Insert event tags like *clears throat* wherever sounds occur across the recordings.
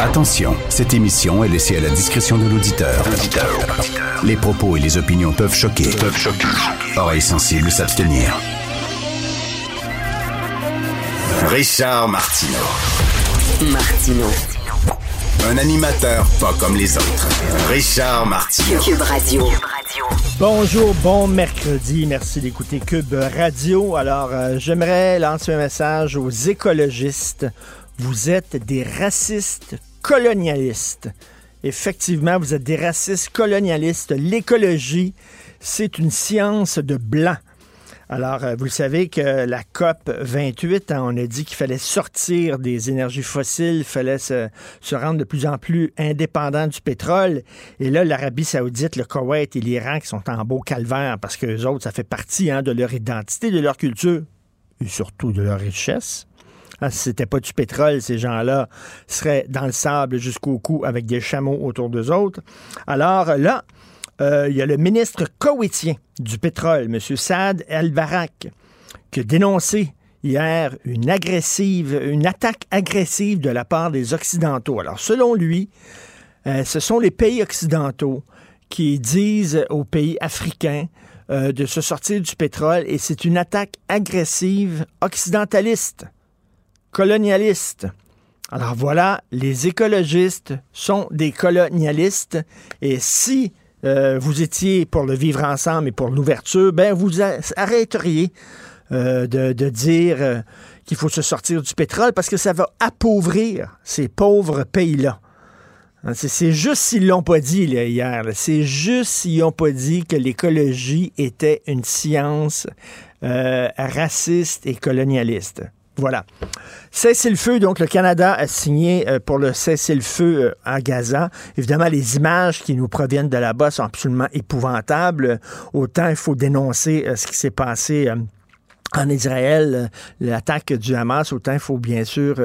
Attention, cette émission est laissée à la discrétion de l'auditeur. Les propos et les opinions peuvent choquer. Peuvent choquer. Oreilles sensibles s'abstenir. Richard Martineau. Martino. Un animateur pas comme les autres. Richard Martineau. Cube Radio. Bonjour, bon mercredi. Merci d'écouter Cube Radio. Alors, euh, j'aimerais lancer un message aux écologistes. Vous êtes des racistes colonialistes. Effectivement, vous êtes des racistes colonialistes. L'écologie, c'est une science de blanc. Alors, euh, vous le savez que la COP 28, hein, on a dit qu'il fallait sortir des énergies fossiles, il fallait se, rendre de plus en plus indépendant du pétrole. Et là, l'Arabie saoudite, le Koweït et l'Iran qui sont en beau calvaire parce que les autres, ça fait partie hein, de leur identité, de leur culture et surtout de leur richesse. Ah, si c'était pas du pétrole, ces gens-là seraient dans le sable jusqu'au cou avec des chameaux autour d'eux autres. Alors là, euh, il y a le ministre koweïtien du pétrole, M. Saad El-Barak, qui a dénoncé hier une agressive, une attaque agressive de la part des Occidentaux. Alors, selon lui, euh, ce sont les pays occidentaux qui disent aux pays africains euh, de se sortir du pétrole et c'est une attaque agressive occidentaliste colonialistes. Alors voilà, les écologistes sont des colonialistes et si euh, vous étiez pour le vivre ensemble et pour l'ouverture, ben vous arrêteriez euh, de, dire euh, qu'il faut se sortir du pétrole parce que ça va appauvrir ces pauvres pays-là. Hein, c'est juste s'ils l'ont pas dit hier. C'est juste s'ils n'ont pas dit que l'écologie était une science raciste et colonialiste. Voilà. Cessez-le-feu, donc le Canada a signé euh, pour le cessez-le-feu euh, à Gaza. Évidemment, les images qui nous proviennent de là-bas sont absolument épouvantables. Autant il faut dénoncer euh, ce qui s'est passé en Israël, l'attaque du Hamas, autant il faut bien sûr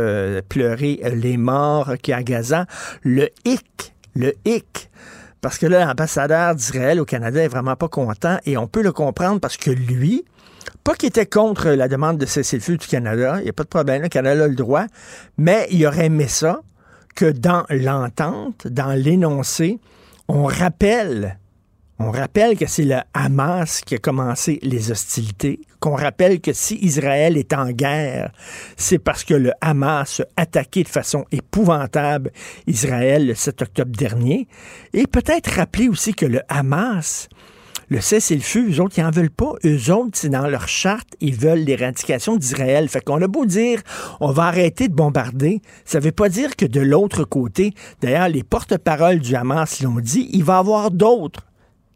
pleurer les morts qui à Gaza. Le hic, le hic, parce que là, l'ambassadeur d'Israël au Canada est vraiment pas content et on peut le comprendre parce que lui, pas qu'il était contre la demande de cessez-le-feu du Canada, il n'y a pas de problème, le Canada a le droit, mais il aurait aimé ça que dans l'entente, dans l'énoncé, on rappelle on rappelle que c'est le Hamas qui a commencé les hostilités, qu'on rappelle que si Israël est en guerre, c'est parce que le Hamas a attaqué de façon épouvantable Israël le 7 octobre dernier, et peut-être rappeler aussi que le Hamas le cessez-le-feu, eux autres, ils n'en veulent pas. Eux autres, c'est dans leur charte, ils veulent l'éradication d'Israël. Fait qu'on a beau dire, on va arrêter de bombarder, ça ne veut pas dire que de l'autre côté, d'ailleurs, les porte-paroles du Hamas l'ont dit, il va y avoir d'autres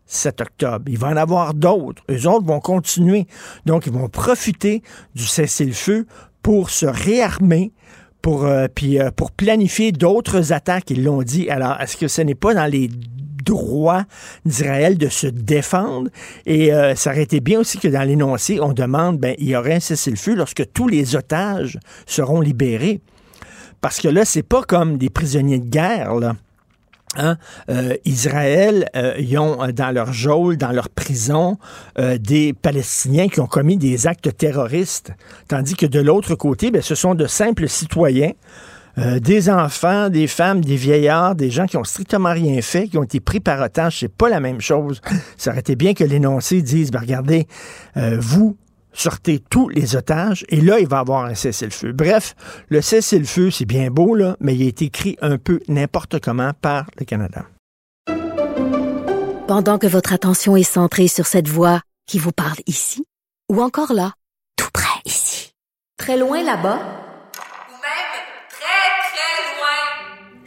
7 octobre. Il va en avoir d'autres. Eux autres vont continuer. Donc, ils vont profiter du cessez-le-feu pour se réarmer, pour, euh, puis, euh, pour planifier d'autres attaques. Ils l'ont dit. Alors, est-ce que ce n'est pas dans les droit d'Israël de se défendre. Et euh, ça aurait été bien aussi que dans l'énoncé, on demande, ben, il y aurait un cessez-le-feu lorsque tous les otages seront libérés. Parce que là, c'est pas comme des prisonniers de guerre, là. Hein? Euh, Israël, euh, ils ont dans leur geôle, dans leur prison, des Palestiniens qui ont commis des actes terroristes, tandis que de l'autre côté, ben, ce sont de simples citoyens euh, des enfants, des femmes, des vieillards, des gens qui ont strictement rien fait, qui ont été pris par otage. C'est pas la même chose. *laughs* Ça aurait été bien que l'énoncé dise, ben regardez, euh, vous, sortez tous les otages et là, il va y avoir un cessez-le-feu. Bref, le cessez-le-feu, c'est bien beau, là, mais il a été écrit un peu n'importe comment par le Canada. Pendant que votre attention est centrée sur cette voix qui vous parle ici, ou encore là, tout près ici, très loin là-bas, Ou même très, très loin.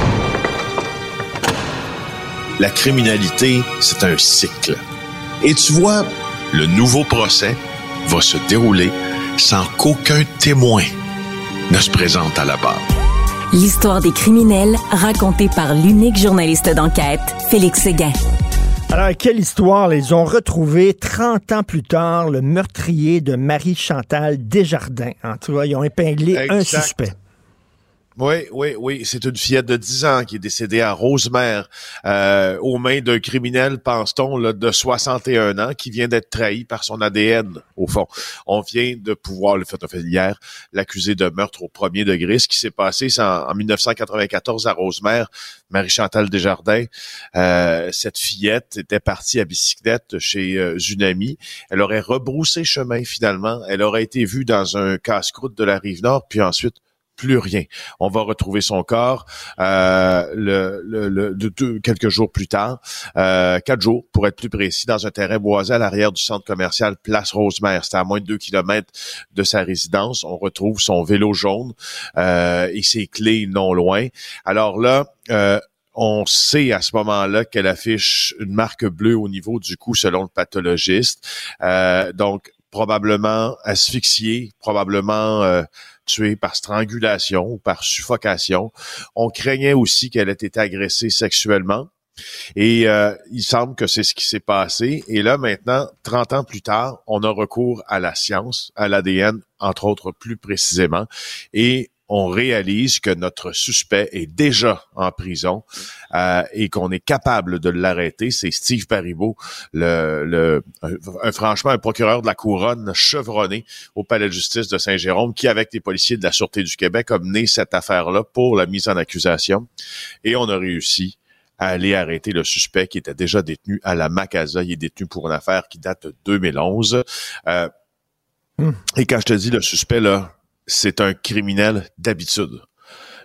La criminalité, c'est un cycle. Et tu vois, le nouveau procès va se dérouler sans qu'aucun témoin ne se présente à la barre. L'histoire des criminels racontée par l'unique journaliste d'enquête, Félix Séguin. Alors, quelle histoire! Ils ont retrouvé 30 ans plus tard le meurtrier de Marie-Chantal Desjardins. En tout cas, ils ont épinglé un suspect. Oui, oui, oui. C'est une fillette de 10 ans qui est décédée à Rosemère euh, aux mains d'un criminel, pense-t-on, de 61 ans qui vient d'être trahi par son ADN, au fond. On vient de pouvoir, le fait, fait hier, l'accuser de meurtre au premier degré. Ce qui s'est passé, en, en 1994 à Rosemère. Marie-Chantal Desjardins, euh, cette fillette était partie à bicyclette chez euh, une amie. Elle aurait rebroussé chemin finalement. Elle aurait été vue dans un casse-croûte de la rive nord, puis ensuite plus rien. On va retrouver son corps euh, quelques jours plus tard, euh, quatre jours pour être plus précis, dans un terrain boisé à l'arrière du centre commercial Place Rosemère. C'était à moins de deux kilomètres de sa résidence. On retrouve son vélo jaune euh, et ses clés non loin. Alors là, euh, on sait à ce moment-là qu'elle affiche une marque bleue au niveau du cou selon le pathologiste. Donc, probablement asphyxiée, probablement tuée par strangulation ou par suffocation. On craignait aussi qu'elle ait été agressée sexuellement. Et euh, il semble que c'est ce qui s'est passé. Et là, maintenant, 30 ans plus tard, on a recours à la science, à l'ADN, entre autres plus précisément. Et on réalise que notre suspect est déjà en prison euh, et qu'on est capable de l'arrêter. C'est Steve Paribault, le, le un- franchement un procureur de la couronne chevronné au palais de justice de Saint-Jérôme, qui avec les policiers de la sûreté du Québec a mené cette affaire-là pour la mise en accusation. Et on a réussi à aller arrêter le suspect qui était déjà détenu à la Macasa. Il est détenu pour une affaire qui date de 2011. Euh, Et quand je te dis le suspect, là, c'est un criminel d'habitude.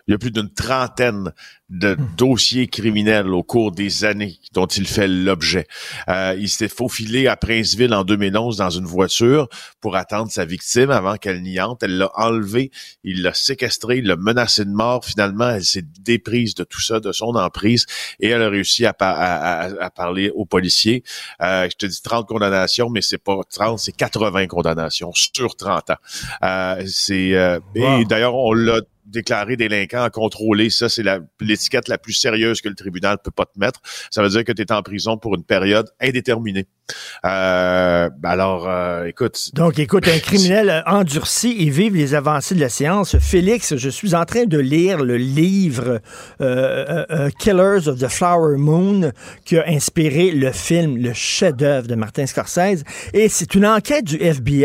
Il y a plus d'une trentaine de dossiers criminels au cours des années dont il fait l'objet. Euh, il s'est faufilé à Princeville en 2011 dans une voiture pour attendre sa victime avant qu'elle n'y entre. Elle l'a enlevé, il l'a séquestré, il l'a menacé de mort. Finalement, elle s'est déprise de tout ça, de son emprise, et elle a réussi à, à- à- à parler aux policiers. Euh, je te dis 30 condamnations, mais c'est pas 30, c'est 80 condamnations sur 30 ans. Euh, c'est euh, Wow. et d'ailleurs on l'a déclaré délinquant à contrôler. Ça, c'est la- l'étiquette la plus sérieuse que le tribunal peut pas te mettre. Ça veut dire que tu es en prison pour une période indéterminée. Euh, ben alors, euh, écoute, Donc, écoute, un *laughs* criminel endurci et vive les avancées de la science. Félix, je suis en train de lire le livre euh, Killers of the Flower Moon qui a inspiré le film, le chef-d'œuvre de Martin Scorsese. Et c'est une enquête du FBI,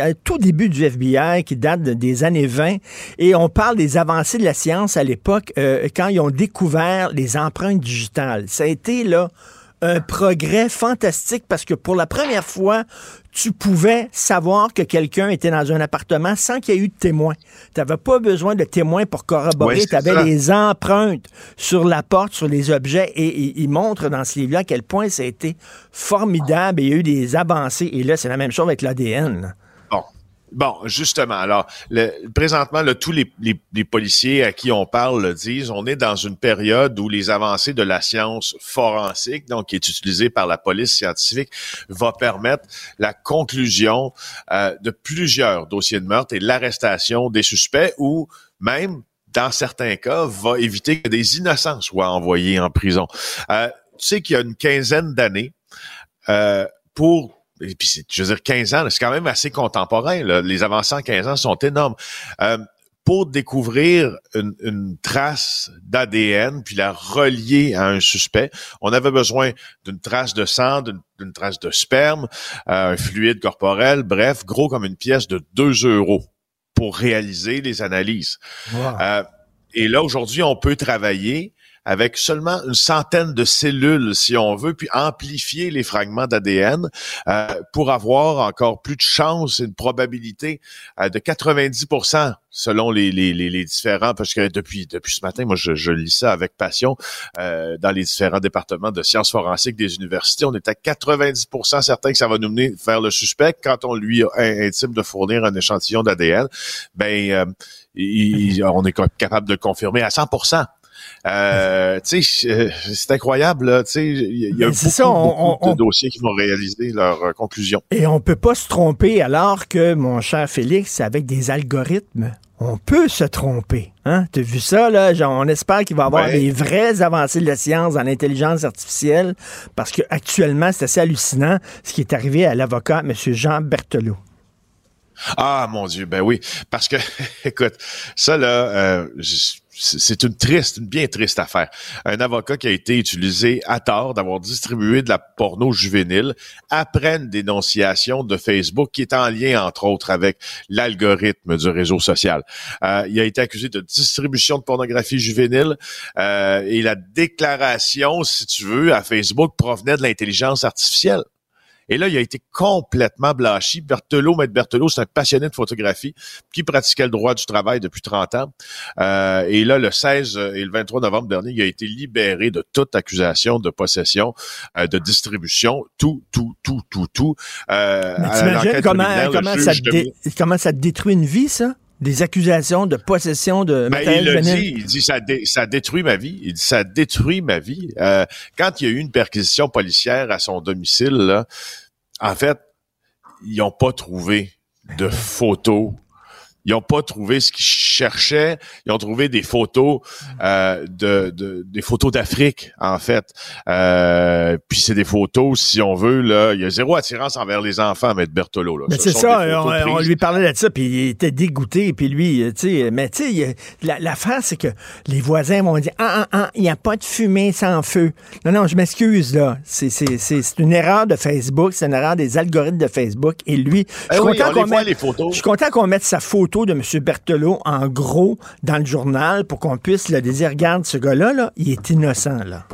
à tout début du FBI, qui date de- des années 20. Et on parle des avancées de la science à l'époque euh, quand ils ont découvert les empreintes digitales. Ça a été là un progrès fantastique parce que pour la première fois, tu pouvais savoir que quelqu'un était dans un appartement sans qu'il y ait eu de témoin. Tu n'avais pas besoin de témoins pour corroborer. Oui, tu avais les empreintes sur la porte, sur les objets. Et il- il montre dans ce livre-là à quel point ça a été formidable. Et il y a eu des avancées. Et là, c'est la même chose avec l'ADN. Bon. Justement, alors, le, présentement, là, tous les policiers à qui on parle le disent, on est dans une période où les avancées de la science forensique, donc qui est utilisée par la police scientifique, va permettre la conclusion euh, de plusieurs dossiers de meurtre et l'arrestation des suspects ou même, dans certains cas, va éviter que des innocents soient envoyés en prison. Euh, tu sais qu'il y a une quinzaine d'années, euh, pour et puis je veux dire 15 ans, c'est quand même assez contemporain. là. Les avancées en 15 ans sont énormes. Euh, pour découvrir une, une trace d'ADN puis la relier à un suspect, on avait besoin d'une trace de sang, d'une d'une trace de sperme, euh, un fluide corporel, bref, gros comme une pièce de 2 euros pour réaliser les analyses. Euh, et là, aujourd'hui, on peut travailler avec seulement une centaine de cellules, si on veut, puis amplifier les fragments d'ADN euh, pour avoir encore plus de chances et une probabilité euh, de 90% selon les, les, les, les différents, parce que depuis, depuis ce matin, moi, je, je lis ça avec passion euh, dans les différents départements de sciences forensiques des universités. On est à 90% certain que ça va nous mener vers le suspect quand on lui intime de fournir un échantillon d'ADN. Ben, euh, il- on est capable de confirmer à 100 euh, euh, c'est incroyable, là, tu sais, il y a, Mais beaucoup, ça, on- beaucoup on- de dossiers qui vont réaliser leur euh, conclusion. Et on peut pas se tromper alors que, mon cher Félix, avec des algorithmes, on peut se tromper. Hein? Tu as vu ça, là? Genre, on espère qu'il va y avoir Ouais. des vraies avancées de la science dans l'intelligence artificielle parce que actuellement, c'est assez hallucinant ce qui est arrivé à l'avocat, M. Jean Berthelot. Ah, mon Dieu, ben oui, parce que, *laughs* écoute, ça, là, euh, c'est une triste, une bien triste affaire. Un avocat qui a été utilisé à tort d'avoir distribué de la porno juvénile après une dénonciation de Facebook qui est en lien, entre autres, avec l'algorithme du réseau social. Euh, il a été accusé de distribution de pornographie juvénile euh, et la déclaration, si tu veux, à Facebook provenait de l'intelligence artificielle. Et là, il a été complètement blanchi. Berthelot, Maître Berthelot, c'est un passionné de photographie qui pratiquait le droit du travail depuis 30 ans. Euh, et là, le 16 et le 23 novembre dernier, il a été libéré de toute accusation de possession, euh, de distribution, tout, tout, tout, tout, tout. Euh, t'imagines comment, comment, juge ça dé- comment ça détruit une vie, ça? Des accusations de possession de Ben, il matériel le dit, il dit ça, dé- ça détruit ma vie. Il dit ça détruit ma vie. Euh, quand il y a eu une perquisition policière à son domicile, là, en fait, ils n'ont pas trouvé de photos. Ils n'ont pas trouvé ce qu'ils cherchaient. Ils ont trouvé des photos euh, de, de- des photos d'Afrique, en fait. Euh, puis c'est des photos, si on veut, là, il y a zéro attirance envers les enfants, Maître Bertolo. Là. Mais Ce c'est ça, on, lui parlait de ça, puis il était dégoûté, puis lui, euh, tu sais, mais tu sais, la- l'affaire, c'est que les voisins vont dire, ah, ah, ah, il n'y a pas de fumée sans feu. Non, non, je m'excuse, là. C'est c'est- c'est- c'est une erreur de Facebook, c'est une erreur des algorithmes de Facebook, et lui, je Eh suis oui, content on qu'on les voit, mette- les photos. je suis content qu'on mette sa photo de M. Berthelot en gros dans le journal pour qu'on puisse le dire, regarde, ce gars-là, là, il est innocent, là.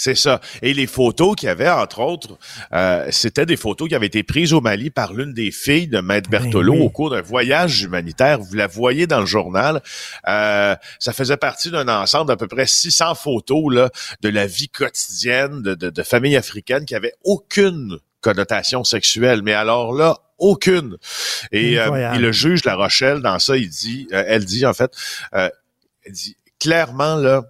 C'est ça. Et les photos qu'il y avait, entre autres, euh, c'était des photos qui avaient été prises au Mali par l'une des filles de Maître Berthelot oui. au cours d'un voyage humanitaire. Vous la voyez dans le journal. Euh, ça faisait partie d'un ensemble d'à peu près 600 photos là, de la vie quotidienne de, de, de familles africaines qui avaient aucune connotation sexuelle. Mais alors là, aucune. Et, euh, et le juge La Rochelle, dans ça, il dit, euh, elle dit en fait, euh, elle dit clairement là,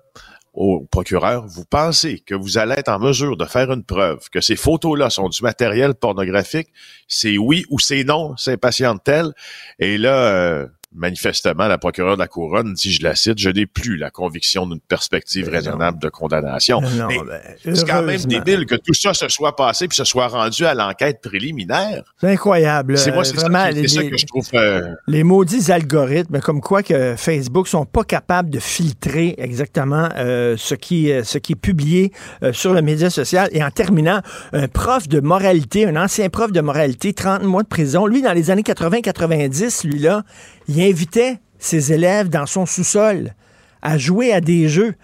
au procureur, vous pensez que vous allez être en mesure de faire une preuve que ces photos-là sont du matériel pornographique, c'est oui ou c'est non, c'est patiente-t-elle. Et là, euh, manifestement, la procureure de la Couronne dit, je la cite, je n'ai plus la conviction d'une perspective raisonnable de condamnation. Mais ben, c'est quand même débile que tout ça se soit passé puis se soit rendu à l'enquête préliminaire. C'est incroyable. C'est moi, Euh, c'est ça, les- que je trouve... euh, Les maudits algorithmes, comme quoi que Facebook sont pas capables de filtrer exactement euh, ce qui euh, ce qui est publié sur le média social. Et en terminant, un prof de moralité, un ancien prof de moralité, 30 mois de prison, lui dans les années 80-90, lui là, il invitait ses élèves dans son sous-sol à jouer à des jeux.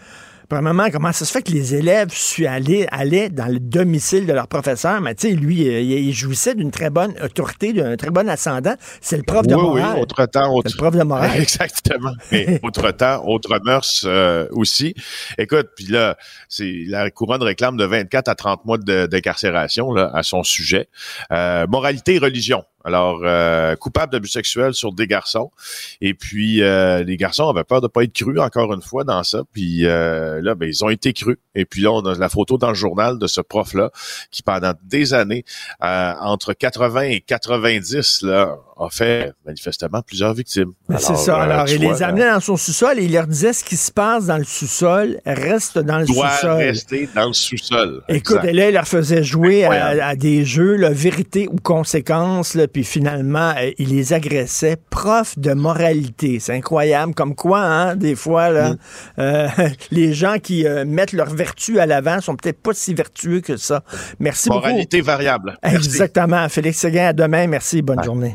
Premièrement, comment ça se fait que les élèves allaient, allaient dans le domicile de leur professeur? Mais tu sais, lui, euh, il, jouissait d'une très bonne autorité, d'un très bon ascendant. C'est le prof de morale. oui, autre temps, autre... C'est le prof de morale. *laughs* Exactement. Mais autre temps, autre mœurs euh, aussi. Écoute, puis là, c'est la couronne réclame de 24 à 30 mois de- d'incarcération à son sujet. Euh, moralité et religion. Alors, euh, coupable d'abus sexuels sur des garçons. Et puis, euh, les garçons avaient peur de pas être crus, encore une fois, dans ça. Puis euh, là, ben, ils ont été crus. Et puis là, on a la photo dans le journal de ce prof-là qui, pendant des années, euh, entre 80 et 90, là, a fait manifestement plusieurs victimes. C'est ça. euh, Alors, il vois, les amenait dans son sous-sol et il leur disait ce qui se passe dans le sous-sol reste dans le doit sous-sol. rester dans le sous-sol. Écoute, Exact. et là, il leur faisait jouer à, à des jeux, là, vérité ou conséquence, là, puis finalement, euh, il les agressait. Prof de moralité. C'est incroyable. Comme quoi, hein, des fois, là, Mm. euh, *laughs* les gens qui euh, mettent leur vertu à l'avant sont peut-être pas si vertueux que ça. Merci Moralité variable. beaucoup. Merci. Exactement. Félix Séguin, à demain. Merci. Bonne journée.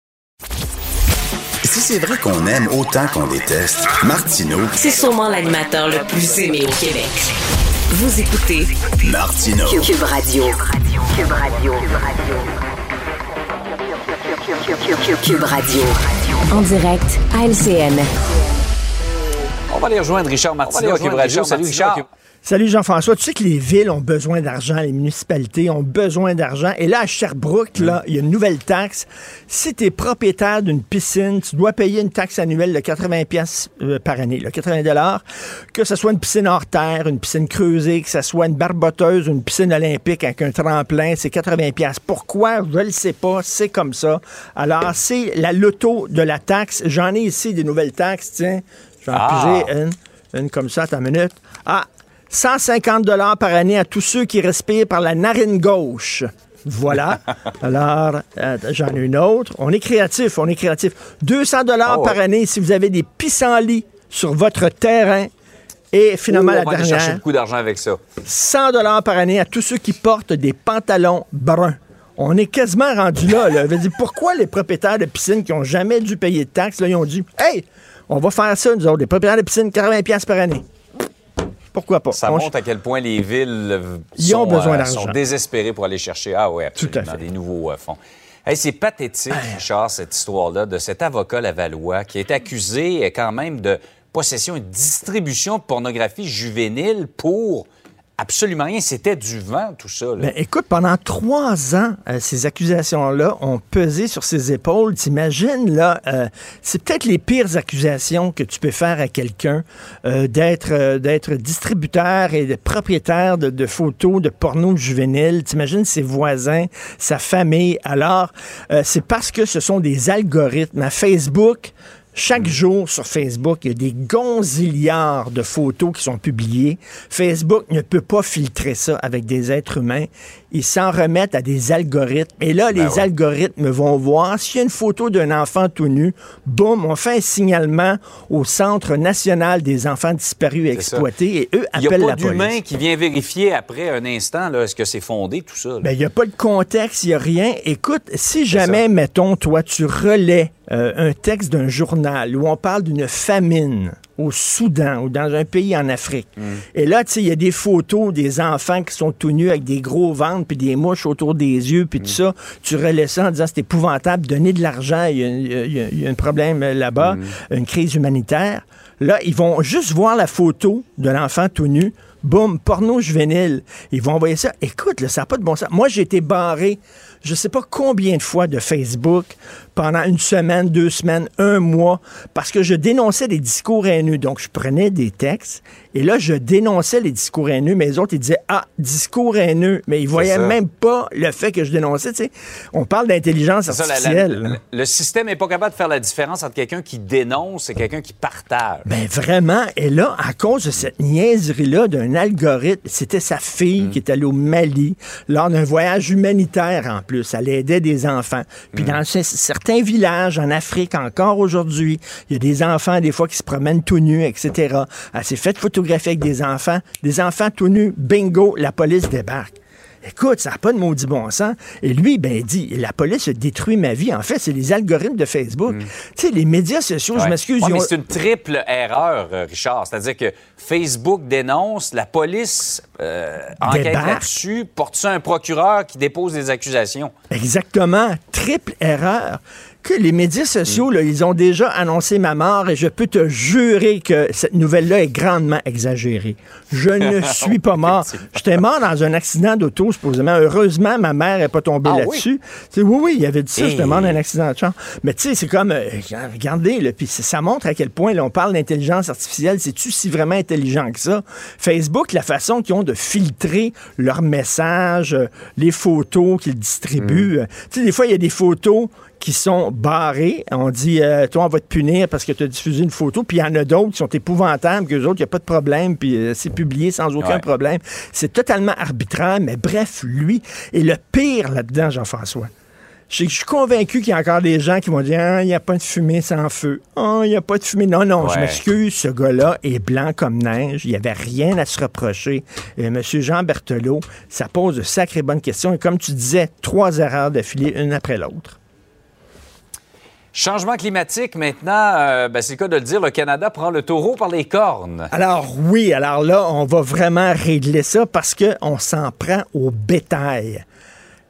Si c'est vrai qu'on aime autant qu'on déteste, Martineau, C'est sûrement l'animateur le plus aimé au Québec. Vous écoutez Martineau. Cube, Cube Radio. Cube Radio. Cube Radio. En direct à LCN. On va aller rejoindre Richard Martineau à Cube Radio. Salut Richard. Salut Jean-François. Tu sais que les villes ont besoin d'argent, les municipalités ont besoin d'argent. Et là, à Sherbrooke, là, il y a une nouvelle taxe. Si tu es propriétaire d'une piscine, tu dois payer une taxe annuelle de 80 pièces par année, là, 80 dollars. Que ce soit une piscine hors terre, une piscine creusée, que ce soit une barboteuse, une piscine olympique avec un tremplin, c'est 80 pièces. Pourquoi? Je ne le sais pas. C'est comme ça. Alors, c'est la loto de la taxe. J'en ai ici des nouvelles taxes, tiens. Je vais en Ah. piger une, une comme ça, une minute. Ah, 150 dollars par année à tous ceux qui respirent par la narine gauche. Voilà. *laughs* Alors, euh, j'en ai une autre. On est créatif, on est créatif. 200 dollars Oh, par année si vous avez des pissenlits sur votre terrain. Et finalement, Ouh, la on va aller chercher dernière, beaucoup d'argent avec ça. 100 dollars par année à tous ceux qui portent des pantalons bruns. On est quasiment rendu là. là. Dire, pourquoi les propriétaires de piscines qui ont jamais dû payer de taxes, là, ils ont dit Hey, on va faire ça, nous autres, les propriétaires de piscines, 80$ piastres par année. Pourquoi pas? Ça On- montre à quel point les villes euh, ont besoin euh, sont désespérées pour aller chercher. Ah à absolument, des nouveaux euh, fonds. Hey, c'est pathétique, Richard, cette histoire-là de cet avocat Lavallois qui est accusé quand même de possession et de distribution de pornographie juvénile pour absolument rien. C'était du vent, tout ça. Ben, écoute, pendant trois ans, euh, ces accusations-là ont pesé sur ses épaules. T'imagines, là, euh, c'est peut-être les pires accusations que tu peux faire à quelqu'un euh, d'être distributeur et de propriétaire de, photos de porno juvénile. T'imagines ses voisins, sa famille. Alors, c'est parce que ce sont des algorithmes. À Facebook, chaque jour sur Facebook, il y a des gonzillards de photos qui sont publiées. Facebook ne peut pas filtrer ça avec des êtres humains. Ils s'en remettent à des algorithmes. Et là, les algorithmes vont voir s'il y a une photo d'un enfant tout nu. Boum, on fait un signalement au Centre national des enfants disparus et exploités et eux Il n'y a appellent pas la d'humain police. qui vient vérifier après un instant, là, est-ce que c'est fondé, tout ça. là? Ben, il n'y a pas de contexte, il n'y a rien. Écoute, si jamais, mettons, toi, tu relais euh, un texte d'un journal où on parle d'une famine au Soudan ou dans un pays en Afrique, et là, tu sais, il y a des photos des enfants qui sont tout nus avec des gros ventres puis des mouches autour des yeux puis tout ça, tu relais ça en disant c'est épouvantable, donner de l'argent, il y a- un problème euh, là-bas, une crise humanitaire. Là, ils vont juste voir la photo de l'enfant tout nu. boum, porno juvénile. Ils vont envoyer ça. Écoute, là, ça n'a pas de bon sens. Moi, j'ai été barré je sais pas combien de fois de Facebook pendant une semaine, deux semaines, un mois, parce que je dénonçais des discours haineux. Donc, je prenais des textes et là, je dénonçais les discours haineux, mais les autres, ils disaient, ah, discours haineux. Mais ils voyaient même pas le fait que je dénonçais. Tu sais, on parle d'intelligence artificielle. Ça, la, la, le système n'est pas capable de faire la différence entre quelqu'un qui dénonce et quelqu'un qui partage. Ben vraiment. Et là, à cause de cette niaiserie-là d'un algorithme, c'était sa fille qui est allée au Mali lors d'un voyage humanitaire en plus. Elle aidait des enfants. Puis dans certains villages en Afrique, encore aujourd'hui, il y a des enfants, des fois, qui se promènent tout nus, etc. Elle s'est fait photographier des enfants. Des enfants tout nus, bingo, la police débarque. Écoute, ça n'a pas de maudit bon sens. Et lui, ben, il dit, la police a détruit ma vie. En fait, c'est les algorithmes de Facebook. Tu sais, les médias sociaux, je m'excuse. Ouais, mais c'est une triple erreur, euh, Richard. C'est-à-dire que Facebook dénonce, la police euh, enquête là-dessus, porte ça à un procureur qui dépose des accusations. Exactement. Triple erreur que les médias sociaux, là, ils ont déjà annoncé ma mort et je peux te jurer que cette nouvelle-là est grandement exagérée. Je ne *laughs* suis pas mort. J'étais mort dans un accident d'auto, supposément. Heureusement, ma mère n'est pas tombée Ah là-dessus. Oui? oui, oui, il avait dit ça, j'étais mort dans un accident de char. Mais tu sais, c'est comme, euh, regardez, là, puis ça montre à quel point là, on parle d'intelligence artificielle. C'est-tu si vraiment intelligent que ça? Facebook, la façon qu'ils ont de filtrer leurs messages, euh, les photos qu'ils distribuent. Euh, Tu sais, des fois, il y a des photos qui sont barrés. On dit, euh, toi, on va te punir parce que tu as diffusé une photo. Puis il y en a d'autres qui sont épouvantables, qu'eux autres, il n'y a pas de problème, puis euh, c'est publié sans aucun Ouais. problème. C'est totalement arbitraire, mais bref, lui. Et le pire là-dedans, Jean-François, je suis convaincu qu'il y a encore des gens qui vont dire Ah, il n'y a pas de fumée sans feu. Ah, il n'y a pas de fumée. Non, non, je m'excuse, ce gars-là est blanc comme neige. Il n'y avait rien à se reprocher. Et M. Jean Berthelot, ça pose de sacrées bonnes questions. Et comme tu disais, trois erreurs d'affilée, une après l'autre. Changement climatique, maintenant, euh, ben, c'est le cas de le dire, le Canada prend le taureau par les cornes. Alors oui, alors là, on va vraiment régler ça parce qu'on s'en prend au bétail.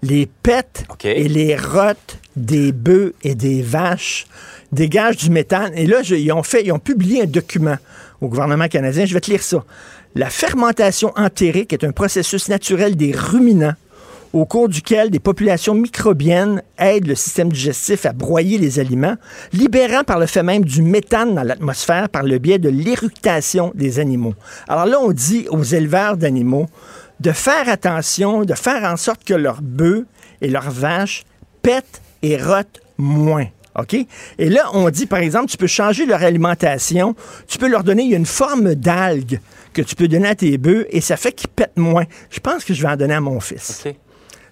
Les pets et les rottes des bœufs et des vaches dégagent du méthane. Et là, je- ils, ont fait, ils ont publié un document au gouvernement canadien. Je vais te lire ça. La fermentation entérique est un processus naturel des ruminants au cours duquel des populations microbiennes aident le système digestif à broyer les aliments, libérant par le fait même du méthane dans l'atmosphère par le biais de l'éructation des animaux. Alors là, on dit aux éleveurs d'animaux de faire attention, de faire en sorte que leurs bœufs et leurs vaches pètent et rotent moins. OK? Et là, on dit, par exemple, tu peux changer leur alimentation, tu peux leur donner une forme d'algue que tu peux donner à tes bœufs et ça fait qu'ils pètent moins. Je pense que je vais en donner à mon fils.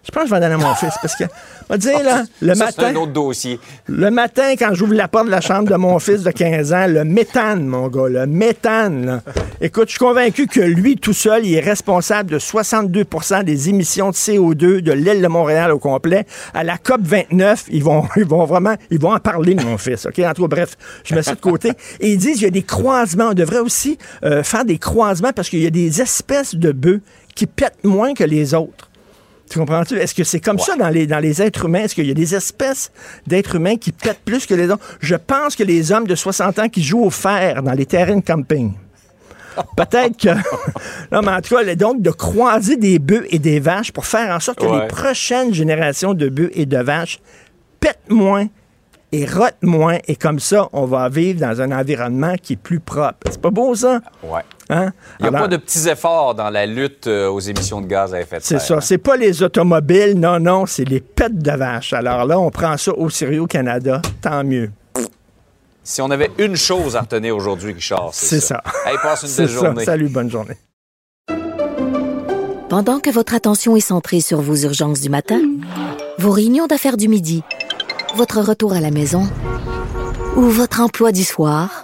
Je pense que je vais en donner à mon fils parce que, on va dire, là, *laughs* le Ça, c'est matin. un autre dossier. Le matin, quand j'ouvre la porte de la chambre de mon fils de 15 ans, le méthane, mon gars, le méthane. là. Écoute, je suis convaincu que lui, tout seul, il est responsable de 62% des émissions de CO2 de l'île de Montréal au complet. À la COP 29, ils vont, *laughs* ils vont vraiment, ils vont en parler de mon fils. OK? En tout cas, bref, je mets ça de côté. Et ils disent qu'il y a des croisements. On devrait aussi euh, faire des croisements parce qu'il y a des espèces de bœufs qui pètent moins que les autres. Tu comprends-tu? Est-ce que c'est comme ça dans les, dans les êtres humains? Est-ce qu'il y a des espèces d'êtres humains qui pètent plus que les autres? Je pense que les hommes de 60 ans qui jouent au fer dans les terrains de camping. Peut-être que. *laughs* non, mais en tout cas, donc, de croiser des bœufs et des vaches pour faire en sorte que Ouais. les prochaines générations de bœufs et de vaches pètent moins et rotent moins. Et comme ça, on va vivre dans un environnement qui est plus propre. C'est pas beau, ça? Ouais. Hein? Il n'y a Alors- pas de petits efforts dans la lutte euh, aux émissions de gaz à effet de C'est serre. ça. C'est pas les automobiles, non, non, c'est les pets de vache. Alors là, on prend ça au sérieux au Canada, tant mieux. Si on avait une chose à retenir aujourd'hui, Richard, c'est C'est ça. ça. Hey, passe une C'est belle ça. journée. Salut, bonne journée. Pendant que votre attention est centrée sur vos urgences du matin, vos réunions d'affaires du midi, votre retour à la maison ou votre emploi du soir,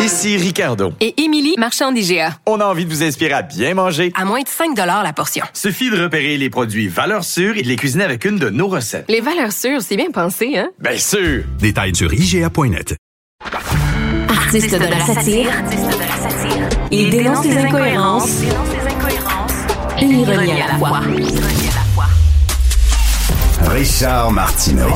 Ici Ricardo. Et Émilie, marchand d'IGA. On a envie de vous inspirer à bien manger. À moins de 5 la portion. Suffit de repérer les produits valeurs sûres et de les cuisiner avec une de nos recettes. Les valeurs sûres, c'est bien pensé, hein? Bien sûr! Détails sur IGA.net. Artiste de la satire, il dénonce les incohérences et l'ironie à la fois. Richard Martineau.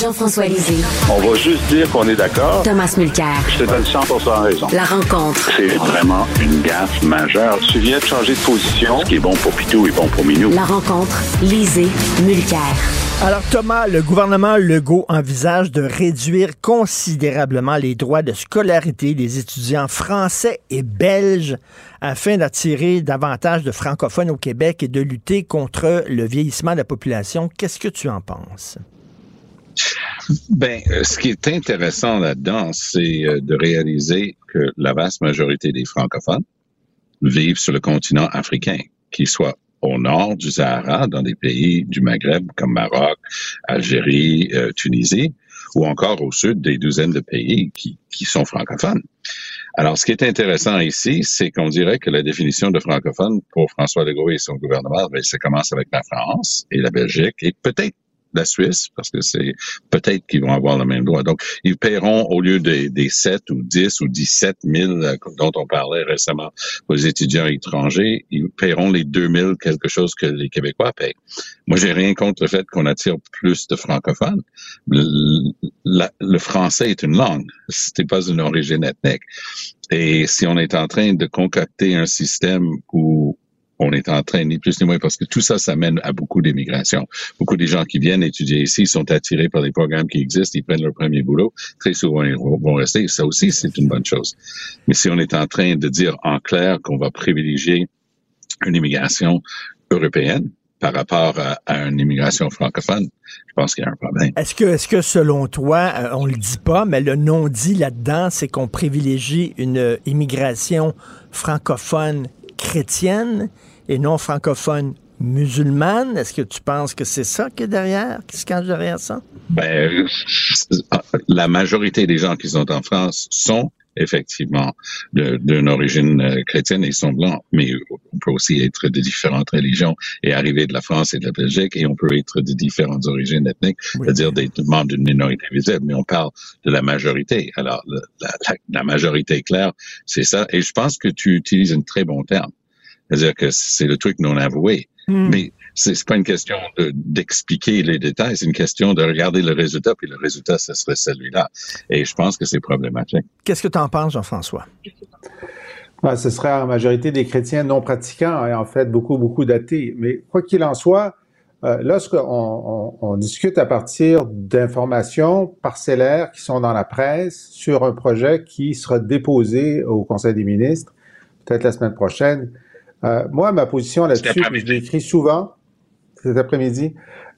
Jean-François Lisée. On va juste dire qu'on est d'accord. Thomas Mulcair. Je te donne 100 raison. La rencontre. C'est vraiment une gaffe majeure. Tu viens de changer de position. Ce qui est bon pour Pitou est bon pour Minou. La rencontre. Lisée. Mulcair. Alors Thomas, le gouvernement Legault envisage de réduire considérablement les droits de scolarité des étudiants français et belges afin d'attirer davantage de francophones au Québec et de lutter contre le vieillissement de la population. Qu'est-ce que tu en penses? Ben, euh, ce qui est intéressant là-dedans, c'est euh, de réaliser que la vaste majorité des francophones vivent sur le continent africain, qu'ils soient au nord du Sahara, dans des pays du Maghreb comme Maroc, Algérie, euh, Tunisie, ou encore au sud des douzaines de pays qui, sont francophones. Alors, ce qui est intéressant ici, c'est qu'on dirait que la définition de francophone pour François Legault et son gouvernement, ben, ça commence avec la France et la Belgique et peut-être la Suisse, parce que c'est peut-être qu'ils vont avoir le même droit. Donc, ils paieront au lieu des, des 7 ou 10 ou 17 000 euh, dont on parlait récemment aux étudiants étrangers, ils paieront les 2 000 quelque chose que les Québécois payent. Moi, j'ai rien contre le fait qu'on attire plus de francophones. Le, le français est une langue, c'était pas une origine ethnique. Et si on est en train de concocter un système où on est en train, ni plus ni moins, parce que tout ça, ça mène à beaucoup d'immigration. Beaucoup des gens qui viennent étudier ici sont attirés par les programmes qui existent, ils prennent leur premier boulot, très souvent ils vont rester. Ça aussi, c'est une bonne chose. Mais si on est en train de dire en clair qu'on va privilégier une immigration européenne, par rapport à, une immigration francophone, je pense qu'il y a un problème. Est-ce que, est-ce que selon toi, euh, on le dit pas, mais le non dit là-dedans, c'est qu'on privilégie une immigration francophone chrétienne? Et non francophone musulmane. Est-ce que tu penses que c'est ça qui est derrière, qui se cache derrière ça? Ben, la majorité des gens qui sont en France sont effectivement d'une origine euh, chrétienne et ils sont blancs, mais on peut aussi être de différentes religions et arriver de la France et de la Belgique et on peut être de différentes origines ethniques, c'est-à-dire des membres d'une minorité visible, mais on parle de la majorité. Alors, la, la, la majorité claire, c'est ça. Et je pense que tu utilises un très bon terme. C'est-à-dire que c'est le truc non avoué. Hmm. Mais c'est pas une question d'expliquer les détails, c'est une question de regarder le résultat, puis le résultat, ce serait celui-là. Et je pense que c'est problématique. Qu'est-ce que tu en penses, Jean-François? Ben, ce serait en majorité des chrétiens non pratiquants et en fait beaucoup, beaucoup d'athées. Mais quoi qu'il en soit, euh, lorsqu'on on, on, discute à partir d'informations parcellaires qui sont dans la presse sur un projet qui sera déposé au Conseil des ministres, peut-être la semaine prochaine, euh, moi, ma position là-dessus, je l'ai écrit souvent cet après-midi,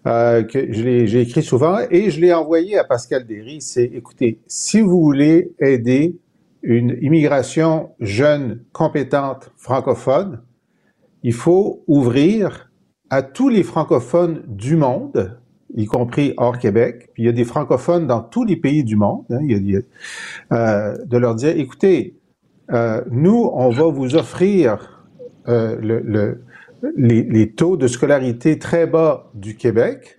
euh, que j'ai écrit souvent et je l'ai envoyé à Pascal Derry, c'est écoutez, si vous voulez aider une immigration jeune, compétente, francophone, il faut ouvrir à tous les francophones du monde, y compris hors Québec, puis il y a des francophones dans tous les pays du monde, hein, il y a, euh, de leur dire, écoutez, euh, nous, on va vous offrir euh, le, les, taux de scolarité très bas du Québec,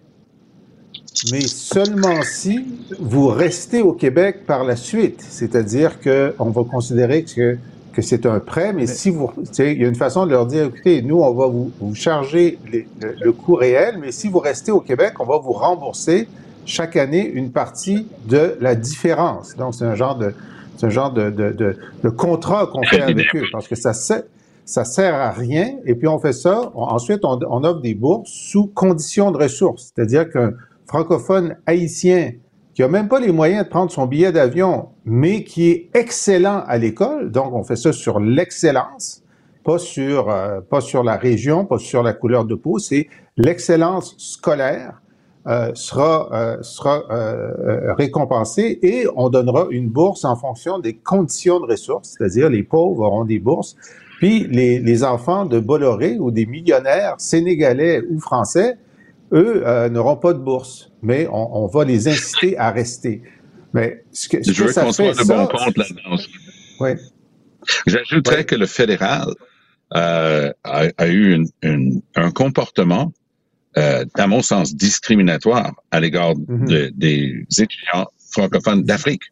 mais seulement si vous restez au Québec par la suite. C'est-à-dire qu'on va considérer que, que c'est un prêt, mais, si vous... Il y a une façon de leur dire, écoutez, nous, on va vous, vous charger le, le, coût réel, mais si vous restez au Québec, on va vous rembourser chaque année une partie de la différence. Donc, c'est un genre de, c'est un genre de, de, de, de contrat qu'on fait avec eux, parce que ça, ça sert à rien. Et puis on fait ça. ensuite, on, offre des bourses sous conditions de ressources. C'est-à-dire qu'un francophone haïtien qui a même pas les moyens de prendre son billet d'avion, mais qui est excellent à l'école, donc on fait ça sur l'excellence, pas sur euh, pas sur la région, pas sur la couleur de peau, c'est l'excellence scolaire. Euh, sera euh, sera euh, récompensée et on donnera une bourse en fonction des conditions de ressources, c'est-à-dire les pauvres auront des bourses puis les, les, enfants de Bolloré ou des millionnaires sénégalais ou français eux euh, n'auront pas de bourse, mais on, on, va les inciter à rester. Mais ce que, ce Je que veux ça qu'on fait, soit de bon compte là-dedans. Oui. J'ajouterais que le fédéral euh, a, a eu une- une- un comportement, euh, à mon sens, discriminatoire à l'égard Mhm. de- des étudiants francophones d'Afrique.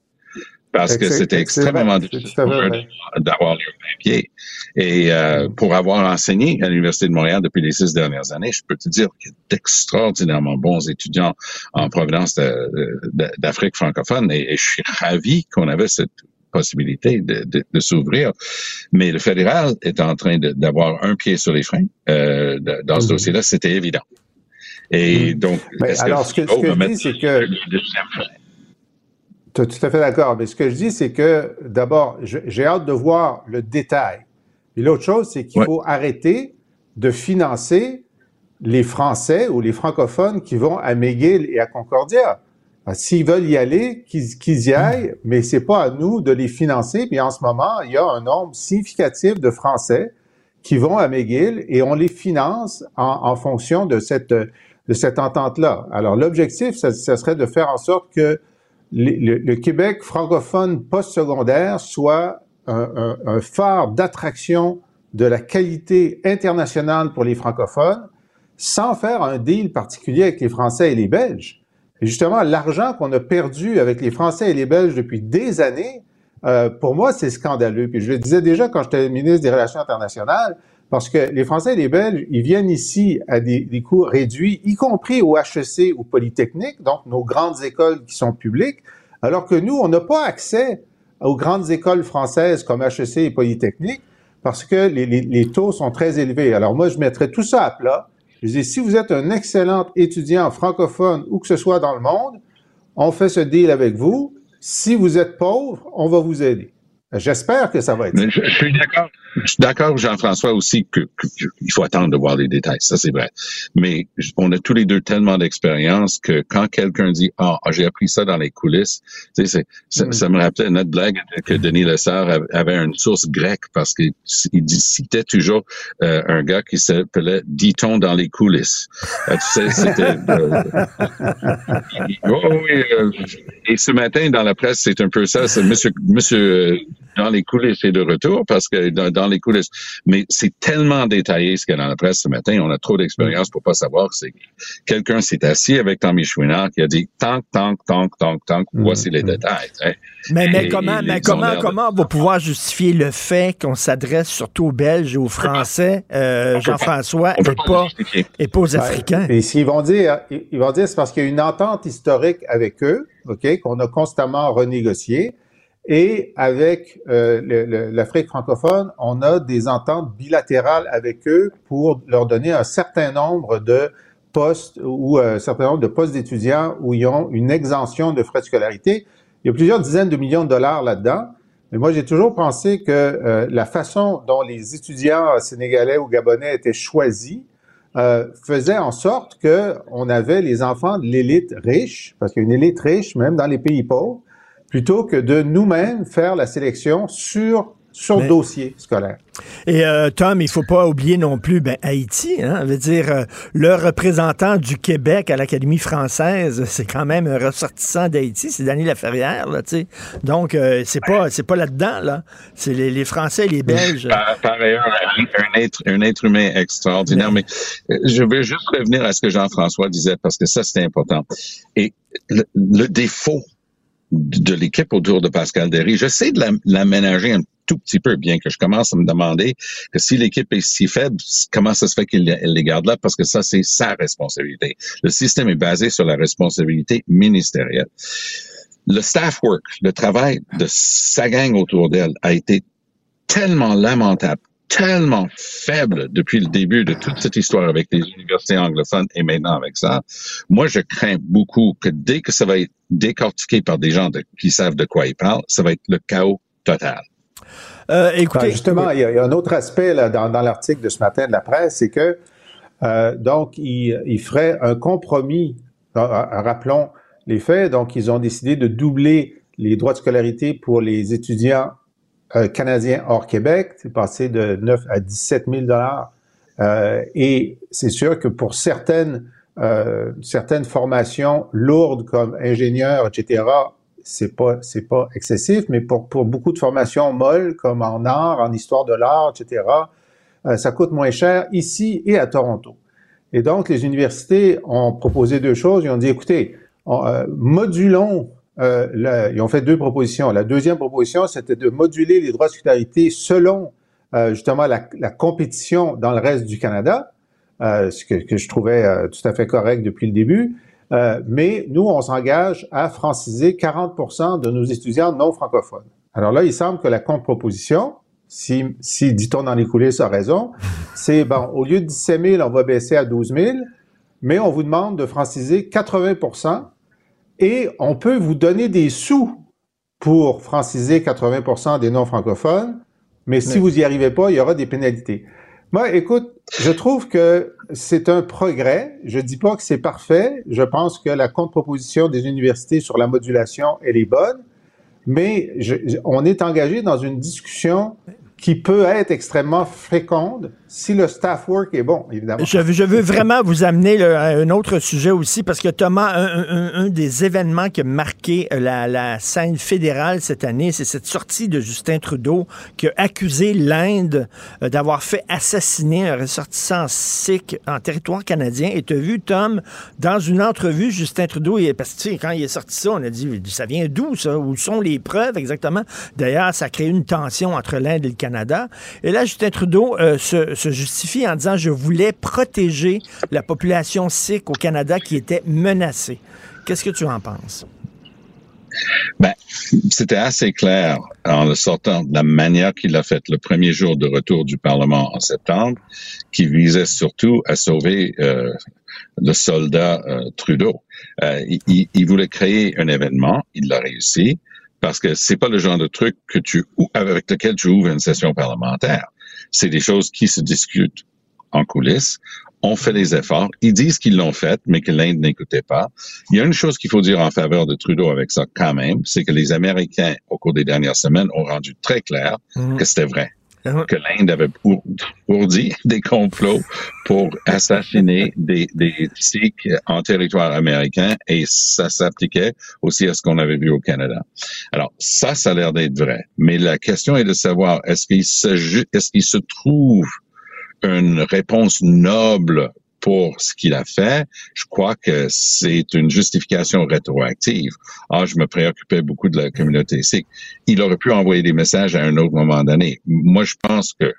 Parce que c'était extrêmement difficile d'avoir leur papier. Et euh, Mhm. pour avoir enseigné à l'Université de Montréal depuis les six dernières années, je peux te dire qu'il y a d'extraordinairement bons étudiants en provenance d'Afrique francophone. Et, et je suis ravi qu'on avait cette possibilité de, de, de s'ouvrir. Mais le fédéral est en train d'avoir un pied sur les freins euh, dans ce Mhm. dossier-là. C'était évident. Et donc, Mais est-ce alors, ce que, ce que je dis, c'est que frein? Tout, à fait d'accord. Mais ce que je dis, c'est que d'abord, j'ai hâte de voir le détail. Et l'autre chose, c'est qu'il Ouais. faut arrêter de financer les Français ou les francophones qui vont à McGill et à Concordia. S'ils veulent y aller, qu'ils y aillent, mais c'est pas à nous de les financer. Puis en ce moment, il y a un nombre significatif de Français qui vont à McGill et on les finance en, en fonction de cette, de cette entente-là. Alors l'objectif, ça, ça serait de faire en sorte que le, Québec francophone postsecondaire soit un, phare d'attraction de la qualité internationale pour les francophones, sans faire un deal particulier avec les Français et les Belges. Justement, l'argent qu'on a perdu avec les Français et les Belges depuis des années, euh, pour moi, c'est scandaleux. Puis je le disais déjà quand j'étais ministre des Relations internationales, parce que les Français et les Belges, ils viennent ici à des, des coûts réduits, y compris au HEC ou Polytechnique, donc nos grandes écoles qui sont publiques, alors que nous, on n'a pas accès aux grandes écoles françaises comme HEC et Polytechnique parce que les, les- les taux sont très élevés. Alors moi, je mettrais tout ça à plat. Je dis, si vous êtes un excellent étudiant francophone où que ce soit dans le monde, on fait ce deal avec vous. Si vous êtes pauvre, on va vous aider. J'espère que ça va être je, je suis d'accord. Je suis d'accord, Jean-François, aussi que, que- que- faut attendre de voir les détails. Ça, c'est vrai. Mais on a tous les deux tellement d'expérience que quand quelqu'un dit ah j'ai appris ça dans les coulisses, tu sais, ça, ça me rappelait notre blague que Denis Lessard av- avait une source grecque parce qu'il citait toujours euh, un gars qui s'appelait dit-on dans les coulisses. Euh, tu sais, c'était. euh, *laughs* Oh, oui, euh, et ce matin, dans la presse, c'est un peu ça. C'est monsieur, monsieur euh, dans les coulisses est de retour parce que dans, dans les coulisses. Mais c'est tellement détaillé ce qu'il y a dans la presse ce matin. On a trop d'expérience pour pas savoir. C'est quelqu'un s'est assis avec Tommy Chouinard qui a dit tank, tank, tank, tank, tank. Voici les détails. hein. Mais, mais Et- comment, et mais comment, de- comment on va pouvoir justifier le fait qu'on s'adresse surtout aux Belges et aux Français, euh, Jean-François, et pas et pas aux. Africains? Et s'ils vont dire, ils ils vont dire, c'est parce qu'il y a une entente historique avec eux, ok, qu'on a constamment renégocié, et avec euh, l'Afrique francophone, on a des ententes bilatérales avec eux pour leur donner un certain nombre de postes ou euh, un certain nombre de postes d'étudiants où ils ont une exemption de frais de scolarité. Il y a plusieurs dizaines de millions de dollars là-dedans. Mais moi, j'ai toujours pensé que euh, la façon dont les étudiants sénégalais ou gabonais étaient choisis euh, faisait en sorte que on avait les enfants de l'élite riche, parce qu'il y a une élite riche même dans les pays pauvres, plutôt que de nous-mêmes faire la sélection sur sur dossier scolaire. Et euh, Tom, il faut pas oublier non plus ben, Haïti. Hein, veut dire euh, le représentant du Québec à l'Académie française, c'est quand même un ressortissant d'Haïti, c'est Dany Laferrière, là, tu sais. Donc euh, c'est pas c'est pas là-dedans là. C'est les, les Français, et les Belges. Par, par ailleurs, un, un être, un être humain extraordinaire. Mais euh, je veux juste revenir à ce que Jean-François disait parce que ça, c'est important. Et le, le défaut de l'équipe autour de Pascal Derry, j'essaie de la- l'aménager un tout petit peu, bien que je commence à me demander que si l'équipe est si faible, comment ça se fait qu'il les garde là, parce que ça, c'est sa responsabilité. Le système est basé sur la responsabilité ministérielle. Le staff work, le travail de sa gang autour d'elle a été tellement lamentable, tellement faible depuis le début de toute cette histoire avec les universités anglophones et maintenant avec ça. Moi, je crains beaucoup que dès que ça va être décortiqué par des gens de- qui savent de quoi ils parlent, ça va être le chaos total. Euh, écoutez, Ben, justement, il y, a, il y a un autre aspect là, dans, dans l'article de ce matin de la presse, c'est que euh, donc il, il ferait un compromis. Euh, euh, rappelons les faits. Donc, ils ont décidé de doubler les droits de scolarité pour les étudiants euh, canadiens hors Québec. C'est passé de 9 à 17 000 dollars. Euh, et c'est sûr que pour certaines euh, certaines formations lourdes comme ingénieur, etc., c'est pas c'est pas excessif, mais pour, pour beaucoup de formations molles comme en art, en histoire de l'art, etc., euh, ça coûte moins cher ici et à Toronto. Et donc les universités ont proposé deux choses. Ils ont dit écoutez, euh, modulons. Euh, ils ont fait deux propositions. La deuxième proposition, c'était de moduler les droits de solidarité selon euh, justement la, la, compétition dans le reste du Canada, euh, ce que, que, je trouvais euh, tout à fait correct depuis le début. Euh, mais nous, on s'engage à franciser 40% de nos étudiants non francophones. Alors là, il semble que la contre-proposition, si, si dit-on dans les coulisses, a raison, *laughs* c'est, bon, au lieu de 17 000, on va baisser à 12 000, mais on vous demande de franciser 80 et on peut vous donner des sous pour franciser 80% des non-francophones, mais si vous y arrivez pas, il y aura des pénalités. Moi, écoute, je trouve que c'est un progrès. Je dis pas que c'est parfait. Je pense que la contre-proposition des universités sur la modulation, elle est bonne. Mais je, on est engagé dans une discussion qui peut être extrêmement féconde si le staff work est bon, évidemment. Je, je veux vraiment vous amener à un autre sujet aussi, parce que Thomas, un, un, un des événements qui a marqué la, la scène fédérale cette année, c'est cette sortie de Justin Trudeau qui a accusé l'Inde euh, d'avoir fait assassiner un ressortissant sikh en territoire canadien. Et tu as vu, Tom, dans une entrevue, Justin Trudeau, il, parce que quand il est sorti ça, on a dit, ça vient d'où ça? Où sont les preuves exactement? D'ailleurs, ça a créé une tension entre l'Inde et le Canada. Et là, Justin Trudeau euh, se se justifie en disant je voulais protéger la population sikh au Canada qui était menacée. Qu'est-ce que tu en penses? Ben, c'était assez clair en le sortant de la manière qu'il a fait le premier jour de retour du Parlement en septembre, qui visait surtout à sauver euh, le soldat euh, Trudeau. Euh, il, il, voulait créer un événement, il l'a réussi, parce que c'est pas le genre de truc que tu avec lequel tu ouvres une session parlementaire. C'est des choses qui se discutent en coulisses. On fait les efforts. Ils disent qu'ils l'ont fait, mais que l'Inde n'écoutait pas. Il y a une chose qu'il faut dire en faveur de Trudeau avec ça quand même, c'est que les Américains, au cours des dernières semaines, ont rendu très clair mmh. que c'était vrai. Que l'Inde avait ourdi *laughs* des complots pour assassiner des, des Sikhs en territoire américain et ça s'appliquait aussi à ce qu'on avait vu au Canada. Alors, ça, ça a l'air d'être vrai. Mais la question est de savoir, est-ce qu'il est-ce qu'il se trouve une réponse noble pour ce qu'il a fait, je crois que c'est une justification rétroactive. Ah, je me préoccupais beaucoup de la communauté sikh. Il aurait pu envoyer des messages à un autre moment donné. Moi, je pense que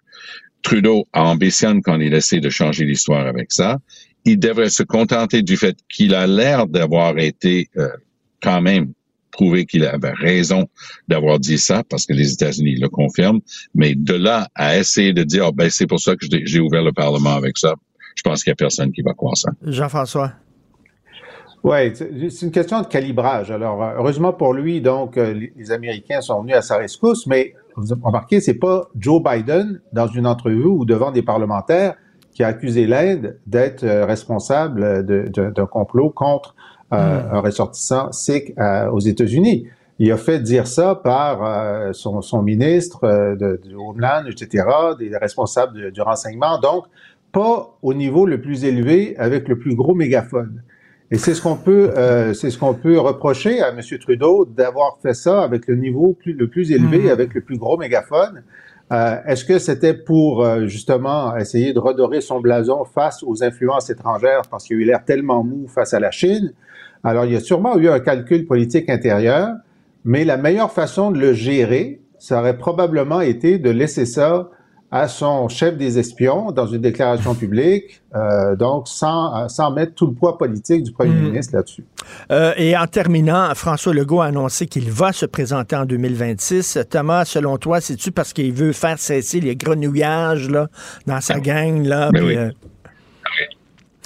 Trudeau ambitionne quand il essaie de changer l'histoire avec ça. Il devrait se contenter du fait qu'il a l'air d'avoir été euh, quand même prouvé qu'il avait raison d'avoir dit ça parce que les États-Unis le confirment. Mais de là à essayer de dire, oh, ben c'est pour ça que j'ai ouvert le Parlement avec ça, je pense qu'il n'y a personne qui va croire ça. Jean-François? Oui, c'est une question de calibrage. Alors, heureusement pour lui, donc, euh, les Américains sont venus à sa rescousse, mais vous remarquez, c'est pas Joe Biden, dans une entrevue ou devant des parlementaires, qui a accusé l'Inde d'être euh, responsable d'un complot contre euh, hmm. un ressortissant sikh aux États-Unis. Il a fait dire ça par son, son, ministre de, de Homeland, etc., des responsables du renseignement. Donc, pas au niveau le plus élevé avec le plus gros mégaphone. Et c'est ce qu'on peut, euh, c'est ce qu'on peut reprocher à M. Trudeau d'avoir fait ça avec le niveau plus, le plus élevé, mmh. avec le plus gros mégaphone. Euh, Est-ce que c'était pour euh, justement essayer de redorer son blason face aux influences étrangères parce qu'il a eu l'air tellement mou face à la Chine? Alors il y a sûrement eu un calcul politique intérieur, mais la meilleure façon de le gérer, ça aurait probablement été de laisser ça à son chef des espions dans une déclaration publique, euh, donc sans, sans mettre tout le poids politique du premier mmh. ministre là-dessus. Euh, et en terminant, François Legault a annoncé qu'il va se présenter en 2026. Thomas, selon toi, c'est-tu parce qu'il veut faire cesser les grenouillages là, dans sa gang? Là, puis, oui. euh...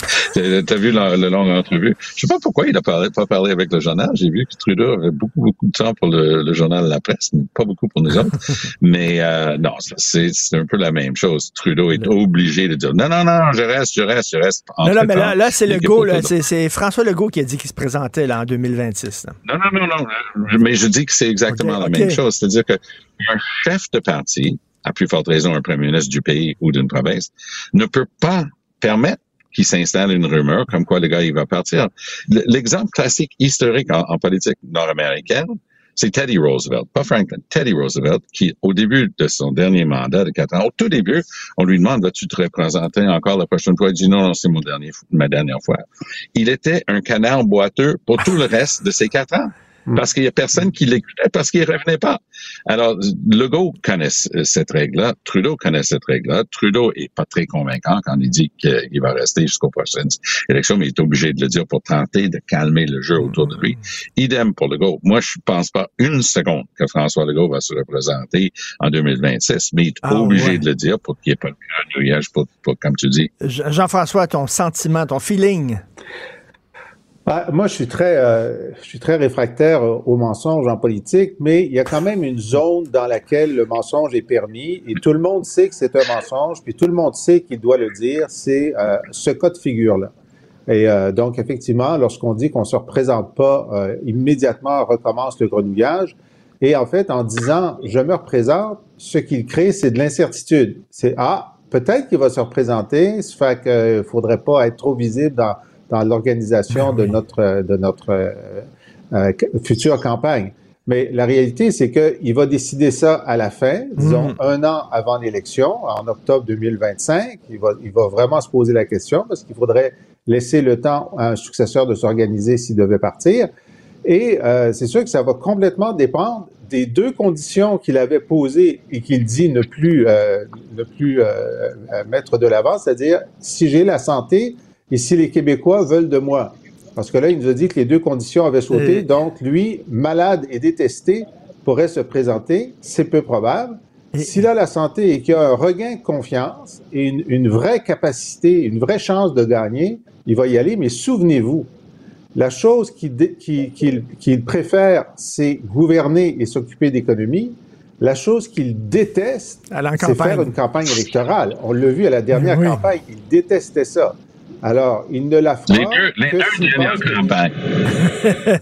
*laughs* T'as vu la, la, longue entrevue? Je sais pas pourquoi il n'a pas parlé avec le journal. J'ai vu que Trudeau avait beaucoup, beaucoup de temps pour le, le journal La Presse, mais pas beaucoup pour nous autres. *laughs* mais euh, non, c'est un peu la même chose. Trudeau est obligé de dire non, non, non, je reste, je reste, je reste. Non, non, mais là, là c'est Legault, c'est François Legault qui a dit qu'il se présentait là, en 2026. Là. Non, non, non, non. Mais je dis que c'est exactement okay, la okay. même chose. C'est-à-dire que un chef de parti, à plus forte raison un premier ministre du pays ou d'une province, ne peut pas permettre qu'il s'installe une rumeur comme quoi le gars, il va partir. L'exemple classique historique en, politique nord-américaine, c'est Teddy Roosevelt, pas Franklin, Teddy Roosevelt, qui, au début de son dernier mandat de quatre ans, au tout début, on lui demande, vas-tu te représenter encore la prochaine fois? Il dit, non, non, c'est mon dernier, ma dernière fois. Il était un canard boiteux pour tout le reste de ses quatre ans. Hmm. parce qu'il y a personne qui l'écoutait, parce qu'il revenait pas. Alors, Legault connaît cette règle-là, Trudeau connaît cette règle-là. Trudeau est pas très convaincant quand il dit qu'il va rester jusqu'aux prochaines élections, mais il est obligé de le dire pour tenter de calmer le jeu autour de lui. Idem pour Legault. Moi, je pense pas une seconde que François Legault va se représenter en 2026, mais il est ah, obligé de le dire pour qu'il n'y ait pas de grenouillage, pour, pour, comme tu dis. Jean-François, ton sentiment, ton feeling? Ah, moi, je suis très, euh, je suis très réfractaire au mensonge en politique, mais il y a quand même une zone dans laquelle le mensonge est permis et tout le monde sait que c'est un mensonge, puis tout le monde sait qu'il doit le dire. C'est euh, ce cas de figure-là. Et euh, donc, effectivement, lorsqu'on dit qu'on se représente pas, immédiatement recommence le grenouillage. Et en fait, en disant je me représente, ce qu'il crée, c'est de l'incertitude. C'est ah, peut-être qu'il va se représenter, ça fait qu'il faudrait pas être trop visible dans dans l'organisation de notre, de notre euh, euh, future campagne. Mais la réalité, c'est qu'il va décider ça à la fin, disons mm. un an avant l'élection, en octobre 2025. Il va, il va vraiment se poser la question parce qu'il faudrait laisser le temps à un successeur de s'organiser s'il devait partir. Et euh, c'est sûr que ça va complètement dépendre des deux conditions qu'il avait posées et qu'il dit ne plus, euh, ne plus euh, mettre de l'avant, c'est-à-dire si j'ai la santé, et si les Québécois veulent de moi? Parce que là, il nous a dit que les deux conditions avaient sauté. Donc, lui, malade et détesté, pourrait se présenter. C'est peu probable. S'il a la santé et qu'il a un regain de confiance et une, vraie capacité, une vraie chance de gagner, il va y aller. Mais souvenez-vous, la chose qu'il préfère, c'est gouverner et s'occuper d'économie. La chose qu'il déteste, c'est faire une campagne électorale. On l'a vu à la dernière campagne, il détestait ça. Alors, il ne la fera les deux, les deux dernières campagnes.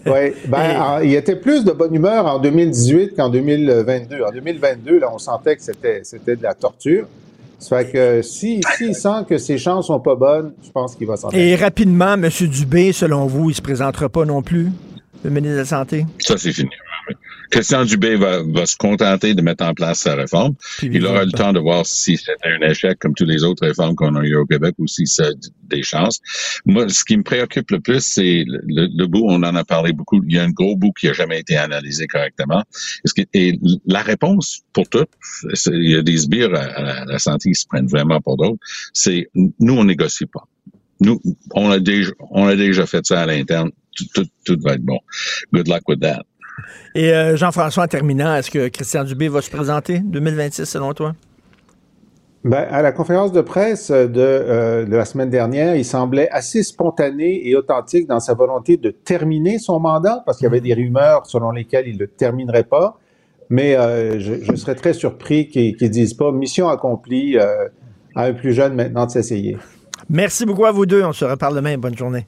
oui, ben, il était plus de bonne humeur en 2018 qu'en 2022. En 2022, là, on sentait que c'était, c'était de la torture. Ça fait que s'il si, sent que ses chances sont pas bonnes, je pense qu'il va s'en Et rapidement, M. Dubé, selon vous, il se présentera pas non plus, le ministre de la Santé? Ça, c'est fini. Christian Dubé va, va, se contenter de mettre en place sa réforme. il aura le temps de voir si c'était un échec comme tous les autres réformes qu'on a eu au Québec ou si ça a des chances. Moi, ce qui me préoccupe le plus, c'est le, bout, on en a parlé beaucoup, il y a un gros bout qui a jamais été analysé correctement. Et la réponse pour tout, il y a des sbires à, la santé qui se prennent vraiment pour d'autres, c'est nous, on négocie pas. Nous, on a déjà, on a déjà fait ça à l'interne. Tout, tout va être bon. Good luck with that. Et euh, Jean-François, en terminant, est-ce que Christian Dubé va se présenter 2026 selon toi? Ben, à la conférence de presse de, euh, de, la semaine dernière, il semblait assez spontané et authentique dans sa volonté de terminer son mandat, parce qu'il y avait des rumeurs selon lesquelles il ne le terminerait pas. Mais euh, je, serais très surpris qu'ils ne disent pas mission accomplie à un plus jeune maintenant de s'essayer. Merci beaucoup à vous deux. On se reparle demain. Bonne journée.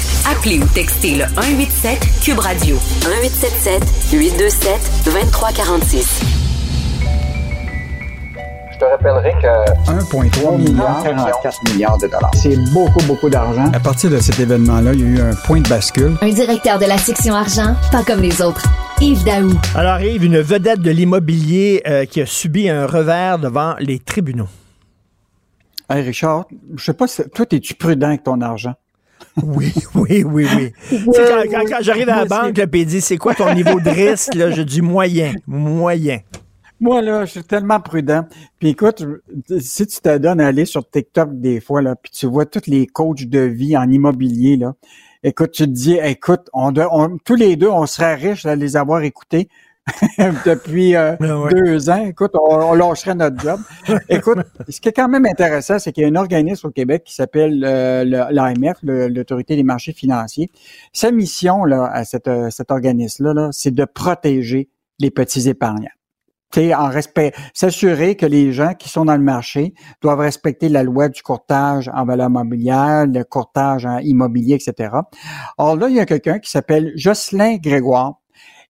Appelez ou textez le 187 Cube Radio 1877 827 2346. Je te rappellerai que 1,3 milliard, 44 milliards de dollars. C'est beaucoup, beaucoup d'argent. À partir de cet événement-là, il y a eu un point de bascule. Un directeur de la section argent, pas comme les autres. Yves Daou. Alors, Yves, une vedette de l'immobilier euh, qui a subi un revers devant les tribunaux. Hey Richard, je sais pas, si, toi, es-tu prudent avec ton argent? *laughs* Oui, oui, oui, oui. quand, quand, quand j'arrive à la banque, le PD, c'est quoi ton niveau de risque? Là, je dis moyen, moyen. Moi, là, je suis tellement prudent. Puis écoute, si tu te donnes à aller sur TikTok des fois, là, puis tu vois tous les coachs de vie en immobilier, là, écoute, tu te dis, écoute, on, on tous les deux, on serait riches de les avoir écoutés. *laughs* depuis euh, Ah deux ans. Écoute, on, on lâcherait notre job. *laughs* Écoute, ce qui est quand même intéressant, c'est qu'il y a un organisme au Québec qui s'appelle euh, l'AMF, l'Autorité des marchés financiers. Sa mission là, à cette, euh, cet organisme-là, là, c'est de protéger les petits épargnants. T'sais, en respect, s'assurer que les gens qui sont dans le marché doivent respecter la loi du courtage en valeur mobilière, le courtage en immobilier, etc. Or là, il y a quelqu'un qui s'appelle Jocelyn Grégoire.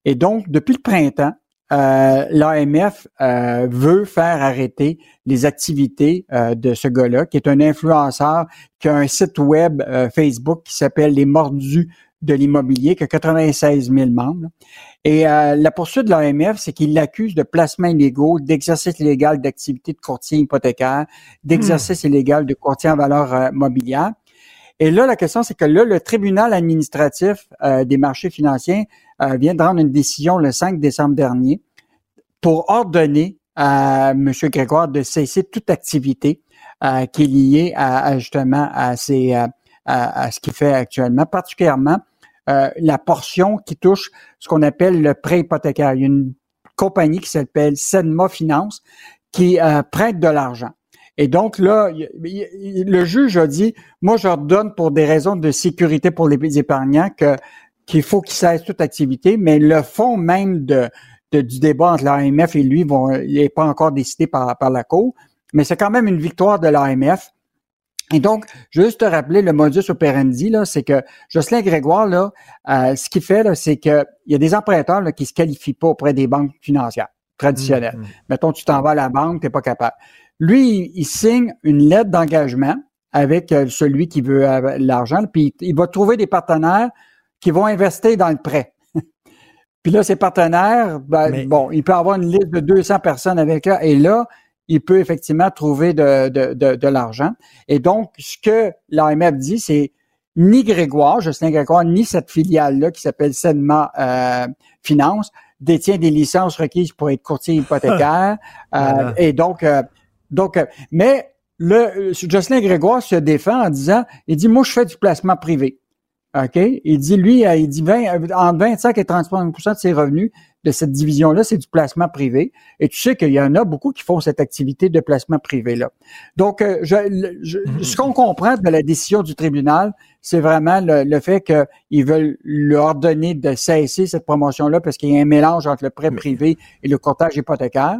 Et donc, depuis le printemps, euh, l'AMF euh, veut faire arrêter les activités euh, de ce gars-là, qui est un influenceur, qui a un site web euh, Facebook qui s'appelle Les Mordus de l'immobilier, qui a 96 000 membres. Et euh, la poursuite de l'AMF, c'est qu'il l'accuse de placement illégaux, d'exercice illégal d'activité de courtier hypothécaire, d'exercice illégal de courtier en valeur mobilière. Et là, la question, c'est que là, le tribunal administratif euh, des marchés financiers euh, vient de rendre une décision le 5 décembre dernier pour ordonner à M. Grégoire de cesser toute activité euh, qui est liée à, justement euh, à, à ce qu'il fait actuellement, particulièrement euh, la portion qui touche ce qu'on appelle le prêt hypothécaire. Il y a une compagnie qui s'appelle Senma Finance qui euh, prête de l'argent. Et donc là, le juge a dit, moi je redonne pour des raisons de sécurité pour les épargnants que qu'il faut qu'ils cessent toute activité, mais le fond même de, de- du débat entre l'AMF et lui vont, il n'est pas encore décidé par, par la Cour, mais c'est quand même une victoire de l'AMF. Et donc, juste te rappeler le modus operandi, là, c'est que Jocelyn Grégoire, là, euh, ce qu'il fait, là, c'est qu'il y a des emprunteurs là, qui se qualifient pas auprès des banques financières traditionnelles. Mettons, tu t'en vas à la banque, tu n'es pas capable. Lui, il, signe une lettre d'engagement avec euh, celui qui veut euh, l'argent, puis il, va trouver des partenaires qui vont investir dans le prêt. *laughs* puis là, ces partenaires, ben, bon, il peut avoir une liste de 200 personnes avec là, et là, il peut effectivement trouver de, de, de, de l'argent. Et donc, ce que l'AMF dit, c'est ni Grégoire, Justin Grégoire, ni cette filiale-là qui s'appelle Senma euh, Finance détient des licences requises pour être courtier hypothécaire. *laughs* Euh, Voilà. Et donc, euh, donc, euh, mais le Jocelyn Grégoire se défend en disant, il dit, moi, je fais du placement privé. OK? Il dit, lui, euh, il dit 20, entre 25 et 35% de ses revenus de cette division-là, c'est du placement privé. Et tu sais qu'il y en a beaucoup qui font cette activité de placement privé-là. Donc, euh, je, je- ce qu'on comprend de la décision du tribunal, c'est vraiment le, le fait qu'ils veulent leur ordonner de cesser cette promotion-là parce qu'il y a un mélange entre le prêt privé et le courtage hypothécaire.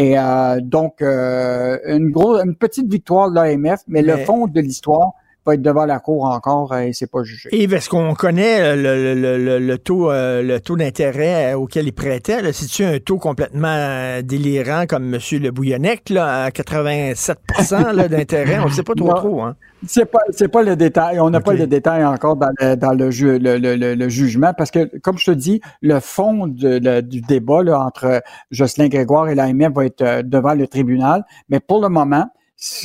Et euh, donc, euh, une, grosse, une petite victoire de l'AMF, mais, le fond de l'histoire va être devant la cour encore euh, et c'est pas jugé. Yves, est-ce qu'on connaît le, le- le- le taux, le taux d'intérêt auquel il prêtait? C'est-tu un taux complètement délirant comme M. Le Bouillonnec, là, à 87 là, d'intérêt? On ne sait pas trop Non. trop. Hein? C'est pas, c'est pas le détail. On n'a pas le détail encore dans le, dans le, ju- le, le- le- jugement parce que, comme je te dis, le fond de- le- du débat là, entre Jocelyn Grégoire et l'AMF va être euh, devant le tribunal. Mais pour le moment,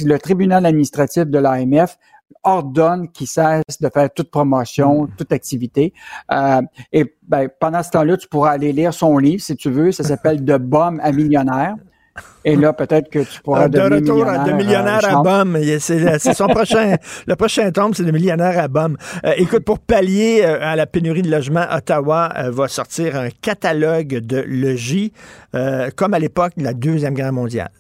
le tribunal administratif de l'AMF ordonne qu'il cesse de faire toute promotion, toute activité. Euh, et ben, pendant ce temps-là, tu pourras aller lire son livre si tu veux. Ça s'appelle De Bum à millionnaire. Et là, peut-être que tu pourras Euh, de devenir retour à- millionnaire. de millionnaire euh, à. Bum. Il- C'est son *laughs* prochain, le prochain tome, c'est de millionnaire à Bum. Euh, écoute, pour pallier euh, à la pénurie de logements, Ottawa euh, va sortir un catalogue de logis, euh, comme à l'époque de la Deuxième Guerre mondiale.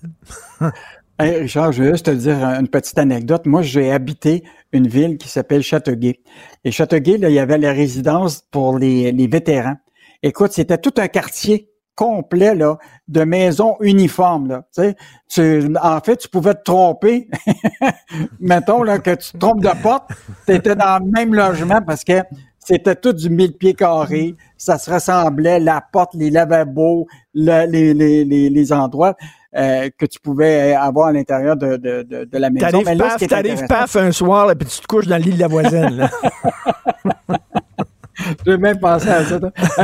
*laughs* Hey, Richard, je veux juste te dire une petite anecdote. Moi, j'ai habité une ville qui s'appelle Châteauguay. Et Châteauguay, là, il y avait la résidence pour les, les vétérans. Écoute, c'était tout un quartier complet là, de maisons uniformes. Là. Tu- en fait, tu pouvais te tromper. *laughs* Mettons là, que tu te trompes de porte, tu étais dans le même logement parce que c'était tout du mille pieds carrés. Ça se ressemblait, la porte, les lavabos, le- les, les, les, les endroits euh, que tu pouvais avoir à l'intérieur de, de, de, de la maison. T'arrives Mais paf, t'arrives un soir, puis tu te couches dans le lit de la voisine. là. *laughs* J'ai même pensé à ça.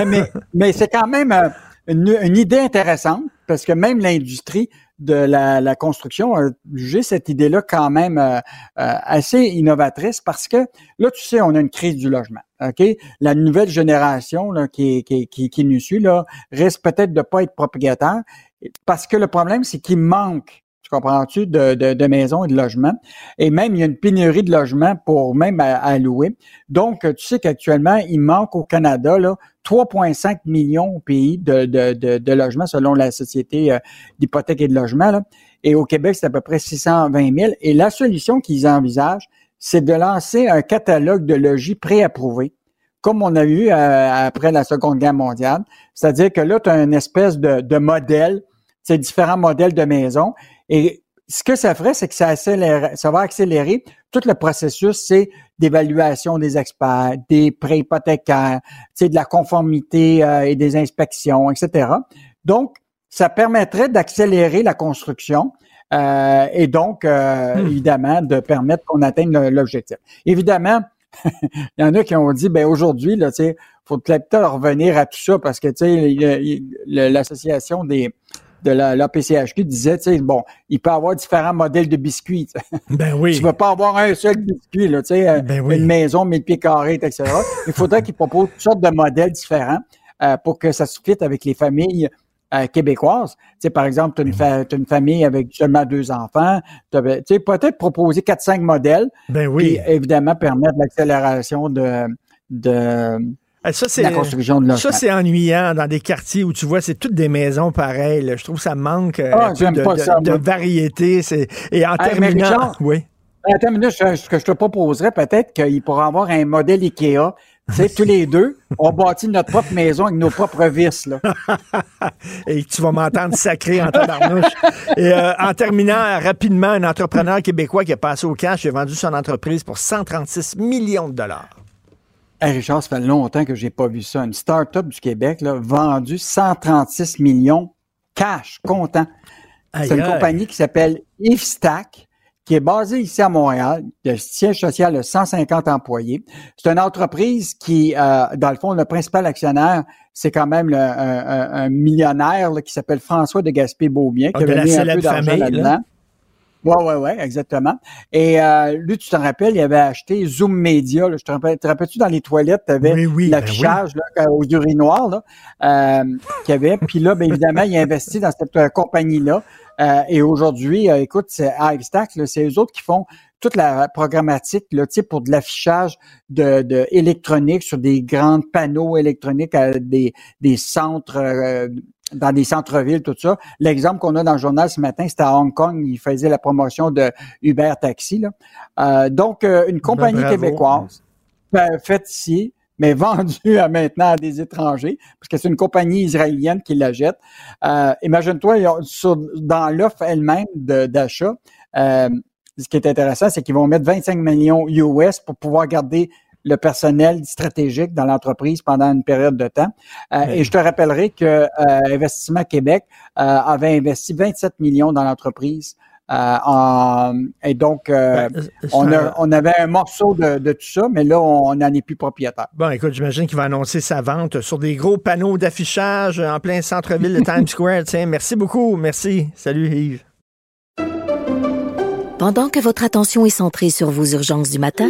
mais mais c'est quand même euh, une, une idée intéressante parce que même l'industrie de la, la construction a jugé cette idée-là quand même euh, euh, assez innovatrice parce que là, tu sais, on a une crise du logement. OK? La nouvelle génération là, qui, qui, qui, qui nous suit là, risque peut-être de pas être propriétaire parce que le problème, c'est qu'il manque tu comprends-tu, de, de, de, maisons et de logements. Et même, il y a une pénurie de logements pour même à, louer. Donc, tu sais qu'actuellement, il manque au Canada là, 3,5 millions au pays de, de, de, logements selon la Société euh, d'hypothèque et de logement. Là. Et au Québec, c'est à peu près 620 000. Et la solution qu'ils envisagent, c'est de lancer un catalogue de logis préapprouvés comme on a eu euh, après la Seconde Guerre mondiale. C'est-à-dire que là, tu as une espèce de, de modèle, c'est différents modèles de maisons. Et ce que ça ferait, c'est que ça, accélère, ça va accélérer tout le processus, c'est d'évaluation des experts, des prêts hypothécaires, de la conformité euh, et des inspections, etc. Donc, ça permettrait d'accélérer la construction euh, et donc, euh, hmm. évidemment, de permettre qu'on atteigne l'objectif. Évidemment, *laughs* il y en a qui ont dit, ben aujourd'hui, là, tu sais, faut peut-être revenir à tout ça parce que, tu sais, l'association des de la, l'APCHQ disait, tu sais, bon, il peut avoir différents modèles de biscuits. *laughs* Ben oui. Tu vas pas avoir un seul biscuit, là, tu sais, euh, ben une maison, mille pieds carrés, etc. il faudrait qu'il propose toutes sortes de modèles différents euh, pour que ça se fitte avec les familles euh, québécoises. Tu sais, par exemple, tu as, une, famille avec seulement deux enfants. Tu sais, peut-être proposer quatre, cinq modèles. Ben oui. Qui, évidemment, permettre l'accélération de, de ça, c'est, Ça, c'est ennuyant dans des quartiers où tu vois, c'est toutes des maisons pareilles. Je trouve que ça manque euh, ah, de, variété. Et en terminant... oui. En terminant, ce que je te proposerais, peut-être qu'il pourrait avoir un modèle IKEA. Tu sais, tous les deux, *laughs* on bâtit notre propre maison avec nos propres vis. Là. *laughs* Et tu vas m'entendre sacré en tabarnouche. Et euh, en terminant rapidement, un entrepreneur québécois qui a passé au cash a vendu son entreprise pour 136 millions de dollars. Hey Richard, ça fait longtemps que j'ai pas vu ça. Une start-up du Québec, là, vendu 136 millions cash, comptant. C'est une compagnie qui s'appelle Ifstack, qui est basée ici à Montréal. Le siège social de 150 employés. C'est une entreprise qui, euh, dans le fond, le principal actionnaire, c'est quand même un, millionnaire qui s'appelle François de Gaspé-Beaubien, qui ah, a mis un peu d'argent là-dedans. Oui, oui, oui, exactement. Et euh, lui, tu te rappelles, il avait acheté Zoom Media. Là, je te rappelle, te rappelles-tu dans les toilettes, tu avais ben l'affichage ben aux urinoirs là, euh, qu'il y avait. Puis là, bien évidemment, il a investi dans cette euh, compagnie-là. Euh, et aujourd'hui, euh, écoute, c'est Hivestack, c'est eux autres qui font toute la programmatique là, pour de l'affichage de, de, électronique sur des grands panneaux électroniques à des, des centres dans des centres-villes, tout ça. L'exemple qu'on a dans le journal ce matin, c'était à Hong Kong, il faisait la promotion de Uber Taxi. Là. Euh, donc, euh, une compagnie québécoise ben, faite ici, mais *laughs* vendue à maintenant à des étrangers, parce que c'est une compagnie israélienne qui la jette. Euh, Imagine-toi, dans l'offre elle-même d'achat, euh, ce qui est intéressant, c'est qu'ils vont mettre 25 millions US pour pouvoir garder le personnel stratégique dans l'entreprise pendant une période de temps. Euh, et je te rappellerai que euh, Investissement Québec euh, avait investi 27 millions dans l'entreprise. et donc, ben, on, on, avait un morceau de, de tout ça, mais là, on n'en est plus propriétaire. Bon, écoute, j'imagine qu'il va annoncer sa vente sur des gros panneaux d'affichage en plein centre-ville de Times Square. Tiens, merci beaucoup. Merci. Salut, Yves. Pendant que votre attention est centrée sur vos urgences du matin,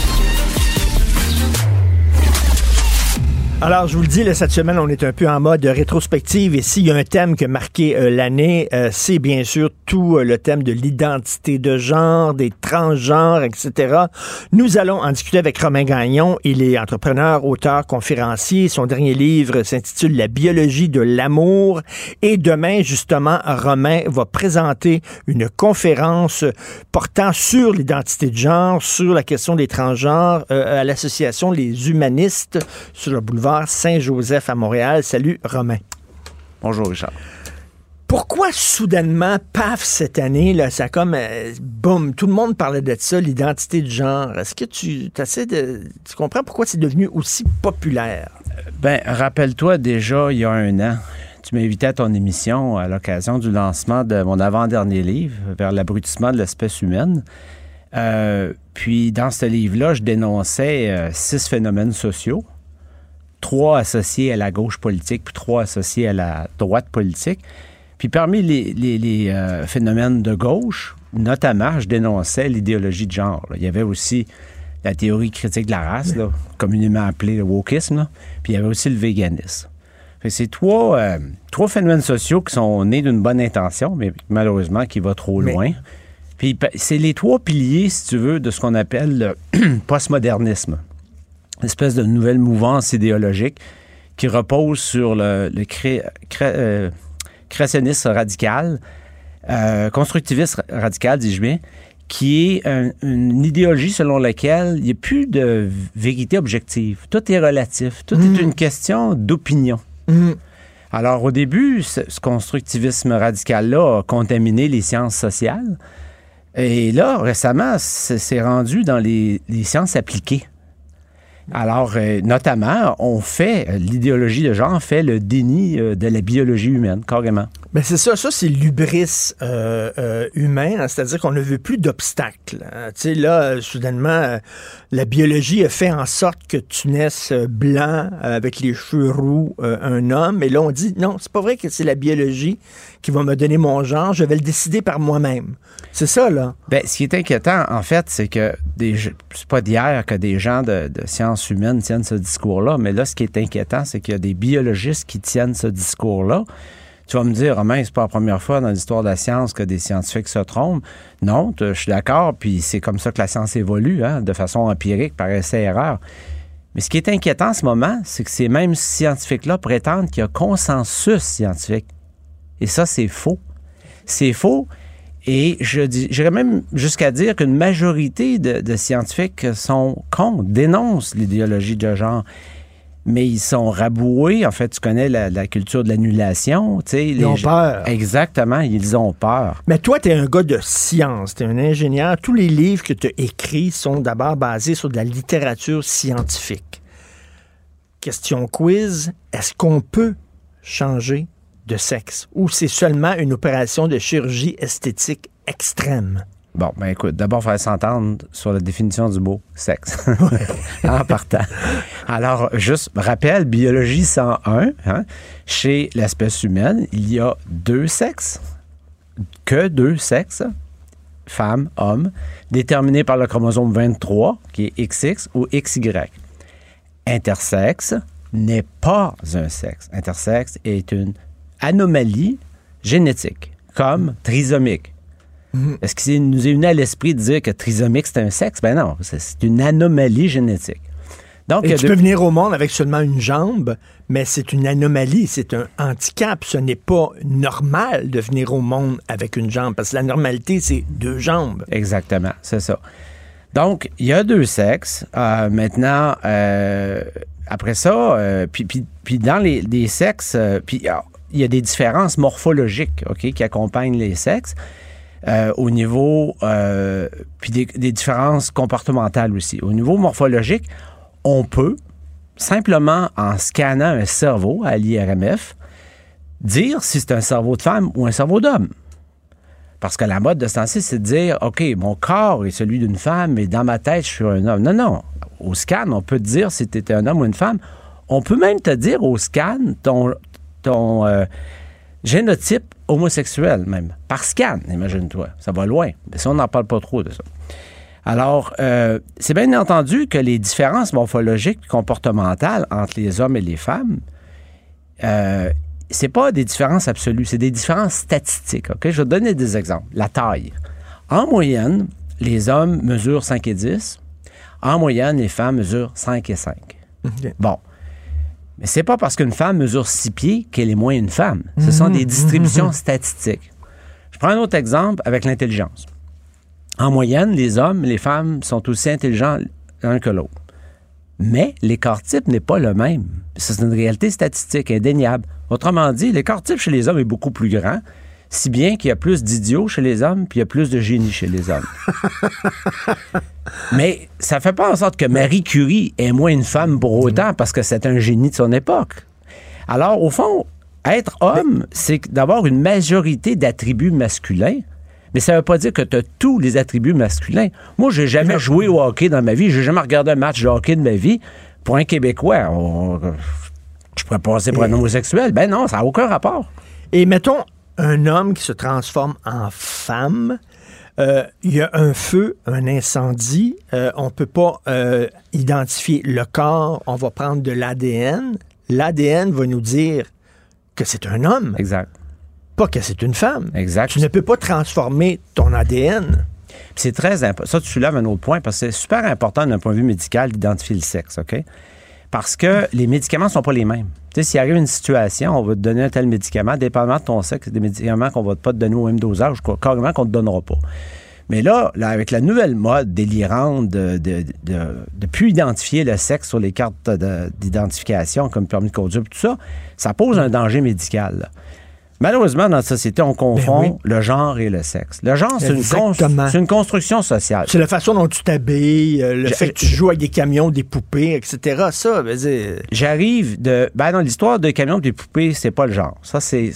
Alors, je vous le dis, là, cette semaine, on est un peu en mode rétrospective. Et s'il y a un thème qui a marqué euh, l'année, euh, c'est bien sûr tout euh, le thème de l'identité de genre, des transgenres, etc. Nous allons en discuter avec Romain Gagnon. Il est entrepreneur, auteur, conférencier. Son dernier livre s'intitule La biologie de l'amour. Et demain, justement, Romain va présenter une conférence portant sur l'identité de genre, sur la question des transgenres à l'association Les Humanistes sur le boulevard Saint-Joseph à Montréal. Salut, Romain. Bonjour, Richard. Pourquoi soudainement, paf, cette année, là, ça comme, euh, boum, tout le monde parlait de ça, l'identité de genre. Est-ce que tu essaies de, tu comprends pourquoi c'est devenu aussi populaire? Ben, rappelle-toi déjà, il y a un an, tu m'invitais à ton émission à l'occasion du lancement de mon avant-dernier livre, Vers l'abrutissement de l'espèce humaine. Euh, puis dans ce livre-là, je dénonçais euh, six phénomènes sociaux trois associés à la gauche politique, puis trois associés à la droite politique. Puis parmi les, euh, phénomènes de gauche, notamment, je dénonçais l'idéologie de genre. Il y avait aussi la théorie critique de la race, communément appelée le wokisme, puis il y avait aussi le véganisme. C'est trois, euh, trois phénomènes sociaux qui sont nés d'une bonne intention, mais malheureusement qui va trop loin. Puis c'est les trois piliers, si tu veux, de ce qu'on appelle le *clears throat* postmodernisme espèce de nouvelle mouvance idéologique qui repose sur le, euh, créationnisme radical, euh, constructiviste radical, dis-je bien, qui est une idéologie selon laquelle il n'y a plus de vérité objective. Tout est relatif. Tout est mm. une question d'opinion. Mm. Alors, au début, ce, constructivisme radical-là a contaminé les sciences sociales. Et là, récemment, c'est rendu dans les sciences appliquées. Alors, euh, notamment, on fait, euh, l'idéologie de genre fait le déni euh, de la biologie humaine, carrément. Ben c'est ça, ça c'est l'ubris humain, hein. c'est-à-dire qu'on ne veut plus d'obstacles. Hein. Tu sais, là, soudainement, la biologie a fait en sorte que tu naisses blanc, avec les cheveux roux, un homme, et là on dit, non, c'est pas vrai que c'est la biologie qui va me donner mon genre, je vais le décider par moi-même. C'est ça, là. Ben, ce qui est inquiétant, en fait, c'est que des, c'est pas d'hier que des gens de, sciences humaines tiennent ce discours-là, mais là, ce qui est inquiétant, c'est qu'il y a des biologistes qui tiennent ce discours-là. Tu vas me dire, Romain, c'est pas la première fois dans l'histoire de la science que des scientifiques se trompent. Non, je suis d'accord, puis c'est comme ça que la science évolue, hein, de façon empirique, par essai-erreur. Mais ce qui est inquiétant en ce moment, c'est que ces mêmes scientifiques-là prétendent qu'il y a consensus scientifique. Et ça, c'est faux. C'est faux. Et je j'irais même jusqu'à dire qu'une majorité de, scientifiques sont contre, dénoncent l'idéologie de genre. Mais ils sont raboués. En fait, tu connais la, culture de l'annulation. Ils ont peur. Exactement, ils ont peur. Mais toi, tu es un gars de science, tu es un ingénieur. Tous les livres que tu as écrits sont d'abord basés sur de la littérature scientifique. Question quiz, est-ce qu'on peut changer de sexe? Ou c'est seulement une opération de chirurgie esthétique extrême? Bon, ben écoute, d'abord, il faudrait s'entendre sur la définition du mot sexe *laughs* en partant. Alors, juste rappel, biologie 101, hein, chez l'espèce humaine, il y a deux sexes, que deux sexes, femme, homme, déterminés par le chromosome 23, qui est XX ou XY. Intersexe n'est pas un sexe. Intersexe est une anomalie génétique, comme trisomique. Mhm. Est-ce qu'il nous est venu à l'esprit de dire que trisomique, c'est un sexe? Ben non, c'est une anomalie génétique. Donc, tu peux venir au monde avec seulement une jambe, mais c'est une anomalie, c'est un handicap. Ce n'est pas normal de venir au monde avec une jambe, parce que la normalité, c'est deux jambes. Exactement, c'est ça. Donc, il y a deux sexes. Euh, maintenant, euh, après ça, euh, puis, puis, dans les, les sexes, puis il y a des différences morphologiques ok, qui accompagnent les sexes. Euh, au niveau, euh, puis des, différences comportementales aussi. Au niveau morphologique, on peut, simplement en scannant un cerveau à l'IRMF, dire si c'est un cerveau de femme ou un cerveau d'homme. Parce que la mode de ce c'est de dire, OK, mon corps est celui d'une femme, mais dans ma tête, je suis un homme. Non, non. Au scan, on peut te dire si tu étais un homme ou une femme. On peut même te dire au scan, ton, ton euh, génotype homosexuel même, par scan, imagine-toi. Ça va loin. Mais ça, on n'en parle pas trop de ça. Alors, euh, c'est bien entendu que les différences morphologiques et comportementales entre les hommes et les femmes, euh, c'est pas des différences absolues, c'est des différences statistiques. Je vais te donner des exemples. La taille. En moyenne, les hommes mesurent 5 et 10. En moyenne, les femmes mesurent 5 et 5. Bon. Mais c'est pas parce qu'une femme mesure 6 pieds qu'elle est moins une femme. Ce sont Mhm. des distributions Mhm. statistiques. Je prends un autre exemple avec l'intelligence. En moyenne, les hommes et les femmes sont aussi intelligents l'un que l'autre. Mais l'écart type n'est pas le même. C'est une réalité statistique indéniable. Autrement dit, l'écart type chez les hommes est beaucoup plus grand, si bien qu'il y a plus d'idiots chez les hommes, puis il y a plus de génies chez les hommes. *laughs* Mais ça fait pas en sorte que Marie Curie est moins une femme pour autant parce que c'est un génie de son époque. Alors, au fond, être homme, c'est d'avoir une majorité d'attributs masculins. Mais ça ne veut pas dire que tu as tous les attributs masculins. Moi, j'ai jamais joué au hockey dans ma vie. J'ai jamais regardé un match de hockey de ma vie. Pour un Québécois, on- je pourrais passer pour un homosexuel. Ben non, ça n'a aucun rapport. Et mettons un homme qui se transforme en femme. euh, Il y a un feu, un incendie. euh, on ne peut pas euh, identifier le corps. On va prendre de l'ADN. L'ADN va nous dire que c'est un homme. Exact. Pas que c'est une femme. Exact. Tu ne peux pas transformer ton ADN. C'est très important. Ça, tu soulèves un autre point parce que c'est super important d'un point de vue médical d'identifier le sexe, OK? Parce que les médicaments ne sont pas les mêmes. Tu sais, s'il arrive une situation, on va te donner un tel médicament, dépendamment de ton sexe, des médicaments qu'on va pas te donner au même dosage, carrément qu'on ne te donnera pas. Mais là, avec la nouvelle mode délirante de ne plus identifier le sexe sur les cartes de- d'identification comme permis de conduire, tout ça, ça pose un danger médical. Malheureusement, dans notre société, on confond Ben oui. le genre et le sexe. Le genre, c'est une, construction sociale. C'est la façon dont tu t'habilles, euh, le fait que tu joues avec des camions, des poupées, etc. Ça, J'arrive de. Ben, dans l'histoire de camions et des poupées, c'est pas le genre. Ça, c'est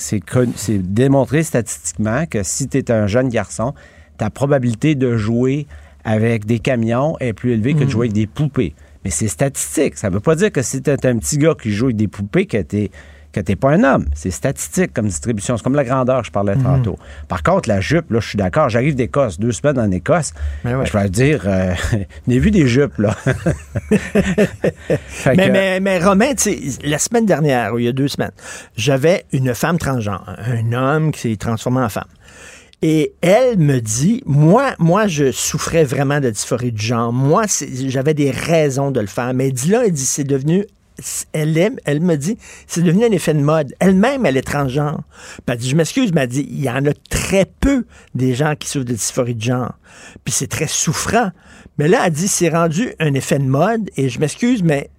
démontré statistiquement que si tu es un jeune garçon, ta probabilité de jouer avec des camions est plus élevée que de jouer avec des poupées. Mais c'est statistique. Ça veut pas dire que si tu un petit gars qui joue avec des poupées, que tu que t'es pas un homme. C'est statistique comme distribution. C'est comme la grandeur que je parlais Mhm. tantôt. Par contre, la jupe, là, je suis d'accord. J'arrive d'Écosse, deux semaines en Écosse. Je vais dire, euh, *laughs* on a vu des jupes, là. *laughs* Mais, que- mais, mais Romain, tu la semaine dernière, ou il y a deux semaines, j'avais une femme transgenre, un homme qui s'est transformé en femme. Et elle me dit, moi, moi, je souffrais vraiment de dysphorie de genre. Moi, j'avais des raisons de le faire. Mais elle dit là, elle dit, c'est devenu, elle aime, elle me dit, c'est devenu un effet de mode. Elle-même, elle est transgenre. Puis elle dit, je m'excuse, mais elle dit, il y en a très peu des gens qui souffrent de dysphorie de genre. Puis c'est très souffrant. Mais là, elle dit, c'est rendu un effet de mode. Et je m'excuse, mais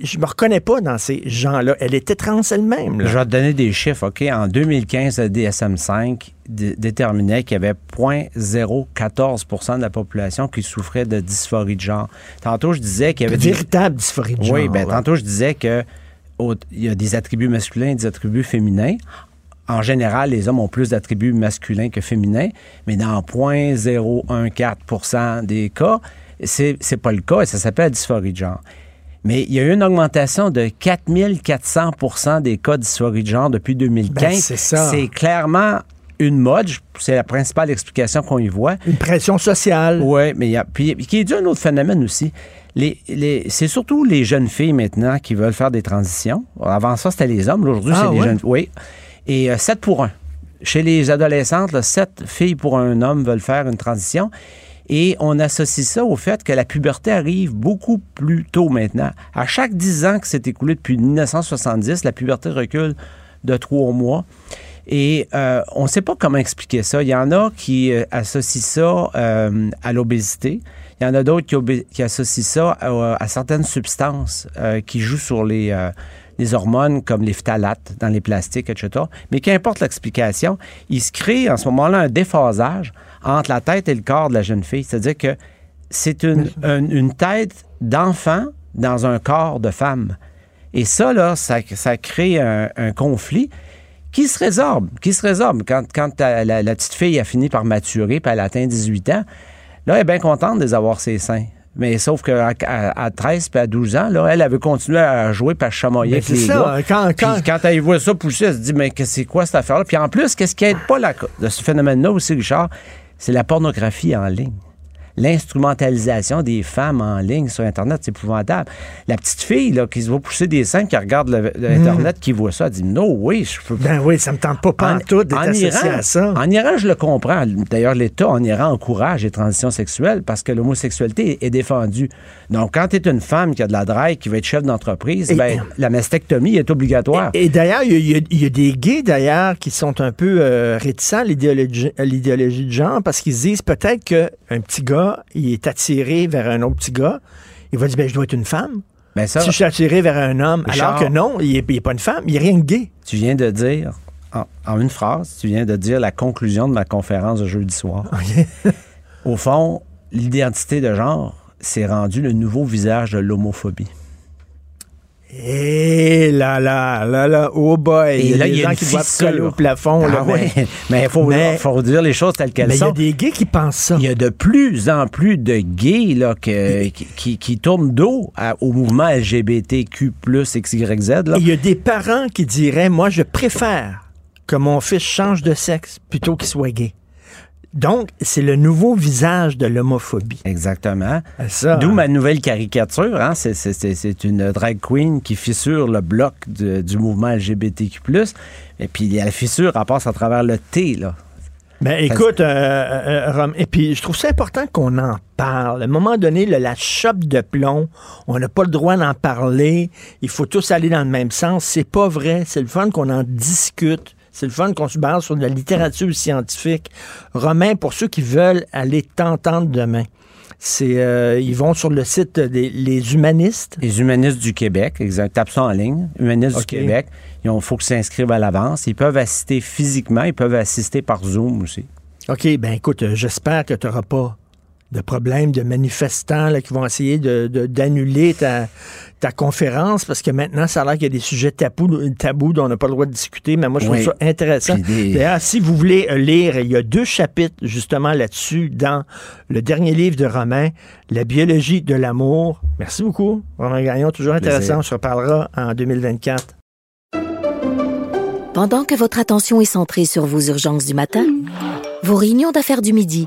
je me reconnais pas dans ces gens-là. Elle était trans elle-même. Je vais te donner des chiffres, OK? En 2015, le DSM-5 dé- déterminait qu'il y avait 0,014% de la population qui souffrait de dysphorie de genre. Tantôt, je disais qu'il y avait... des- Véritable dysphorie de genre. Oui, là. tantôt, je disais que au- il y a des attributs masculins et des attributs féminins. En général, les hommes ont plus d'attributs masculins que féminins, mais dans 0,014 des cas, c'est c'est pas le cas et ça s'appelle la dysphorie de genre. Mais il y a eu une augmentation de 4400% des cas dysphorie de genre depuis 2015. Ben, c'est ça. C'est clairement une mode. C'est la principale explication qu'on y voit. Une pression sociale. Oui, mais il y a. Puis, qui est dû à un autre phénomène aussi. Les, les- c'est surtout les jeunes filles maintenant qui veulent faire des transitions. Avant ça, c'était les hommes. Aujourd'hui, Ah, c'est les jeunes Oui. Et 7 pour 1. Chez les adolescentes, 7 filles pour un homme veulent faire une transition. Et on associe ça au fait que la puberté arrive beaucoup plus tôt maintenant. À chaque 10 ans que s'est écoulé depuis 1970, la puberté recule de 3 mois. Et euh, on ne sait pas comment expliquer ça. Il y en a qui euh, associent ça euh, à l'obésité. Il y en a d'autres qui, qui associent ça à, certaines substances qui jouent sur les, les hormones comme les phtalates dans les plastiques, etc. Mais qu'importe l'explication, il se crée en ce moment-là un déphasage entre la tête et le corps de la jeune fille. C'est-à-dire que c'est une, une- une tête d'enfant dans un corps de femme. Et ça, là, ça, ça crée un, un conflit qui se résorbe, qui se résorbe. Quand, quand la, la petite fille a fini par maturer, puis elle a atteint 18 ans, là, elle est bien contente de les avoir ses seins. Mais sauf qu'à à, à 13 puis à 12 ans, là, elle, veut continuer à jouer puis à chamoyer avec les ça, gars. quand- Puis quand- quand elle voit ça pousser, elle se dit, mais que c'est quoi cette affaire-là? Puis en plus, qu'est-ce qui aide pas la- de ce phénomène-là aussi, Richard? C'est la pornographie en ligne. L'instrumentalisation des femmes en ligne sur Internet, c'est épouvantable. La petite fille là, qui se va pousser des seins, qui regarde le, le Mm. Internet, qui voit ça, elle dit non, oui, je peux Ben oui, ça me tente pas pantoute d'être associé à ça. En Iran, je le comprends. D'ailleurs, l'État en Iran encourage les transitions sexuelles parce que l'homosexualité est défendue. Donc, quand tu es une femme qui a de la drague, qui va être chef d'entreprise, ben, la mastectomie est obligatoire. Et d'ailleurs, il y, a- y y des gays, d'ailleurs, qui sont un peu euh, réticents à l'idéologie de genre parce qu'ils se disent peut-être qu'un petit gars, il est attiré vers un autre petit gars. Il va dire, ben, je dois être une femme. Ben, ça- si je suis attiré vers un homme, Richard- alors que non, il n'est pas une femme, il n'est rien de gay. Tu viens de dire, en, en une phrase, tu viens de dire la conclusion de ma conférence de jeudi soir. *laughs* Au fond, l'identité de genre s'est rendu le nouveau visage de l'homophobie. Et là, là, là, là, oh boy. il y a là, des gens qui doivent coller au plafond. là, Ah ben, ouais. Mais *laughs* il faut, faut dire les choses telles qu'elles mais il y sont. a des gays qui pensent ça. Il y a de plus en plus de gays là, que- qui, qui, qui tournent dos à- au mouvement LGBTQ, XYZ. Là. Et il y a des parents qui diraient, moi, je préfère que mon fils change de sexe plutôt qu'il soit gay. Donc, c'est le nouveau visage de l'homophobie. Exactement. Ça. D'où ma nouvelle caricature. Hein? C'est, c'est- c'est- c'est une drag queen qui fissure le bloc de- du mouvement LGBTQ. Et puis, la fissure, elle passe à travers le T. Là. Ben, écoute, euh, euh, Rom, et puis je trouve ça important qu'on en parle. À un moment donné, la chope de plomb, on n'a pas le droit d'en parler. Il faut tous aller dans le même sens. C'est pas vrai. C'est le fun qu'on en discute. C'est le fun qu'on se base sur de la littérature scientifique. Romain, pour ceux qui veulent aller t'entendre demain, c'est euh, ils vont sur le site des les humanistes. Les humanistes du Québec, exact. Tape ça en ligne. Humanistes du Québec. Il faut qu'ils s'inscrivent à l'avance. Ils peuvent assister physiquement. Ils peuvent assister par Zoom aussi. OK, ben écoute, euh, j'espère que tu n'auras pas de problème de manifestants là, qui vont essayer de- de- d'annuler ta, ta conférence parce que maintenant, ça a l'air qu'il y a des sujets tabous, tabous dont on n'a pas le droit de discuter, mais moi, je trouve Oui. ça intéressant. Des- D'ailleurs, si vous voulez euh, lire, il y a deux chapitres justement là-dessus dans le dernier livre de Romain, La biologie de l'amour. Merci beaucoup, Romain Gagnon, toujours Plaisir. intéressant. On se reparlera en 2024. Pendant que votre attention est centrée sur vos urgences du matin, vos réunions d'affaires du midi,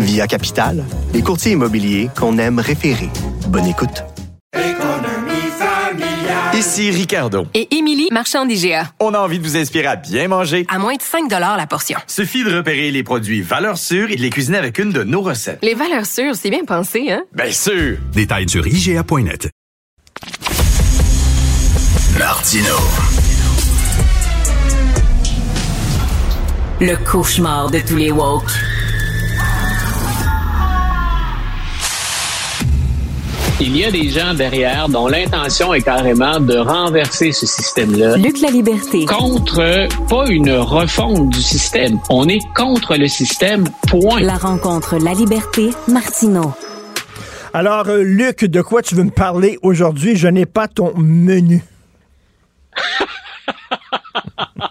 Via Capital, les courtiers immobiliers qu'on aime référer. Bonne écoute. Ici Ricardo. Et Émilie, marchand d'IGA. On a envie de vous inspirer à bien manger. À moins de 5 la portion. Suffit de repérer les produits valeurs sûres et de les cuisiner avec une de nos recettes. Les valeurs sûres, c'est bien pensé, hein? Bien sûr! Détails sur IGA.net. Martino. Le cauchemar de tous les woke. Il y a des gens derrière dont l'intention est carrément de renverser ce système-là. Luc La Liberté. Contre, pas une refonte du système. On est contre le système, point. La rencontre La Liberté, Martino. Alors, euh, Luc, de quoi tu veux me parler aujourd'hui? Je n'ai pas ton menu. *laughs*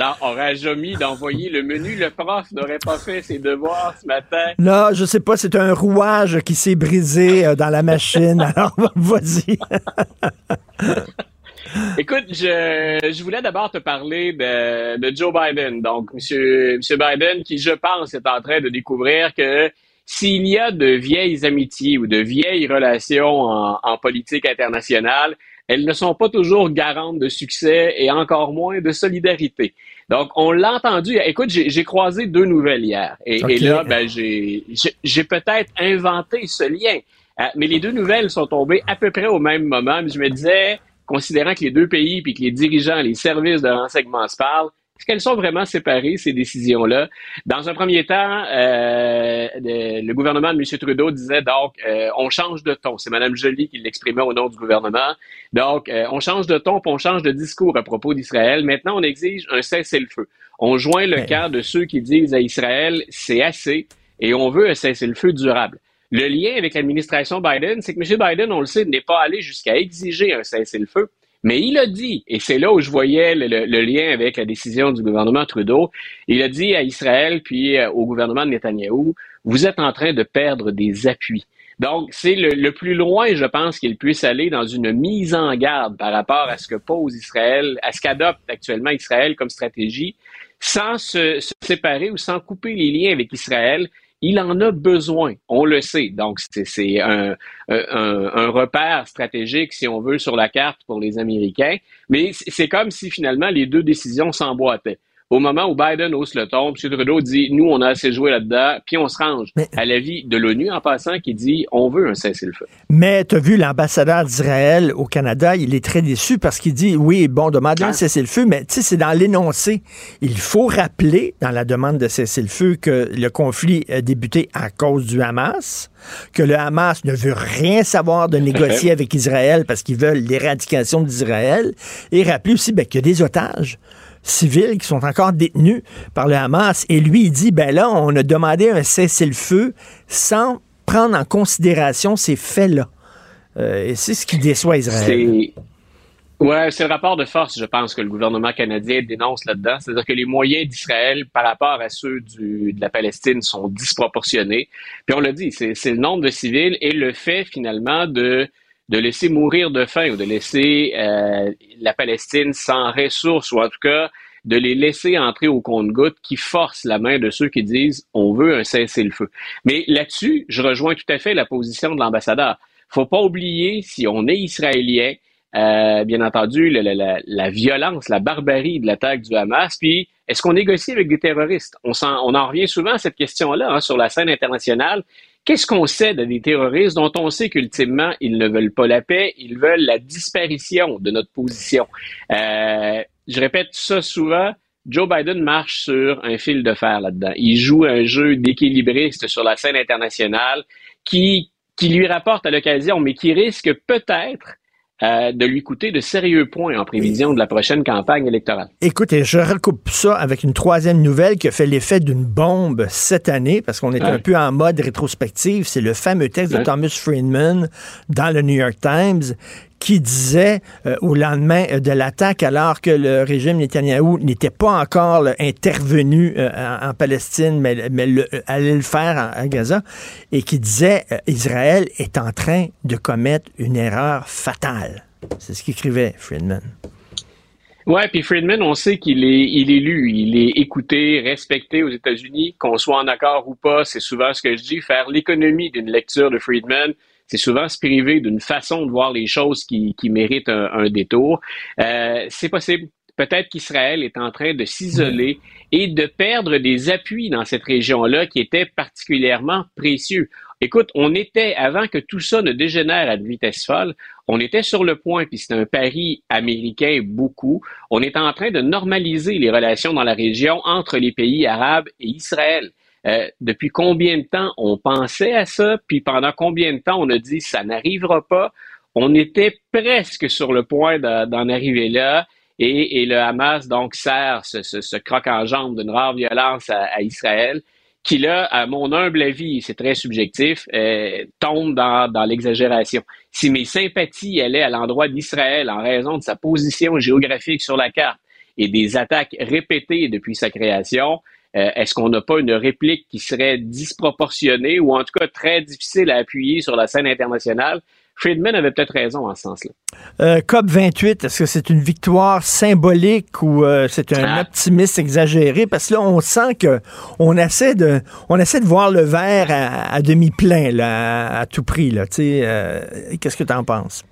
Alors, aurais-je omis d'envoyer le menu? Le prof n'aurait pas fait ses devoirs ce matin. Là, je sais pas, c'est un rouage qui s'est brisé euh, dans la machine. *laughs* Alors, vas-y. *laughs* Écoute, je, je voulais d'abord te parler de, de Joe Biden. Donc, monsieur, monsieur Biden, qui, je pense, est en train de découvrir que s'il y a de vieilles amitiés ou de vieilles relations en, en politique internationale, elles ne sont pas toujours garantes de succès et encore moins de solidarité. Donc, on l'a entendu. Écoute, j'ai croisé deux nouvelles hier. Et, là, ben, j'ai peut-être inventé ce lien. Euh, mais les deux nouvelles sont tombées à peu près au même moment. Mais je me disais, considérant que les deux pays puis que les dirigeants, les services de renseignement se parlent, qu'elles sont vraiment séparées, ces décisions-là? Dans un premier temps, euh, le gouvernement de M. Trudeau disait donc, euh, on change de ton. C'est Mme Joly qui l'exprimait au nom du gouvernement. Donc, euh, on change de ton, puis on change de discours à propos d'Israël. Maintenant, on exige un cessez-le-feu. On joint le camp de ceux qui disent à Israël, c'est assez, et on veut un cessez-le-feu durable. Le lien avec l'administration Biden, c'est que M. Biden, on le sait, n'est pas allé jusqu'à exiger un cessez-le-feu. Mais il a dit, et c'est là où je voyais le, lien avec la décision du gouvernement Trudeau, il a dit à Israël puis euh, au gouvernement de Netanyahou, vous êtes en train de perdre des appuis. Donc, c'est le, plus loin, je pense, qu'il puisse aller dans une mise en garde par rapport à ce que pose Israël, à ce qu'adopte actuellement Israël comme stratégie, sans se, séparer ou sans couper les liens avec Israël. Il en a besoin, on le sait. Donc, c'est un, repère stratégique, si on veut, sur la carte pour les Américains. Mais c'est comme si finalement les deux décisions s'emboîtaient. Au moment où Biden hausse le ton, M. Trudeau dit Nous, on a assez joué là-dedans, puis on se range à l'avis de l'ONU en passant qui dit On veut un cessez-le-feu. Mais tu as vu l'ambassadeur d'Israël au Canada, il est très déçu parce qu'il dit Oui, bon, demandez un ah. cessez-le-feu, mais tu sais, c'est dans l'énoncé. Il faut rappeler dans la demande de cessez-le-feu que le conflit a débuté à cause du Hamas, que le Hamas ne veut rien savoir de négocier avec Israël parce qu'ils veulent l'éradication d'Israël, et rappeler aussi ben, qu'il y a des otages civils qui sont encore détenus par le Hamas. Et lui, il dit, ben là, on a demandé un cessez-le-feu sans prendre en considération ces faits-là. Euh, et c'est ce qui déçoit Israël. Ouais, c'est le rapport de force, je pense, que le gouvernement canadien dénonce là-dedans. C'est-à-dire que les moyens d'Israël par rapport à ceux du, de la Palestine sont disproportionnés. Puis on l'a dit, c'est le nombre de civils et le fait finalement de de laisser mourir de faim ou de laisser euh, la Palestine sans ressources ou en tout cas de les laisser entrer au compte-goutte qui force la main de ceux qui disent on veut un cessez-le-feu. Mais là-dessus, je rejoins tout à fait la position de l'ambassadeur. Faut pas oublier, si on est israélien, euh, bien entendu, la, la, la, violence, la barbarie de l'attaque du Hamas, puis est-ce qu'on négocie avec des terroristes? On, en, on en revient souvent à cette question-là hein, sur la scène internationale. Qu'est-ce qu'on cède à des terroristes dont on sait qu'ultimement, ils ne veulent pas la paix, ils veulent la disparition de notre position? Euh, je répète ça souvent. Joe Biden marche sur un fil de fer là-dedans. Il joue un jeu d'équilibriste sur la scène internationale qui, qui lui rapporte à l'occasion, mais qui risque peut-être euh, de lui coûter de sérieux points en prévision de la prochaine campagne électorale. Écoutez, je recoupe ça avec une troisième nouvelle qui a fait l'effet d'une bombe cette année, parce qu'on est un peu en mode rétrospective. C'est le fameux texte de Thomas Friedman dans le New York Times qui disait euh, au lendemain euh, de l'attaque, alors que le régime Netanyahou n'était pas encore intervenu euh, en, Palestine, mais, allait le faire à Gaza, et qui disait Israël est en train de commettre une erreur fatale. C'est ce qu'écrivait Friedman. Ouais, puis Friedman, on sait qu'il est, il est lu, il est écouté, respecté aux États-Unis, qu'on soit en accord ou pas, c'est souvent ce que je dis, faire l'économie d'une lecture de Friedman, c'est souvent se priver d'une façon de voir les choses qui, qui mérite un, détour. Euh, c'est possible. Peut-être qu'Israël est en train de s'isoler et de perdre des appuis dans cette région-là qui étaient particulièrement précieux. Écoute, on était, avant que tout ça ne dégénère à une vitesse folle, on était sur le point, puis c'est un pari américain beaucoup, on est en train de normaliser les relations dans la région entre les pays arabes et Israël. Euh, depuis combien de temps on pensait à ça, puis pendant combien de temps on a dit ça n'arrivera pas? On était presque sur le point d'en arriver là. Et, le Hamas donc sert ce, croc en jambe d'une rare violence à, Israël, qui là, à mon humble avis, c'est très subjectif, euh, tombe dans, dans l'exagération. Si mes sympathies allaient à l'endroit d'Israël en raison de sa position géographique sur la carte et des attaques répétées depuis sa création, euh, est-ce qu'on n'a pas une réplique qui serait disproportionnée ou en tout cas très difficile à appuyer sur la scène internationale? Friedman avait peut-être raison en ce sens-là. Euh, COP 28, est-ce que c'est une victoire symbolique ou euh, c'est un ah. optimisme exagéré? Parce que là, on sent que on essaie de, on essaie de voir le verre à, demi plein, là, à, tout prix. Là, qu'est-ce que tu en penses?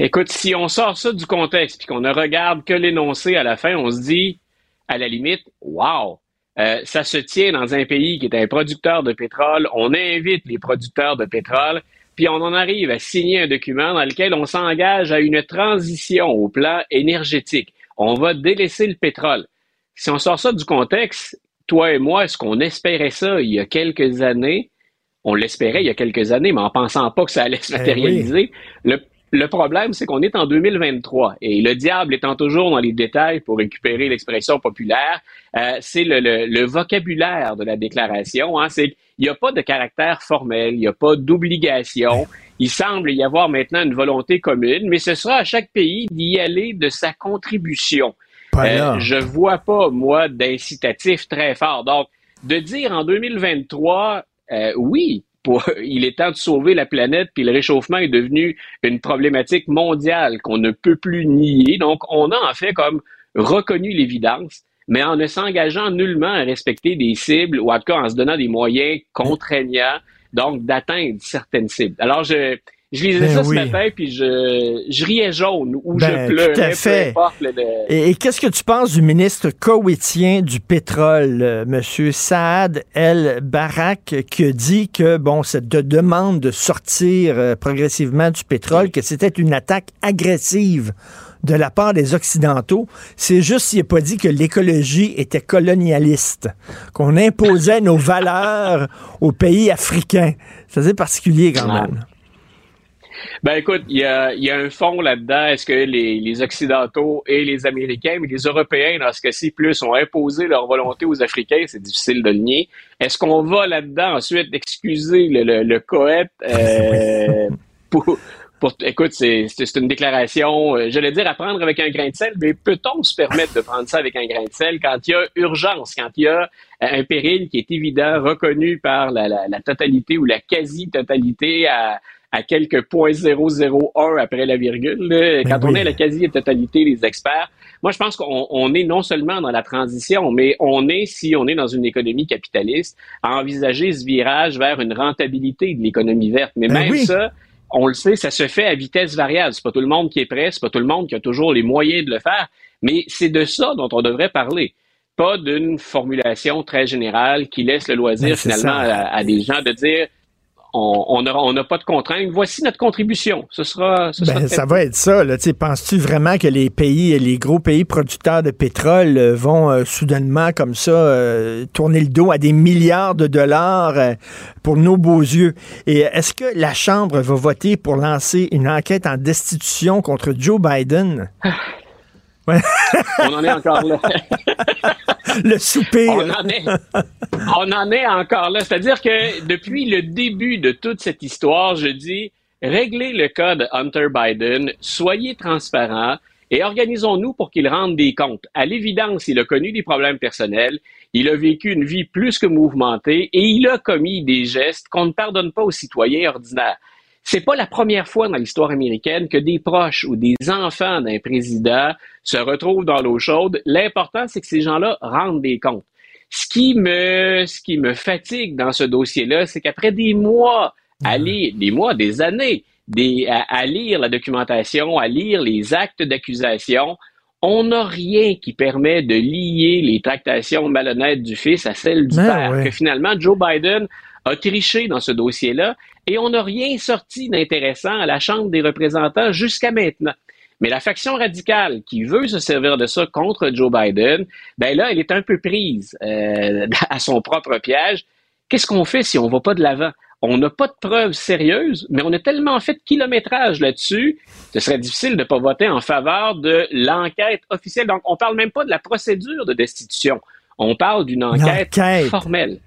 Écoute, si on sort ça du contexte et qu'on ne regarde que l'énoncé à la fin, on se dit à la limite, wow! Euh, ça se tient dans un pays qui est un producteur de pétrole. On invite les producteurs de pétrole, puis on en arrive à signer un document dans lequel on s'engage à une transition au plan énergétique. On va délaisser le pétrole. Si on sort ça du contexte, toi et moi, est-ce qu'on espérait ça il y a quelques années? On l'espérait il y a quelques années, mais en pensant pas que ça allait se eh matérialiser. le, Le problème, c'est qu'on est en 2023 et le diable étant toujours dans les détails pour récupérer l'expression populaire, euh, c'est le, le, le, vocabulaire de la déclaration. Hein, c'est il n'y a pas de caractère formel, il n'y a pas d'obligation. Il semble y avoir maintenant une volonté commune, mais ce sera à chaque pays d'y aller de sa contribution. Euh, je vois pas, moi, d'incitatif très fort. Donc, de dire en 2023, euh, oui, *laughs* il est temps de sauver la planète, puis le réchauffement est devenu une problématique mondiale qu'on ne peut plus nier. Donc, on a en fait comme reconnu l'évidence mais en ne s'engageant nullement à respecter des cibles ou en tout cas en se donnant des moyens contraignants, donc d'atteindre certaines cibles. Alors, je, je lisais Ben ça oui. ce matin, puis je, je riais jaune ou Ben, je pleurais, tout à fait. peu importe. le- le- Et, et qu'est-ce que tu penses du ministre koweïtien du pétrole, euh, M. Saad El Barak, qui a dit que bon, cette de- demande de sortir euh, progressivement du pétrole, que c'était une attaque agressive de la part des Occidentaux. C'est juste s'il n'a pas dit que l'écologie était colonialiste, qu'on imposait nos valeurs aux pays africains. C'est assez particulier quand Ouais. même. Ben écoute, il y a, y a un fond là-dedans. Est-ce que les, les Occidentaux et les Américains, mais les Européens, dans ce cas-ci, plus, ont imposé leur volonté aux Africains? C'est difficile de le nier. Est-ce qu'on va là-dedans ensuite excuser le, le, le Coët euh, *laughs* pour, pour... Écoute, c'est c'est- c'est une déclaration, euh, j'allais dire à prendre avec un grain de sel, mais peut-on se permettre de prendre ça avec un grain de sel quand il y a urgence, quand il y a euh, un péril qui est évident, reconnu par la, la, la totalité ou la quasi-totalité à à quelques 0.001 après la virgule. là. Quand on est à la quasi-totalité des experts, moi, je pense qu'on on est non seulement dans la transition, mais on est, si on est dans une économie capitaliste, à envisager ce virage vers une rentabilité de l'économie verte. Mais Ben même oui. ça, on le sait, ça se fait à vitesse variable. C'est pas tout le monde qui est prêt, c'est pas tout le monde qui a toujours les moyens de le faire, mais c'est de ça dont on devrait parler. Pas d'une formulation très générale qui laisse le loisir Ben, finalement à des gens de dire on on n'aura- on n'a pas de contraintes. Voici notre contribution. Ce sera, ce sera Ben, ça va être ça. Penses-tu vraiment que les pays, les gros pays producteurs de pétrole euh, vont euh, soudainement comme ça euh, tourner le dos à des milliards de dollars pour nos beaux yeux? Et est-ce que la Chambre va voter pour lancer une enquête en destitution contre Joe Biden? *laughs* Ouais. On en est encore là. *laughs* le souper. On en est, on en est encore là. C'est-à-dire que depuis le début de toute cette histoire, je dis, réglez le cas de Hunter Biden, soyez transparents et organisons-nous pour qu'il rende des comptes. À l'évidence, il a connu des problèmes personnels, il a vécu une vie plus que mouvementée et il a commis des gestes qu'on ne pardonne pas aux citoyens ordinaires. C'est pas la première fois dans l'histoire américaine que des proches ou des enfants d'un président se retrouvent dans l'eau chaude. L'important, c'est que ces gens-là rendent des comptes. Ce qui me, ce qui me fatigue dans ce dossier-là, c'est qu'après des mois à lire, des mois, des années, des, à, à lire la documentation, à lire les actes d'accusation, on n'a rien qui permet de lier les tractations malhonnêtes du fils à celles du Ben père. ouais. Que finalement, Joe Biden a triché dans ce dossier-là et on n'a rien sorti d'intéressant à la Chambre des représentants jusqu'à maintenant. Mais la faction radicale qui veut se servir de ça contre Joe Biden, ben là, elle est un peu prise euh, *laughs* à son propre piège. Qu'est-ce qu'on fait si on va pas de l'avant? On n'a pas de preuves sérieuses, mais on a tellement fait de kilométrage là-dessus, ce serait difficile de ne pas voter en faveur de l'enquête officielle. Donc, on parle même pas de la procédure de destitution. On parle d'une enquête, enquête. formelle.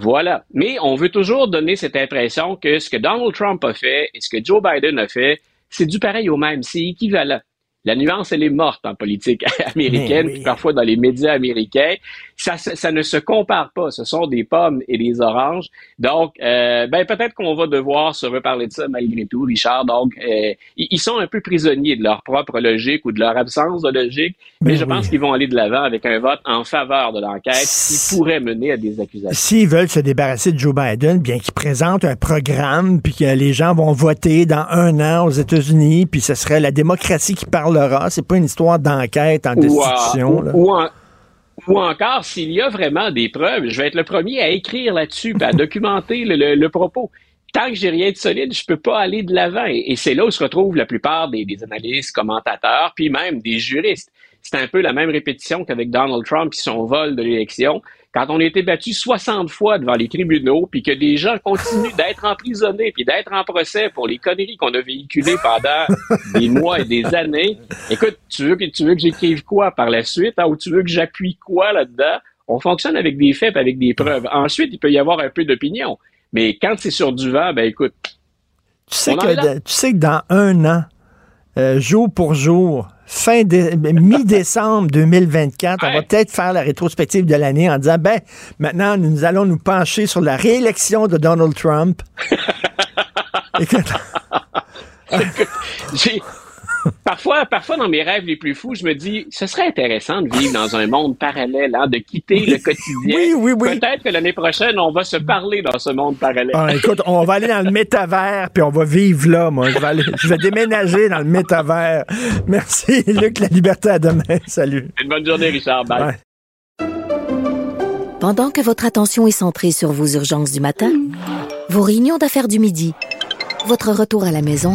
Voilà. Mais on veut toujours donner cette impression que ce que Donald Trump a fait et ce que Joe Biden a fait, c'est du pareil au même, c'est équivalent. La nuance, elle est morte en politique *laughs* américaine, oui. puis parfois dans les médias américains. Ça, ça, ça ne se compare pas. Ce sont des pommes et des oranges. Donc, euh, ben peut-être qu'on va devoir se reparler de ça malgré tout, Richard. Donc, euh, ils sont un peu prisonniers de leur propre logique ou de leur absence de logique, mais Ben je oui. pense qu'ils vont aller de l'avant avec un vote en faveur de l'enquête qui pourrait mener à des accusations. S'ils veulent se débarrasser de Joe Biden, bien qu'ils présentent un programme, puis que les gens vont voter dans un an aux États-Unis, puis ce serait la démocratie qui parlera. C'est pas une histoire d'enquête en Ou, euh, destitution. ou- là. encore, s'il y a vraiment des preuves, je vais être le premier à écrire là-dessus, à *laughs* documenter le, le- le propos. Tant que j'ai rien de solide, je peux pas aller de l'avant. Et, et c'est là où se retrouvent la plupart des, des analystes, commentateurs, puis même des juristes. C'est un peu la même répétition qu'avec Donald Trump qui son vol de l'élection. Quand on a été battu 60 fois devant les tribunaux, puis que des gens continuent d'être emprisonnés, puis d'être en procès pour les conneries qu'on a véhiculées pendant *laughs* des mois et des années, écoute, tu veux que, tu veux que j'écrive quoi par la suite, hein, ou tu veux que j'appuie quoi là-dedans? On fonctionne avec des faits, avec des preuves. Ensuite, il peut y avoir un peu d'opinion. Mais quand c'est sur du vent, ben écoute. Tu sais, que, tu sais que dans un an, euh, jour pour jour, fin de, mi-décembre *laughs* 2024, on va peut-être faire la rétrospective de l'année en disant, ben, maintenant, nous allons nous pencher sur la réélection de Donald Trump. *laughs* *laughs* parfois, parfois, dans mes rêves les plus fous, je me dis, ce serait intéressant de vivre dans un monde parallèle, hein, de quitter le quotidien. Oui, oui, oui. Peut-être que l'année prochaine, on va se parler dans ce monde parallèle. Ah, écoute, on va aller dans le métavers, puis on va vivre là, moi. Je vais, aller, je vais déménager dans le métavers. Merci, Luc. La liberté à demain. Salut. Une bonne journée, Richard. Bye. Pendant que votre attention est centrée sur vos urgences du matin, vos réunions d'affaires du midi, votre retour à la maison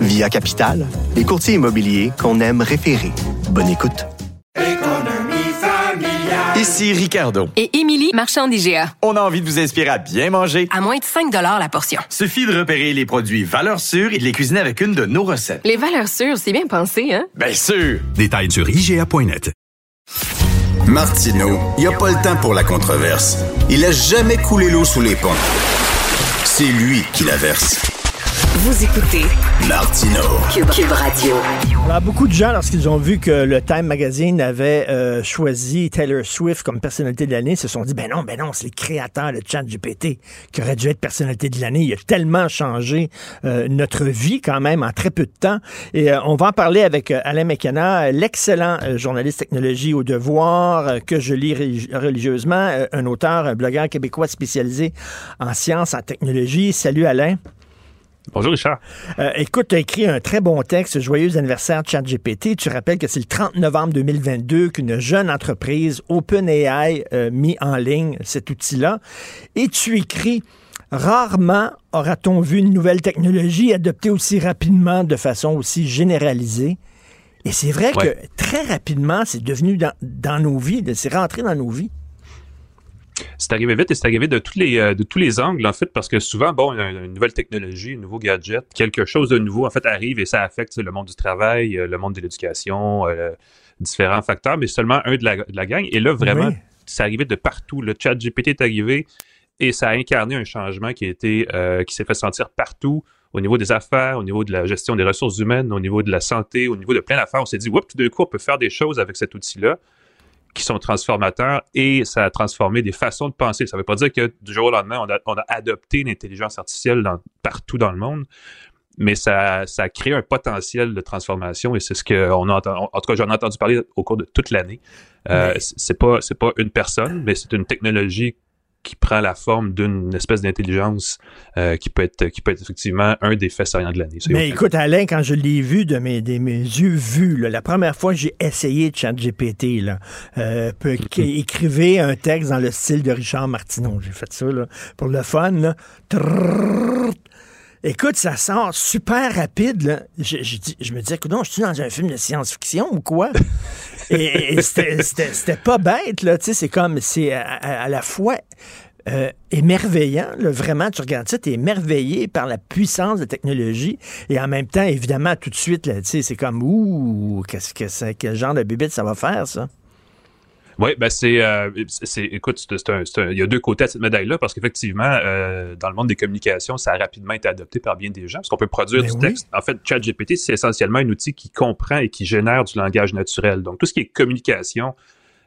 Via Capital, les courtiers immobiliers qu'on aime référer. Bonne écoute. Ici Ricardo. Et Émilie, marchand d'IGA. On a envie de vous inspirer à bien manger. À moins de 5 la portion. Suffit de repérer les produits valeurs sûres et de les cuisiner avec une de nos recettes. Les valeurs sûres, c'est bien pensé, hein? Bien sûr! Détails sur IGA.net. Martino, il n'y a pas le temps pour la controverse. Il a jamais coulé l'eau sous les ponts. C'est lui qui la verse. Vous écoutez Martino. Cube, Cube Radio. Alors, beaucoup de gens, lorsqu'ils ont vu que le Time Magazine avait euh, choisi Taylor Swift comme personnalité de l'année, se sont dit, ben non, ben non, c'est le créateur de ChatGPT qui aurait dû être personnalité de l'année. Il a tellement changé euh, notre vie quand même en très peu de temps. Et euh, on va en parler avec Alain McKenna, l'excellent journaliste technologie au devoir que je lis religieusement, un auteur, un blogueur québécois spécialisé en sciences, en technologie. Salut Alain. Bonjour Richard. Euh, écoute, tu as écrit un très bon texte, Joyeux anniversaire ChatGPT. Tu rappelles que c'est le 30 novembre 2022 qu'une jeune entreprise, OpenAI, a mis en ligne cet outil-là. Et tu écris Rarement aura-t-on vu une nouvelle technologie adoptée aussi rapidement, de façon aussi généralisée. Et c'est vrai que très rapidement, c'est devenu dans, dans nos vies, c'est rentré dans nos vies c'est arrivé vite et c'est arrivé de tous les euh, de tous les angles en fait parce que souvent bon une, nouvelle technologie, un nouveau gadget, quelque chose de nouveau en fait arrive et ça affecte le monde du travail, euh, le monde de l'éducation, euh, différents facteurs, mais seulement un de la, de la gang. Et là vraiment, c'est arrivé de partout. Le chat GPT est arrivé et ça a incarné un changement qui a été qui s'est fait sentir partout au niveau des affaires, au niveau de la gestion des ressources humaines, au niveau de la santé, au niveau de plein d'affaires. On s'est dit, oups, tout d'un coup, on peut faire des choses avec cet outil-là qui sont transformateurs et ça a transformé des façons de penser. Ça ne veut pas dire que du jour au lendemain, on a, on a adopté l'intelligence artificielle dans, partout dans le monde, mais ça, ça a créé un potentiel de transformation et c'est ce qu'on a entendu, en tout cas j'en ai entendu parler au cours de toute l'année. Euh, C'est pas c'est pas une personne, mais c'est une technologie qui prend la forme d'une espèce d'intelligence euh, qui peut être qui peut être effectivement un des faits saillants de l'année. Mais écoute, Alain, quand je l'ai vu de mes, de mes yeux vus, la première fois que j'ai essayé de GPT, là, euh, *laughs* écrivez un texte dans le style de Richard Martineau. J'ai fait ça là, pour le fun. Là. Écoute, ça sort super rapide. Là. Je, je, me disais, écoute, je suis dans un film de science-fiction ou quoi? *laughs* et, c'était pas bête, là. Tu sais, c'est comme, c'est à, la fois euh, émerveillant. Là, vraiment, tu regardes ça, tu es émerveillé par la puissance de la technologie. Et en même temps, évidemment, tout de suite, là, c'est comme, ouh, qu'est-ce que c'est, quel genre de bébête ça va faire, ça? Oui, ben c'est, euh, c'est, écoute, c'est un, il y a deux côtés à cette médaille-là parce qu'effectivement, euh, dans le monde des communications, ça a rapidement été adopté par bien des gens parce qu'on peut produire Ben du texte. En fait, ChatGPT, c'est essentiellement un outil qui comprend et qui génère du langage naturel. Donc, tout ce qui est communication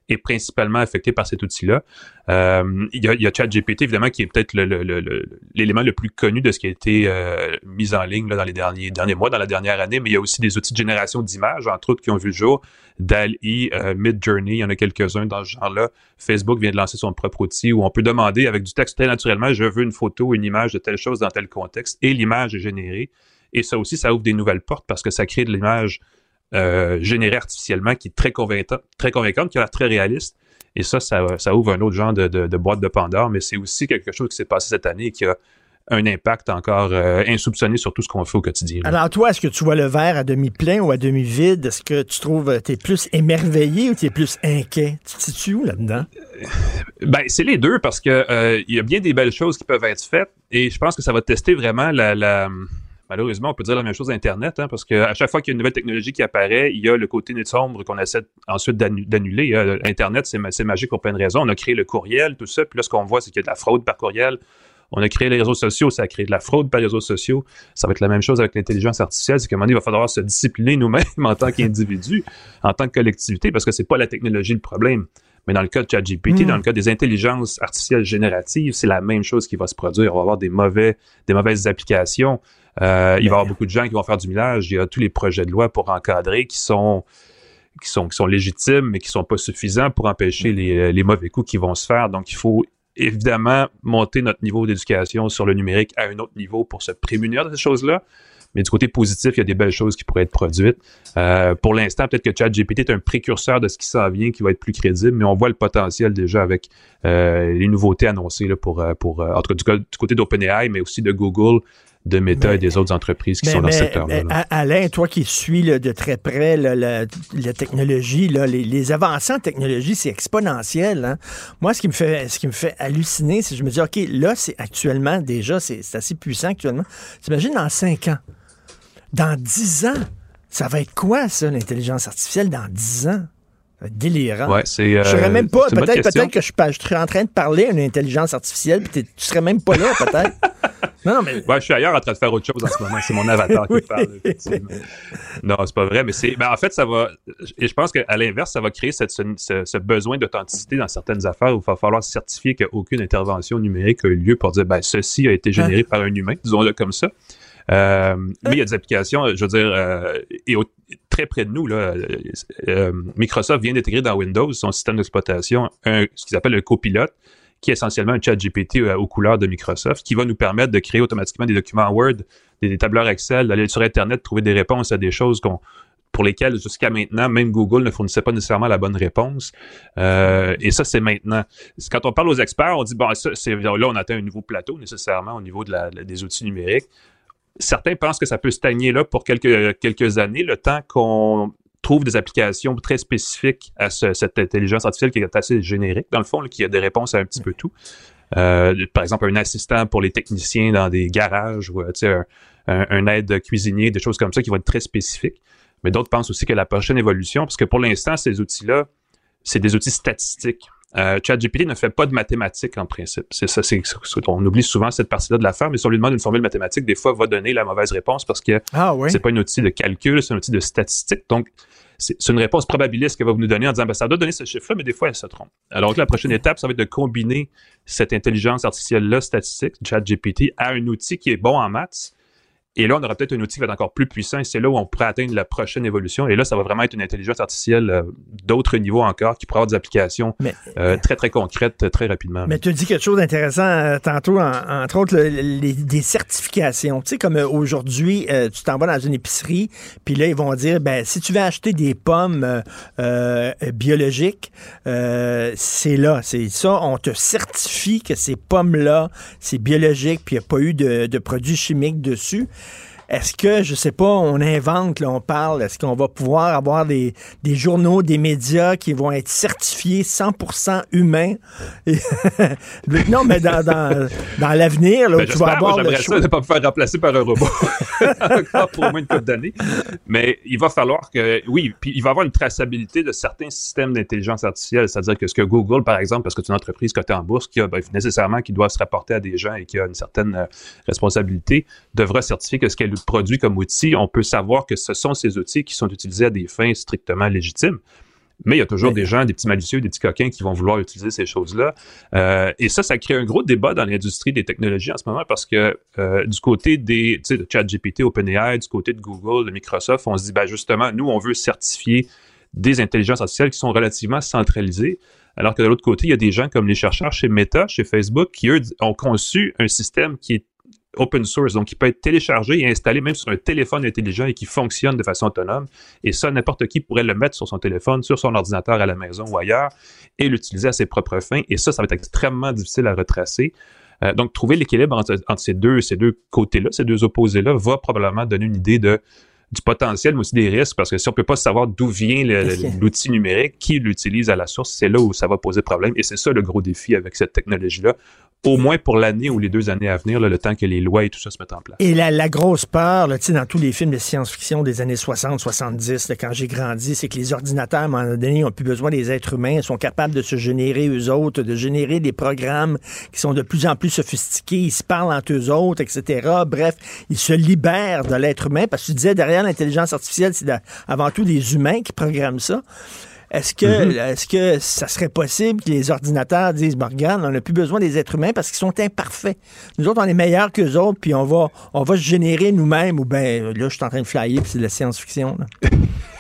est principalement affecté par cet outil-là. Euh, il, y a, ChatGPT, évidemment, qui est peut-être l'élément le, le, le, plus connu de ce qui a été euh, mis en ligne là, dans les derniers, derniers mois, dans la dernière année, mais il y a aussi des outils de génération d'images, entre autres, qui ont vu le jour. DAL-E, euh, Mid-Journey, il y en a quelques-uns dans ce genre-là. Facebook vient de lancer son propre outil où on peut demander avec du texte très naturellement, je veux une photo, une image de telle chose dans tel contexte, et l'image est générée. Et ça aussi, ça ouvre des nouvelles portes parce que ça crée de l'image euh, générée artificiellement qui est très convaincante, très convaincante, qui a l'air très réaliste. Et ça, ça, ça, ouvre un autre genre de, de, de boîte de Pandore, mais c'est aussi quelque chose qui s'est passé cette année et qui a un impact encore euh, insoupçonné sur tout ce qu'on fait au quotidien. Alors toi, est-ce que tu vois le verre à demi plein ou à demi vide? Est-ce que tu trouves euh, tu es plus émerveillé ou tu es plus inquiet? Tu te situes où là-dedans? Ben, c'est les deux parce que il y a bien des belles choses qui peuvent être faites et je pense que ça va tester vraiment la, la malheureusement, on peut dire la même chose d'Internet, hein, parce qu'à chaque fois qu'il y a une nouvelle technologie qui apparaît, il y a le côté sombre qu'on essaie ensuite d'annuler. Hein. Internet, c'est magique pour plein de raisons. On a créé le courriel, tout ça, puis là, ce qu'on voit, c'est qu'il y a de la fraude par courriel. On a créé les réseaux sociaux, ça a créé de la fraude par les réseaux sociaux. Ça va être la même chose avec l'intelligence artificielle, c'est qu'à un moment donné, il va falloir se discipliner nous-mêmes *laughs* en tant qu'individus, en tant que collectivité, parce que c'est pas la technologie le problème. Mais dans le cas de ChatGPT, mm. dans le cas des intelligences artificielles génératives, c'est la même chose qui va se produire. On va avoir des mauvais, des mauvaises applications. Euh, il va y avoir beaucoup de gens qui vont faire du millage. Il y a tous les projets de loi pour encadrer qui sont qui sont, qui sont légitimes, mais qui sont pas suffisants pour empêcher les, les mauvais coups qui vont se faire. Donc, il faut évidemment monter notre niveau d'éducation sur le numérique à un autre niveau pour se prémunir de ces choses-là. Mais du côté positif, il y a des belles choses qui pourraient être produites. Euh, pour l'instant, peut-être que ChatGPT est un précurseur de ce qui s'en vient, qui va être plus crédible, mais on voit le potentiel déjà avec euh, les nouveautés annoncées là, pour, pour en tout cas du, du côté d'OpenAI, mais aussi de Google, de Meta et des autres entreprises qui sont dans ce secteur-là. Alain, toi qui suis de très près la, technologie, les, avancées en technologie, c'est exponentiel. Hein. Moi, ce qui me fait, ce qui me fait halluciner, c'est que je me dis, OK, là, c'est actuellement déjà, c'est assez puissant actuellement. T'imagines dans cinq ans, dans dix ans, ça va être quoi, ça, l'intelligence artificielle, dans dix ans? Délirant. Ouais, c'est. je serais même pas. Peut-être, peut-être que je, je, serais en train de parler à une intelligence artificielle, puis tu serais même pas là, peut-être. *laughs* non, mais. Ouais, je suis ailleurs en train de faire autre chose en ce moment. C'est mon avatar qui *laughs* parle. Non, c'est pas vrai, mais c'est. Ben, en fait, ça va. Et je pense qu'à l'inverse, ça va créer cette, ce, besoin d'authenticité dans certaines affaires où il va falloir certifier qu'aucune intervention numérique a eu lieu pour dire, ben, ceci a été généré par un humain, disons-le comme ça. Euh, mais il y a des applications, je veux dire, euh, et très près de nous, là, euh, Microsoft vient d'intégrer dans Windows son système d'exploitation ce qu'ils appellent le copilote, qui est essentiellement un chat GPT aux couleurs de Microsoft, qui va nous permettre de créer automatiquement des documents Word, des, tableurs Excel, d'aller sur Internet, trouver des réponses à des choses qu'on pour lesquelles jusqu'à maintenant, même Google ne fournissait pas nécessairement la bonne réponse. Euh, et ça, c'est maintenant. Quand on parle aux experts, on dit, bon, là, on atteint un nouveau plateau nécessairement au niveau des outils numériques certains pensent que ça peut stagner là pour quelques, quelques années, le temps qu'on trouve des applications très spécifiques à cette intelligence artificielle qui est assez générique, dans le fond, qui a des réponses à un petit peu tout. Euh, par exemple, un assistant pour les techniciens dans des garages ou un, un, aide cuisinier, des choses comme ça qui vont être très spécifiques. Mais d'autres pensent aussi que la prochaine évolution, parce que pour l'instant, ces outils-là, c'est des outils statistiques. Euh, ChatGPT ne fait pas de mathématiques en principe. C'est ça, c'est, on oublie souvent cette partie-là de l'affaire, mais si on lui demande une formule mathématique, des fois, va donner la mauvaise réponse parce que ah, c'est pas un outil de calcul, c'est un outil de statistique. Donc, c'est, une réponse probabiliste qu'elle va nous donner en disant, ben, ça doit donner ce chiffre-là, mais des fois, elle se trompe. Alors que la prochaine étape, ça va être de combiner cette intelligence artificielle-là statistique, ChatGPT, à un outil qui est bon en maths, et là, on aura peut-être un outil qui va être encore plus puissant et c'est là où on pourrait atteindre la prochaine évolution. Et là, ça va vraiment être une intelligence artificielle euh, d'autres niveaux encore qui pourra avoir des applications euh, très, très concrètes euh, très rapidement. Mais tu dis quelque chose d'intéressant tantôt, entre autres, les, des certifications. Tu sais, comme aujourd'hui, tu t'en vas dans une épicerie, puis là, ils vont dire, ben, si tu veux acheter des pommes biologiques, c'est là, c'est ça, on te certifie que ces pommes-là, c'est biologique, puis il n'y a pas eu de, de produits chimiques dessus. Est-ce que, je sais pas, on invente, là, on parle, est-ce qu'on va pouvoir avoir des, des, journaux, des médias qui vont être certifiés 100% humains? *laughs* non, mais dans, dans, dans l'avenir, là, ben, tu vas avoir le choix. ça de pas me faire remplacer par un robot *laughs* encore pour au moins une couple d'années. Mais il va falloir que, oui, puis il va y avoir une traçabilité de certains systèmes d'intelligence artificielle, c'est-à-dire que ce que Google, par exemple, parce que c'est une entreprise cotée en bourse qui a ben, nécessairement qui doit se rapporter à des gens et qui a une certaine euh, responsabilité, devra certifier que ce qu'elle produit comme outil, on peut savoir que ce sont ces outils qui sont utilisés à des fins strictement légitimes. Mais il y a toujours des gens, des petits malicieux, des petits coquins qui vont vouloir utiliser ces choses-là. Euh, et ça, ça crée un gros débat dans l'industrie des technologies en ce moment parce que euh, du côté des, tu sais, de ChatGPT, OpenAI, du côté de Google, de Microsoft, on se dit, ben justement, nous, on veut certifier des intelligences artificielles qui sont relativement centralisées. Alors que de l'autre côté, il y a des gens comme les chercheurs chez Meta, chez Facebook, qui, eux, ont conçu un système qui est open source, donc qui peut être téléchargé et installé même sur un téléphone intelligent et qui fonctionne de façon autonome. Et ça, n'importe qui pourrait le mettre sur son téléphone, sur son ordinateur à la maison ou ailleurs et l'utiliser à ses propres fins. Et ça, ça va être extrêmement difficile à retracer. Euh, donc, trouver l'équilibre entre, entre, ces deux, ces deux côtés-là, ces deux opposés-là, va probablement donner une idée de du potentiel, mais aussi des risques, parce que si on peut pas savoir d'où vient l'outil numérique, qui l'utilise à la source, c'est là où ça va poser problème. Et c'est ça le gros défi avec cette technologie-là au moins pour l'année ou les deux années à venir, le temps que les lois et tout ça se mettent en place. Et la, la grosse peur, là, dans tous les films de science-fiction des années 60, 70, là, quand j'ai grandi, c'est que les ordinateurs, à un moment donné, n'ont plus besoin des êtres humains, ils sont capables de se générer eux autres, de générer des programmes qui sont de plus en plus sophistiqués, ils se parlent entre eux autres, etc. Bref, ils se libèrent de l'être humain, parce que tu disais, derrière l'intelligence artificielle, c'est avant tout des humains qui programment ça. Est-ce que, mm-hmm. est-ce que ça serait possible que les ordinateurs disent, Morgan, on n'a plus besoin des êtres humains parce qu'ils sont imparfaits. Nous autres, on est meilleurs qu'eux autres, puis on va, on va se générer nous-mêmes, ou ben là, je suis en train de flyer, puis c'est de la science-fiction. *laughs*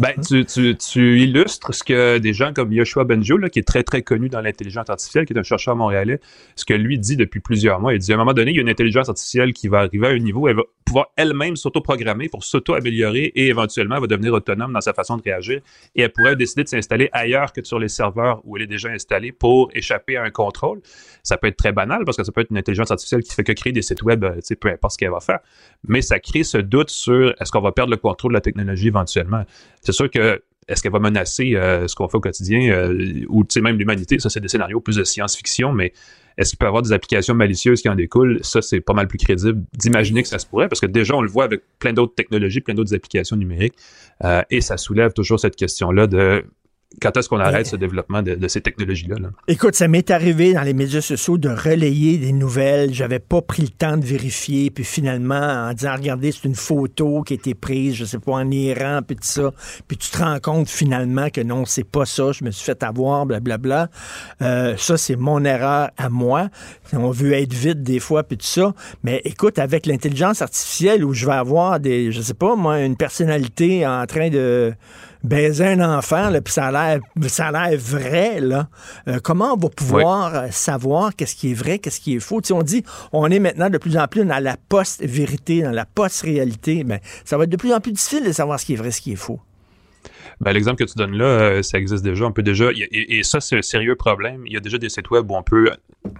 ben, tu, illustres ce que des gens comme Yoshua Benjo, là, qui est très, très connu dans l'intelligence artificielle, qui est un chercheur montréalais, ce que lui dit depuis plusieurs mois. Il dit à un moment donné, il y a une intelligence artificielle qui va arriver à un niveau où elle va pouvoir elle-même s'auto-programmer pour s'auto-améliorer et éventuellement elle va devenir autonome dans sa façon de réagir et elle pourrait décider de s'installer ailleurs que sur les serveurs où elle est déjà installée pour échapper à un contrôle. Ça peut être très banal parce que ça peut être une intelligence artificielle qui fait que créer des sites web, euh, peu importe ce qu'elle va faire, mais ça crée ce doute sur est-ce qu'on va perdre le contrôle de la technologie éventuellement? C'est sûr que est-ce qu'elle va menacer euh, ce qu'on fait au quotidien euh, ou même l'humanité? Ça, c'est des scénarios plus de science-fiction, mais est-ce qu'il peut y avoir des applications malicieuses qui en découlent? Ça, c'est pas mal plus crédible d'imaginer que ça se pourrait, parce que déjà, on le voit avec plein d'autres technologies, plein d'autres applications numériques, euh, et ça soulève toujours cette question-là de quand est-ce qu'on arrête ce développement de, ces technologies-là? Écoute, ça m'est arrivé dans les médias sociaux de relayer des nouvelles. J'avais pas pris le temps de vérifier. Puis finalement, en disant, regardez, c'est une photo qui a été prise, je sais pas, en Iran, puis tout ça. Puis tu te rends compte finalement que non, c'est pas ça. Je me suis fait avoir, blablabla. Euh, ça, c'est mon erreur à moi. On veut être vite des fois, puis tout ça. Mais écoute, avec l'intelligence artificielle où je vais avoir des, je sais pas, moi, une personnalité en train de baiser un enfant, puis ça a l'air, vrai, là. Euh, comment on va pouvoir euh, savoir qu'est-ce qui est vrai, qu'est-ce qui est faux? on dit, on est maintenant de plus en plus dans la post-vérité, dans la post-réalité. mais ben, ça va être de plus en plus difficile de savoir ce qui est vrai, ce qui est faux. Ben, l'exemple que tu donnes là, euh, ça existe déjà. On peut déjà, et, et ça, c'est un sérieux problème. Il y a déjà des sites web où on peut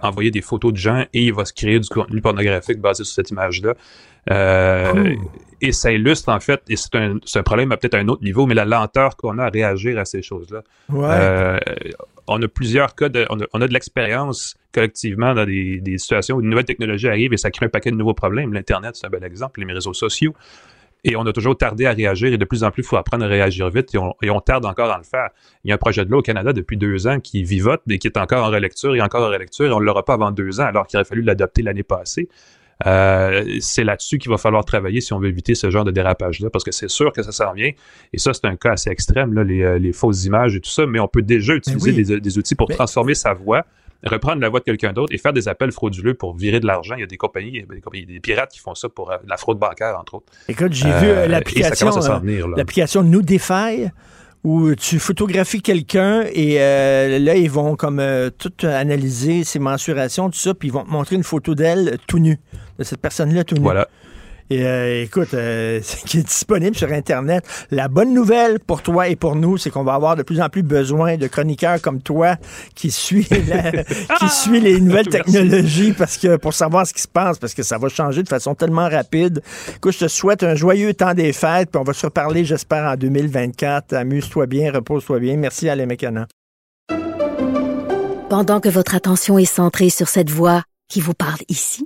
envoyer des photos de gens et il va se créer du contenu pornographique basé sur cette image-là. Euh, et ça illustre en fait, et c'est un, un, problème à peut-être un autre niveau, mais la lenteur qu'on a à réagir à ces choses-là. Euh, on a plusieurs cas, de, on, a, de l'expérience collectivement dans des, des, situations où une nouvelle technologie arrive et ça crée un paquet de nouveaux problèmes. L'Internet, c'est un bel exemple, les réseaux sociaux. Et on a toujours tardé à réagir et de plus en plus, il faut apprendre à réagir vite et on, et on, tarde encore à le faire. Il y a un projet de loi au Canada depuis deux ans qui vivote et qui est encore en relecture et encore en relecture et on ne l'aura pas avant deux ans alors qu'il aurait fallu l'adopter l'année passée. Euh, c'est là-dessus qu'il va falloir travailler si on veut éviter ce genre de dérapage-là, parce que c'est sûr que ça s'en vient. Et ça, c'est un cas assez extrême, là, les, euh, les, fausses images et tout ça, mais on peut déjà ben utiliser des, des, outils pour transformer sa voix reprendre la voix de quelqu'un d'autre et faire des appels frauduleux pour virer de l'argent. Il y a des compagnies, des, compagnies, des pirates qui font ça pour euh, la fraude bancaire, entre autres. Écoute, j'ai vu l'application, l'application Nudify où tu photographies quelqu'un et là, ils vont comme tout analyser ses mensurations, tout ça, puis ils vont te montrer une photo d'elle tout nue de cette personne-là tout nu. Voilà. Et euh, écoute, euh, *laughs* qui est disponible sur Internet. La bonne nouvelle pour toi et pour nous, c'est qu'on va avoir de plus en plus besoin de chroniqueurs comme toi qui suit *laughs* qui suit les nouvelles technologies parce que pour savoir ce qui se passe, parce que ça va changer de façon tellement rapide. Écoute, je te souhaite un joyeux temps des fêtes, puis on va se reparler, j'espère, en 2024. Amuse-toi bien, repose-toi bien. Merci, Alain Mécana. Pendant que votre attention est centrée sur cette voix qui vous parle ici,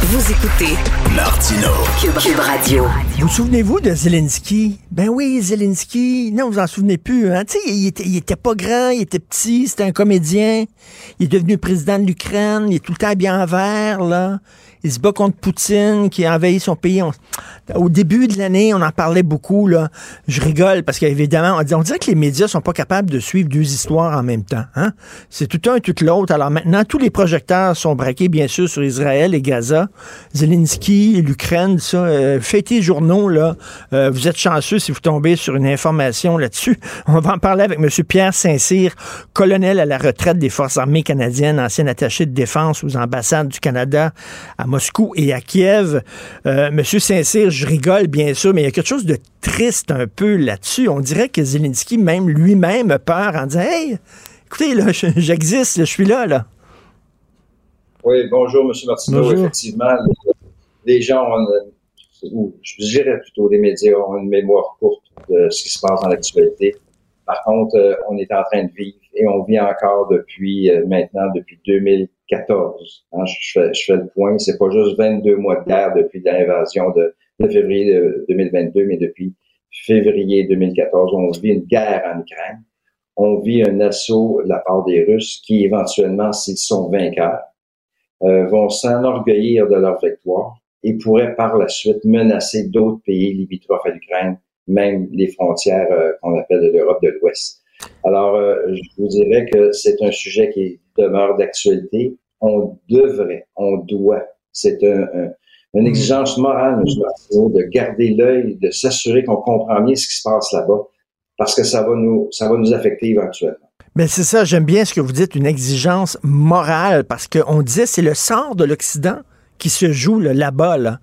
Vous écoutez Martino. Cube, Radio. Vous souvenez-vous de Zelensky? Ben oui, Zelensky. Non, vous en souvenez plus. Hein? Tu sais, il était, il était pas grand, il était petit, c'était un comédien. Il est devenu président de l'Ukraine, il est tout le temps bien en vert, là. Il se bat contre Poutine qui a envahi son pays. Au début de l'année, on en parlait beaucoup. Là. Je rigole parce qu'évidemment, on, on dirait que les médias sont pas capables de suivre deux histoires en même temps. Hein? C'est tout un, tout l'autre. Alors maintenant, tous les projecteurs sont braqués, bien sûr, sur Israël et Gaza. Zelensky, l'Ukraine, ça. Euh, faites les journaux, là. Euh, vous êtes chanceux si vous tombez sur une information là-dessus. *laughs* On va en parler avec M. Pierre Saint-Cyr, colonel à la retraite des Forces armées canadiennes, ancien attaché de défense aux ambassades du Canada à Moscou et à Kiev. Euh, Monsieur Saint-Cyr, je rigole bien sûr, mais il y a quelque chose de triste un peu là-dessus. On dirait que Zelensky, même lui-même, a peur en disant Hey, écoutez, là, je- j'existe, je suis là, là. Oui, bonjour, M. Martineau. Bonjour. Effectivement, les, gens ont, une- ou je dirais plutôt les médias ont une mémoire courte de ce qui se passe dans l'actualité. Par contre, euh, on est en train de vivre et on vit encore depuis euh, maintenant, depuis 2014. Hein, je, fais, le point, c'est pas juste 22 mois de guerre depuis l'invasion de, février de 2022, mais depuis février 2014. On vit une guerre en Ukraine. On vit un assaut de la part des Russes qui, éventuellement, s'ils sont vainqueurs, euh, vont s'enorgueillir de leur victoire et pourraient par la suite menacer d'autres pays limitrophes à l'Ukraine, même les frontières euh, qu'on appelle de l'Europe de l'Ouest. Alors, euh, je vous dirais que c'est un sujet qui demeure d'actualité. On devrait, on doit, c'est un, un- une exigence morale. Martineau, de garder l'œil, de s'assurer qu'on comprend bien ce qui se passe là-bas, parce que ça va nous, ça va nous affecter éventuellement. Mais c'est ça, j'aime bien ce que vous dites, une exigence morale, parce qu'on disait c'est le sort de l'Occident qui se joue là, là-bas. Là.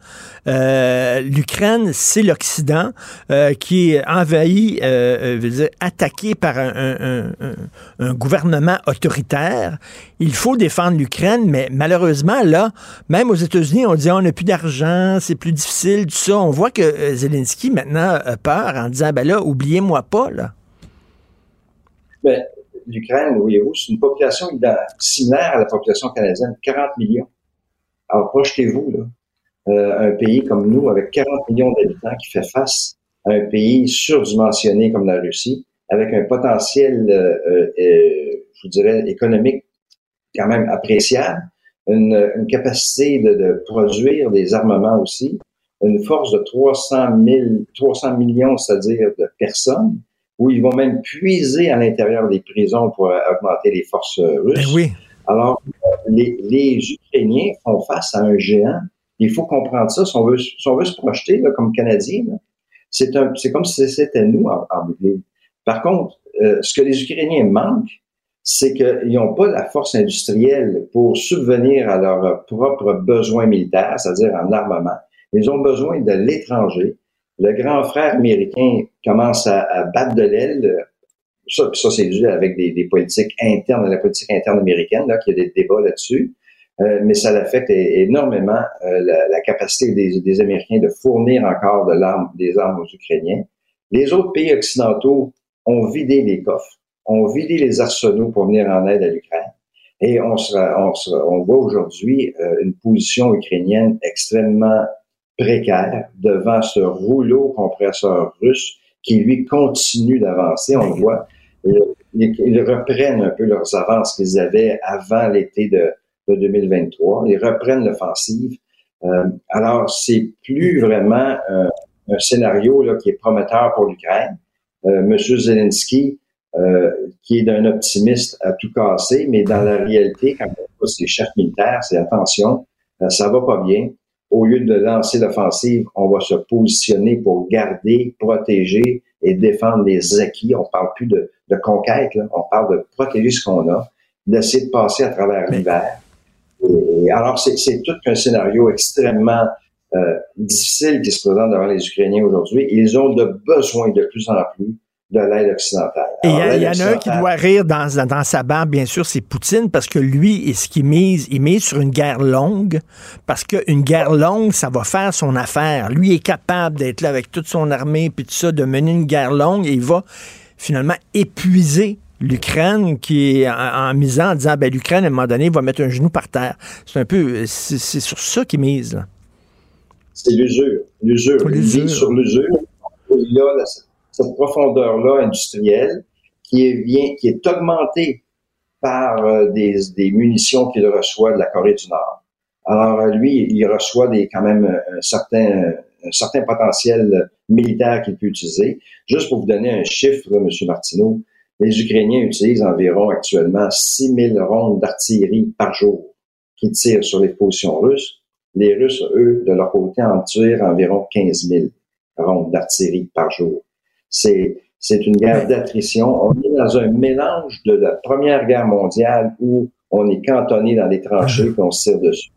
Euh, L'Ukraine, c'est l'Occident euh, qui est envahi, euh, euh, veut dire, attaqué par un, un- un- gouvernement autoritaire. Il faut défendre l'Ukraine, mais malheureusement, là, même aux États-Unis, on dit on n'a plus d'argent, c'est plus difficile, tout ça. On voit que euh, Zelensky maintenant a peur en disant ben là, oubliez-moi pas, là. Mais l'Ukraine, voyez-vous, c'est une population similaire à la population canadienne, 40 millions. Alors, projetez-vous, là, euh, un pays comme nous, avec 40 millions d'habitants, qui fait face à un pays surdimensionné comme la Russie, avec un potentiel, euh, euh, euh, je vous dirais, économique quand même appréciable, une, une capacité de, de produire des armements aussi, une force de 300 000, 300 millions, c'est-à-dire de personnes, où ils vont même puiser à l'intérieur des prisons pour augmenter les forces russes. oui. Alors, les, les Ukrainiens font face à un géant. Il faut comprendre ça. Si on veut, si on veut se projeter là, comme Canadiens, là, c'est comme si c'était nous en, en. Par contre, euh, ce que les Ukrainiens manquent, c'est qu'ils n'ont pas la force industrielle pour subvenir à leurs propres besoins militaires, c'est-à-dire en armement. Ils ont besoin de l'étranger. Le grand frère américain commence à, à battre de l'aile. Ça, ça c'est dû avec des, des politiques internes, la politique interne américaine, là, qu'il y a des débats là-dessus. Euh, mais ça affecte énormément euh, la, la capacité des, des Américains de fournir encore de l'arme, des armes aux Ukrainiens. Les autres pays occidentaux ont vidé les coffres, ont vidé les arsenaux pour venir en aide à l'Ukraine. Et on, sera, on, sera- on voit aujourd'hui euh, une position ukrainienne extrêmement précaire devant ce rouleau compresseur russe qui, lui, continue d'avancer. On le voit, ils, reprennent un peu leurs avances qu'ils avaient avant l'été de, de 2023. Ils reprennent l'offensive. Euh, alors, c'est plus vraiment euh, un scénario là, qui est prometteur pour l'Ukraine. Monsieur Zelensky, euh, qui est d'un optimiste à tout casser, mais dans la réalité, quand on voit ses chefs militaires, c'est attention, euh, ça va pas bien. Au lieu de lancer l'offensive, on va se positionner pour garder, protéger et défendre les acquis. On parle plus de, de conquête, là. on parle de protéger ce qu'on a, d'essayer de passer à travers l'hiver Et, alors, c'est tout un scénario extrêmement euh, difficile qui se présente devant les Ukrainiens aujourd'hui. Ils ont de besoin de plus en plus de l'aide occidentale. Et il y, Alors, a- il y l'aide en a un qui doit rire dans, dans sa barbe, bien sûr, c'est Poutine, parce que lui, ce qu'il mise, il mise sur une guerre longue, parce qu'une guerre longue, ça va faire son affaire. Lui est capable d'être là avec toute son armée, puis tout ça, de mener une guerre longue, et il va finalement épuiser l'Ukraine, qui est en, en misant, en disant, ben, l'Ukraine, à un moment donné, va mettre un genou par terre. C'est un peu, c'est sur ça qu'il mise, là. C'est l'usure. L'usure. Sur l'usure. Il y a la- cette profondeur-là industrielle qui est, qui est augmentée par euh, des, des munitions qu'il reçoit de la Corée du Nord. Alors, euh, lui, il reçoit des, quand même un certain, un certain potentiel militaire qu'il peut utiliser. Juste pour vous donner un chiffre, M. Martineau, les Ukrainiens utilisent environ actuellement 6000 rondes d'artillerie par jour qui tirent sur les positions russes. Les Russes, eux, de leur côté, en tirent environ 15 000 rondes d'artillerie par jour. C'est, c'est une guerre d'attrition. On est dans un mélange de la Première Guerre mondiale où on est cantonné dans des tranchées qu'on se tire dessus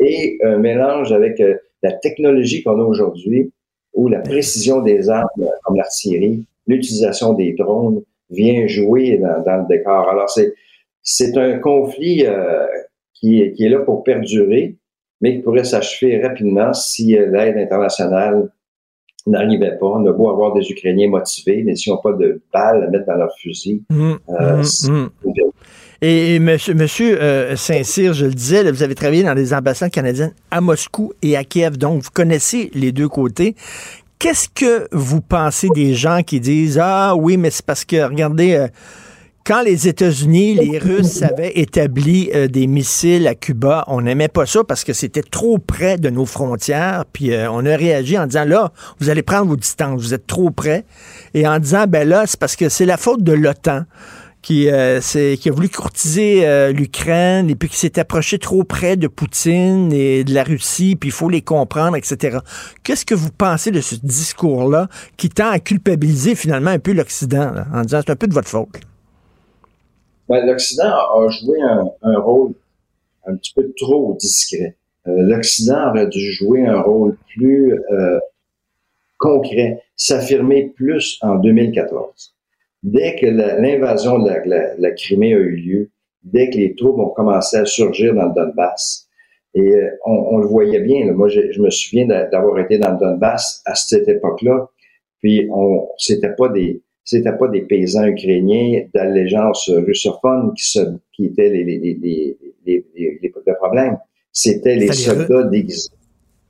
et un mélange avec euh, la technologie qu'on a aujourd'hui où la précision des armes comme l'artillerie, l'utilisation des drones vient jouer dans, le décor. Alors, c'est, c'est un conflit euh, qui, est, qui est là pour perdurer, mais qui pourrait s'achever rapidement si euh, l'aide internationale n'arrivait pas. On a beau avoir des Ukrainiens motivés, mais s'ils n'ont pas de balles à mettre dans leur fusil, Hum, euh, hum, c'est- hum. Et, et monsieur, monsieur euh, Saint-Cyr, je le disais, là, vous avez travaillé dans des ambassades canadiennes à Moscou et à Kiev, donc vous connaissez les deux côtés. Qu'est-ce que vous pensez des gens qui disent Ah oui, mais c'est parce que, regardez, euh, quand les États-Unis, les Russes avaient établi euh, des missiles à Cuba, on n'aimait pas ça parce que c'était trop près de nos frontières. Puis euh, on a réagi en disant là, vous allez prendre vos distances, vous êtes trop près. Et en disant ben là, c'est parce que c'est la faute de l'OTAN qui, euh, qui a voulu courtiser euh, l'Ukraine et puis qui s'est approché trop près de Poutine et de la Russie, puis il faut les comprendre, etc. Qu'est-ce que vous pensez de ce discours-là qui tend à culpabiliser finalement un peu l'Occident en disant c'est un peu de votre faute? Ben, L'Occident a joué un, un rôle un petit peu trop discret. Euh, L'Occident aurait dû jouer un rôle plus euh, concret, s'affirmer plus en 2014. Dès que l'invasion de la, la- la Crimée a eu lieu, dès que les troupes ont commencé à surgir dans le Donbass, et euh, on, on le voyait bien, là. moi j'ai- je me souviens d'a- d'avoir été dans le Donbass à cette époque-là, puis on c'était pas des c'était pas des paysans ukrainiens d'allégeance russophone qui, se, qui étaient les, les, les, les, les, les- les- le problème. C'était les soldats déguisés,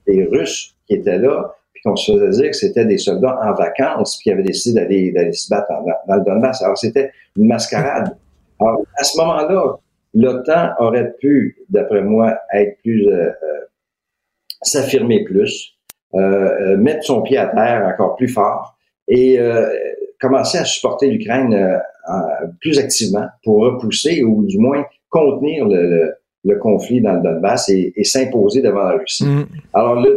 les Russes qui étaient là, puis qu'on se faisait dire que c'était des soldats en vacances, puis qui avaient décidé d'aller d'aller se battre dans, dans le Donbass. Alors c'était une mascarade. Alors à ce moment-là, l'OTAN aurait pu, d'après moi, être plus euh, euh, s'affirmer plus, euh, euh, mettre son pied à terre encore plus fort et euh, commencer à supporter l'Ukraine euh, plus activement pour repousser ou du moins contenir le, le- le conflit dans le Donbass et, et s'imposer devant la Russie. Alors là,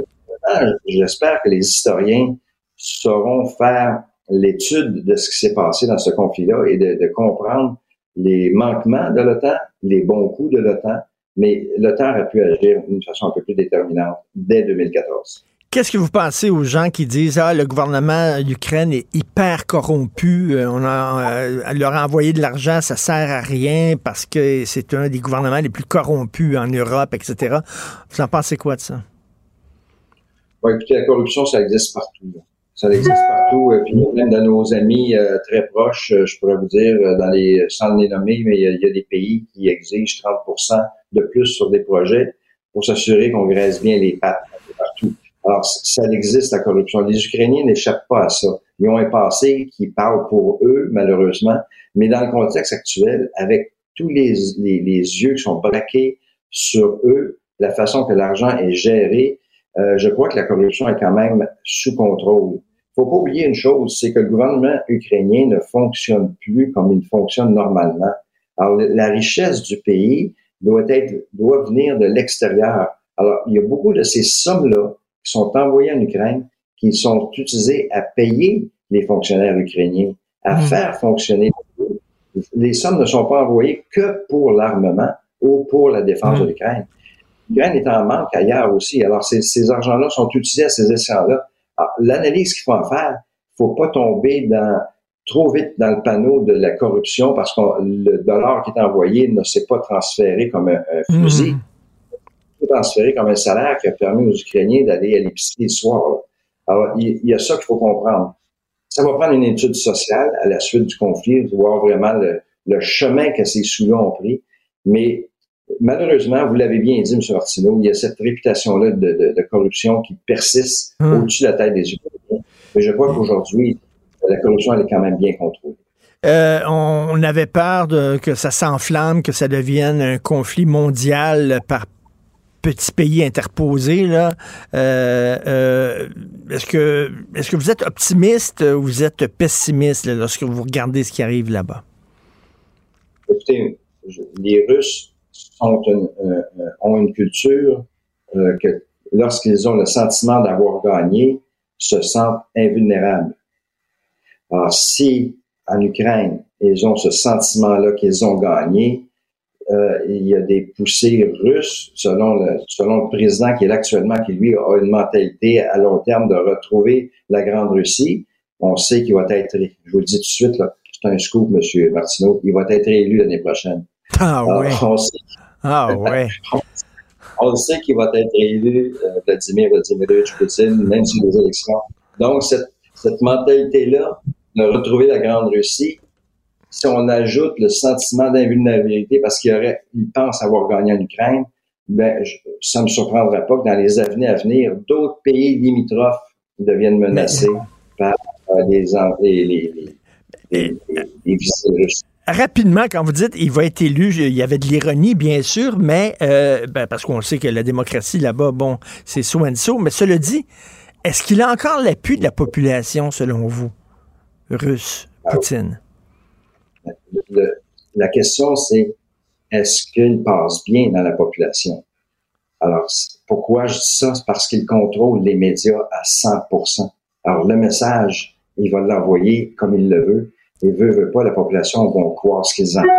j'espère que les historiens sauront faire l'étude de ce qui s'est passé dans ce conflit-là et de, de comprendre les manquements de l'OTAN, les bons coups de l'OTAN, mais l'OTAN aurait pu agir d'une façon un peu plus déterminante dès 2014. Qu'est-ce que vous pensez aux gens qui disent ah le gouvernement d'Ukraine est hyper corrompu, euh, on a euh, leur a envoyé de l'argent, ça sert à rien parce que c'est un des gouvernements les plus corrompus en Europe, etc. Vous en pensez quoi de ça? Bon, écoutez, la corruption, ça existe partout. Ça existe partout. euh, Puis même dans nos amis très proches, je pourrais vous dire, dans les, sans les nommer, mais il y, a, des pays qui exigent 30 de plus sur des projets pour s'assurer qu'on graisse bien les pattes. Alors, ça existe, la corruption. Les Ukrainiens n'échappent pas à ça. Ils ont un passé qui parle pour eux, malheureusement, mais dans le contexte actuel, avec tous les, les, les yeux qui sont braqués sur eux, la façon que l'argent est géré, euh, je crois que la corruption est quand même sous contrôle. faut pas oublier une chose, c'est que le gouvernement ukrainien ne fonctionne plus comme il fonctionne normalement. Alors, la richesse du pays doit être, doit venir de l'extérieur. Alors, il y a beaucoup de ces sommes-là qui sont envoyées en Ukraine, qui sont utilisées à payer les fonctionnaires ukrainiens, à faire fonctionner. Les sommes ne sont pas envoyées que pour l'armement ou pour la défense de l'Ukraine. l'Ukraine est en manque ailleurs aussi. Alors, ces, ces argents-là sont utilisés à ces essais-là. L'analyse qu'il faut en faire, faut pas tomber dans trop vite dans le panneau de la corruption parce que le dollar qui est envoyé ne s'est pas transféré comme un, un fusil, mmh. Transféré comme un salaire qui a permis aux Ukrainiens d'aller à l'épicerie le soir. Là. Alors, il, il, y a ça qu'il faut comprendre. Ça va prendre une étude sociale à la suite du conflit, voir vraiment le, le chemin que ces sous-là ont pris. Mais malheureusement, vous l'avez bien dit, M. Martineau, il y a cette réputation-là de, de, de, corruption qui persiste Hum. au-dessus de la tête des Ukrainiens. Mais je crois qu'aujourd'hui, la corruption, elle est quand même bien contrôlée. Euh, on, on, avait peur de, que ça s'enflamme, que ça devienne un conflit mondial par petits pays interposés. Là. Euh, euh, est-ce que est-ce que vous êtes optimiste ou vous êtes pessimiste lorsque vous regardez ce qui arrive là-bas? Écoutez, les Russes euh, ont une culture que lorsqu'ils ont le sentiment d'avoir gagné, se sentent invulnérables. Alors, si en Ukraine, ils ont ce sentiment-là qu'ils ont gagné, euh, il y a des poussées russes, selon le, selon le président qui est là actuellement, qui lui a une mentalité à long terme de retrouver la Grande Russie. On sait qu'il va être, je vous le dis tout de suite, là, c'est un scoop, M. Martineau, il va être élu l'année prochaine. *laughs* Ah Alors, ouais. On sait, ah ouais. *laughs* on sait qu'il va être élu euh, Vladimir Vladimirovich Poutine, même sur les élections. Donc, cette, cette mentalité-là de retrouver la Grande Russie, si on ajoute le sentiment d'invulnérabilité parce qu'il aurait, il pense avoir gagné en Ukraine, ben, je, ça ne me surprendrait pas que dans les années à venir, d'autres pays limitrophes deviennent menacés Mais... par euh, les, les, les, les, rapidement, quand vous dites il va être élu, il y avait de l'ironie, bien sûr, mais euh, ben, parce qu'on sait que la démocratie là-bas, bon, c'est so and so. Mais cela dit, est-ce qu'il a encore l'appui de la population, selon vous, russe, Poutine? La question, c'est est-ce qu'il passe bien dans la population? Alors, pourquoi je dis ça? C'est parce qu'il contrôle les médias à 100% Alors, le message, il va l'envoyer comme il le veut et veut, veut pas, la population vont croire ce qu'ils entendent.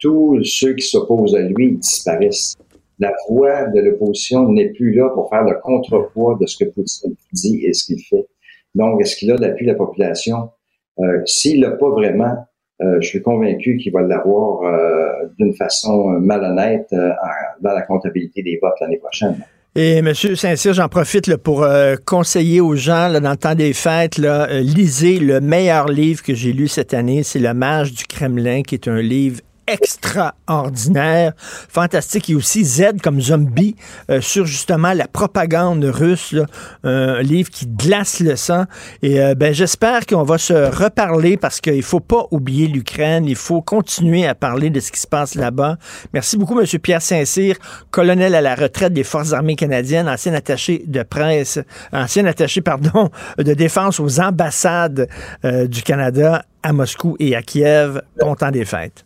Tous ceux qui s'opposent à lui disparaissent. La voix de l'opposition n'est plus là pour faire le contrepoids de ce que Poutine dit et ce qu'il fait. Donc, est-ce qu'il a l'appui de la population? Euh, S'il l'a pas vraiment, euh, je suis convaincu qu'il va l'avoir euh, d'une façon malhonnête euh, dans la comptabilité des votes l'année prochaine. Et M. Saint-Cyr, j'en profite là, pour euh, conseiller aux gens là, dans le temps des fêtes, euh, lisez le meilleur livre que j'ai lu cette année, c'est Le Mage du Kremlin, qui est un livre extraordinaire, fantastique, et aussi Z comme zombie euh, sur justement la propagande russe, là, un livre qui glace le sang. Et euh, ben j'espère qu'on va se reparler parce qu'il faut pas oublier l'Ukraine, il faut continuer à parler de ce qui se passe là-bas. Merci beaucoup, Monsieur Pierre Saint-Cyr, colonel à la retraite des Forces armées canadiennes, ancien attaché de presse, ancien attaché, pardon, de défense aux ambassades euh, du Canada à Moscou et à Kiev. Bon temps des fêtes.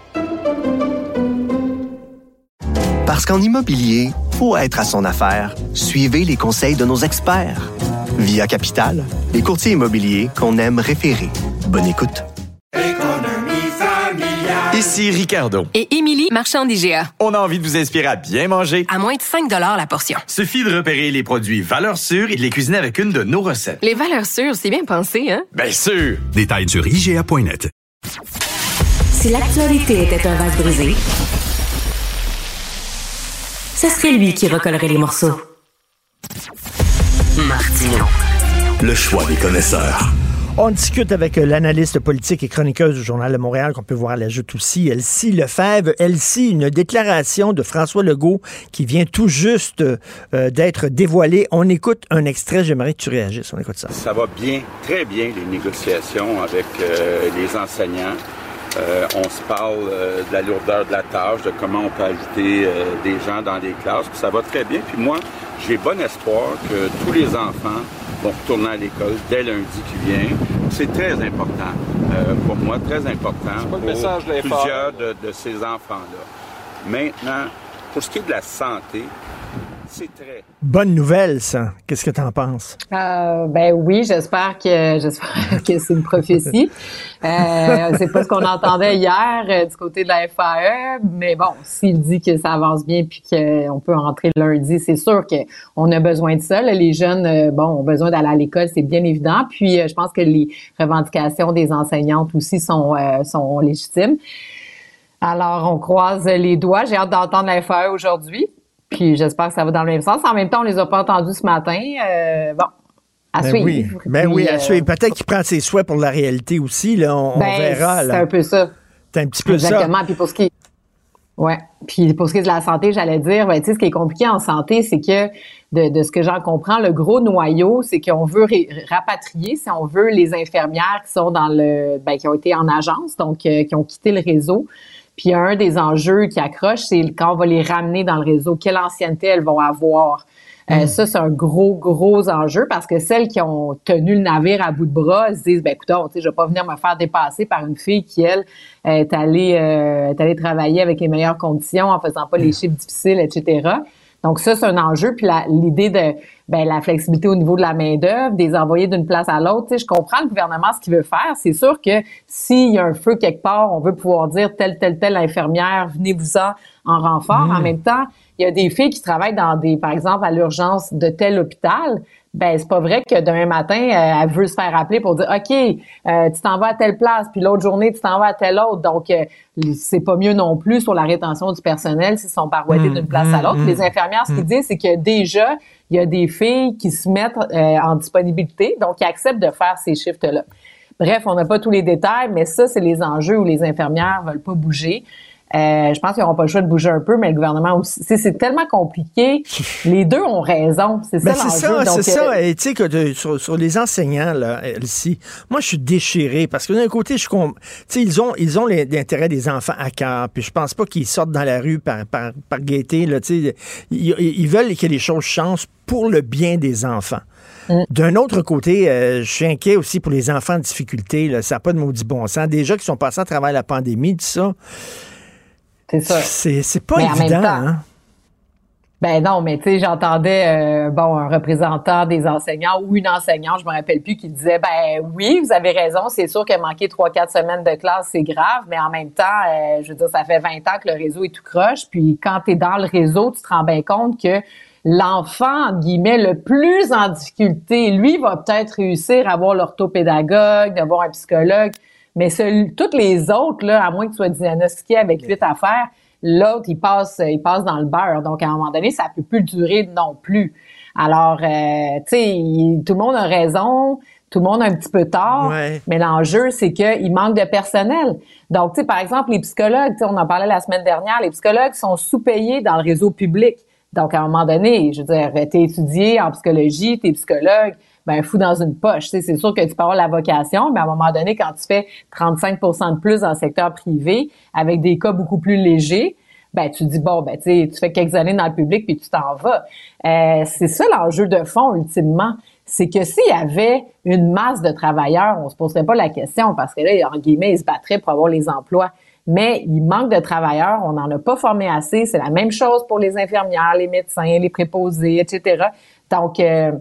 Parce qu'en immobilier, pour être à son affaire, suivez les conseils de nos experts. Via Capital, les courtiers immobiliers qu'on aime référer. Bonne écoute. Ici Ricardo. Et Émilie, marchand d'IGA. On a envie de vous inspirer à bien manger. À moins de 5 la portion. Suffit de repérer les produits valeurs sûres et de les cuisiner avec une de nos recettes. Les valeurs sûres, c'est bien pensé, hein? Bien sûr! Détails sur IGA.net. Si l'actualité était un vase brisé, ce serait lui qui recollerait les morceaux. Martino. Le choix des connaisseurs. On discute avec l'analyste politique et chroniqueuse du Journal de Montréal, qu'on peut voir à la joute aussi, Elsie Lefebvre. Elsie, une déclaration de François Legault qui vient tout juste euh, d'être dévoilée. On écoute un extrait, j'aimerais que tu réagisses. On écoute ça. Ça va bien, très bien, les négociations avec euh, les enseignants. Euh, on se parle euh, de la lourdeur de la tâche, de comment on peut ajouter euh, des gens dans les classes. Puis ça va très bien. Puis moi, j'ai bon espoir que tous les enfants vont retourner à l'école dès lundi qui vient. C'est très important pour moi, très important pour plusieurs de, de ces enfants-là. Maintenant, pour ce qui est de la santé, c'est très. Bonne nouvelle, ça. Qu'est-ce que tu en penses? Euh, ben oui, j'espère que *laughs* j'espère que c'est une prophétie. euh, c'est pas ce qu'on entendait hier euh, du côté de la FAE, mais bon, s'il dit que ça avance bien puis qu'on peut rentrer lundi, c'est sûr qu'on a besoin de ça. Les jeunes, euh, bon, ont besoin d'aller à l'école, c'est bien évident. Puis je pense que les revendications des enseignantes aussi sont sont légitimes. Alors, on croise les doigts. J'ai hâte d'entendre la FAE aujourd'hui. Puis j'espère que ça va dans le même sens. En même temps, on les a pas entendus ce matin. Euh, bon, à ben suivre. Oui. Ben oui, à euh, suivre. Peut-être qu'il prend ses souhaits pour la réalité aussi. Là. On, ben, verra. C'est un peu ça. C'est un petit peu Exactement. ça. Exactement. Puis pour ce qui Ouais. Puis pour ce qui est de la santé, j'allais dire, ben, tu sais, ce qui est compliqué en santé, c'est que de, de, ce que j'en comprends, le gros noyau, c'est qu'on veut rapatrier, si on veut, les infirmières qui sont dans le, ben, qui ont été en agence, donc euh, qui ont quitté le réseau. Puis un des enjeux qui accroche, c'est quand on va les ramener dans le réseau, quelle ancienneté elles vont avoir. Euh, mm. ça, c'est un gros, gros enjeu parce que celles qui ont tenu le navire à bout de bras se disent, ben écoute, tu sais, je vais pas venir me faire dépasser par une fille qui, elle, est allée, euh, est allée travailler avec les meilleures conditions en faisant pas les mm. chiffres difficiles, etc. Donc ça, c'est un enjeu. Puis l'idée de ben, la flexibilité au niveau de la main-d'œuvre, des envoyer d'une place à l'autre. Tu sais, je comprends le gouvernement ce qu'il veut faire. C'est sûr que s'il y a un feu quelque part, on veut pouvoir dire telle, telle, telle infirmière, venez-vous-en en renfort. En même temps, il y a des filles qui travaillent dans des, par exemple, à l'urgence de tel hôpital ben c'est pas vrai que demain matin euh, elle veut se faire appeler pour dire ok euh, tu t'en vas à telle place puis l'autre journée tu t'en vas à telle autre. Donc euh, c'est pas mieux non plus sur la rétention du personnel s'ils sont parouettés mmh, d'une place à mmh, l'autre. les mmh, infirmières ce qu'ils disent c'est que déjà il y a des filles qui se mettent en disponibilité donc qui acceptent de faire ces shifts là bref on n'a pas tous les détails mais ça c'est les enjeux où les infirmières veulent pas bouger euh, je pense qu'ils n'auront pas le choix de bouger un peu, mais le gouvernement aussi. C'est tellement compliqué. *laughs* Les deux ont raison. C'est ça ben, C'est ça, c'est ça. Et tu sais que sur, sur, les enseignants, là, ici, moi, je suis déchiré parce que d'un côté, je sais, ils ont, ils ont l'intérêt des enfants à cœur. Puis je pense pas qu'ils sortent dans la rue par, par, par gaieté, là. Ils, ils veulent que les choses changent pour le bien des enfants. Mm. D'un autre côté, euh, je suis inquiet aussi pour les enfants en difficulté. Là. Ça n'a pas de maudit bon sens. Déjà qui sont passés à travers la pandémie, tout ça. C'est ça. C'est pas évident, hein? Ben non, mais tu sais, j'entendais euh, bon un représentant des enseignants ou une enseignante, je me rappelle plus, qui disait ben oui, vous avez raison, c'est sûr que manquer trois quatre semaines de classe c'est grave, mais en même temps, euh, je veux dire, ça fait 20 ans que le réseau est tout croche, puis quand tu es dans le réseau, tu te rends bien compte que l'enfant entre guillemets le plus en difficulté, lui va peut-être réussir à avoir l'orthopédagogue, d'avoir un psychologue, mais toutes les autres, là, à moins que tu sois diagnostiqué avec huit affaires, l'autre, il passe, il passe dans le beurre. Donc, à un moment donné, ça peut plus durer non plus. Alors, euh, tu sais, tout le monde a raison, tout le monde a un petit peu tort, mais l'enjeu, c'est qu'il manque de personnel. Donc, tu sais, par exemple, les psychologues, on en parlait la semaine dernière, les psychologues sont sous-payés dans le réseau public. Donc, à un moment donné, je veux dire, t'es étudié en psychologie, t'es psychologue, ben fou dans une poche. c'est sûr que tu peux avoir la vocation, mais à un moment donné, quand tu fais 35% de plus dans le secteur privé, avec des cas beaucoup plus légers, ben tu dis bon ben tu tu fais quelques années dans le public puis tu t'en vas. Euh, c'est ça l'enjeu de fond ultimement, c'est que s'il y avait une masse de travailleurs, on se poserait pas la question parce que là en guillemets ils se battraient pour avoir les emplois. Mais il manque de travailleurs, on n'en a pas formé assez. C'est la même chose pour les infirmières, les médecins, les préposés, etc. Donc euh,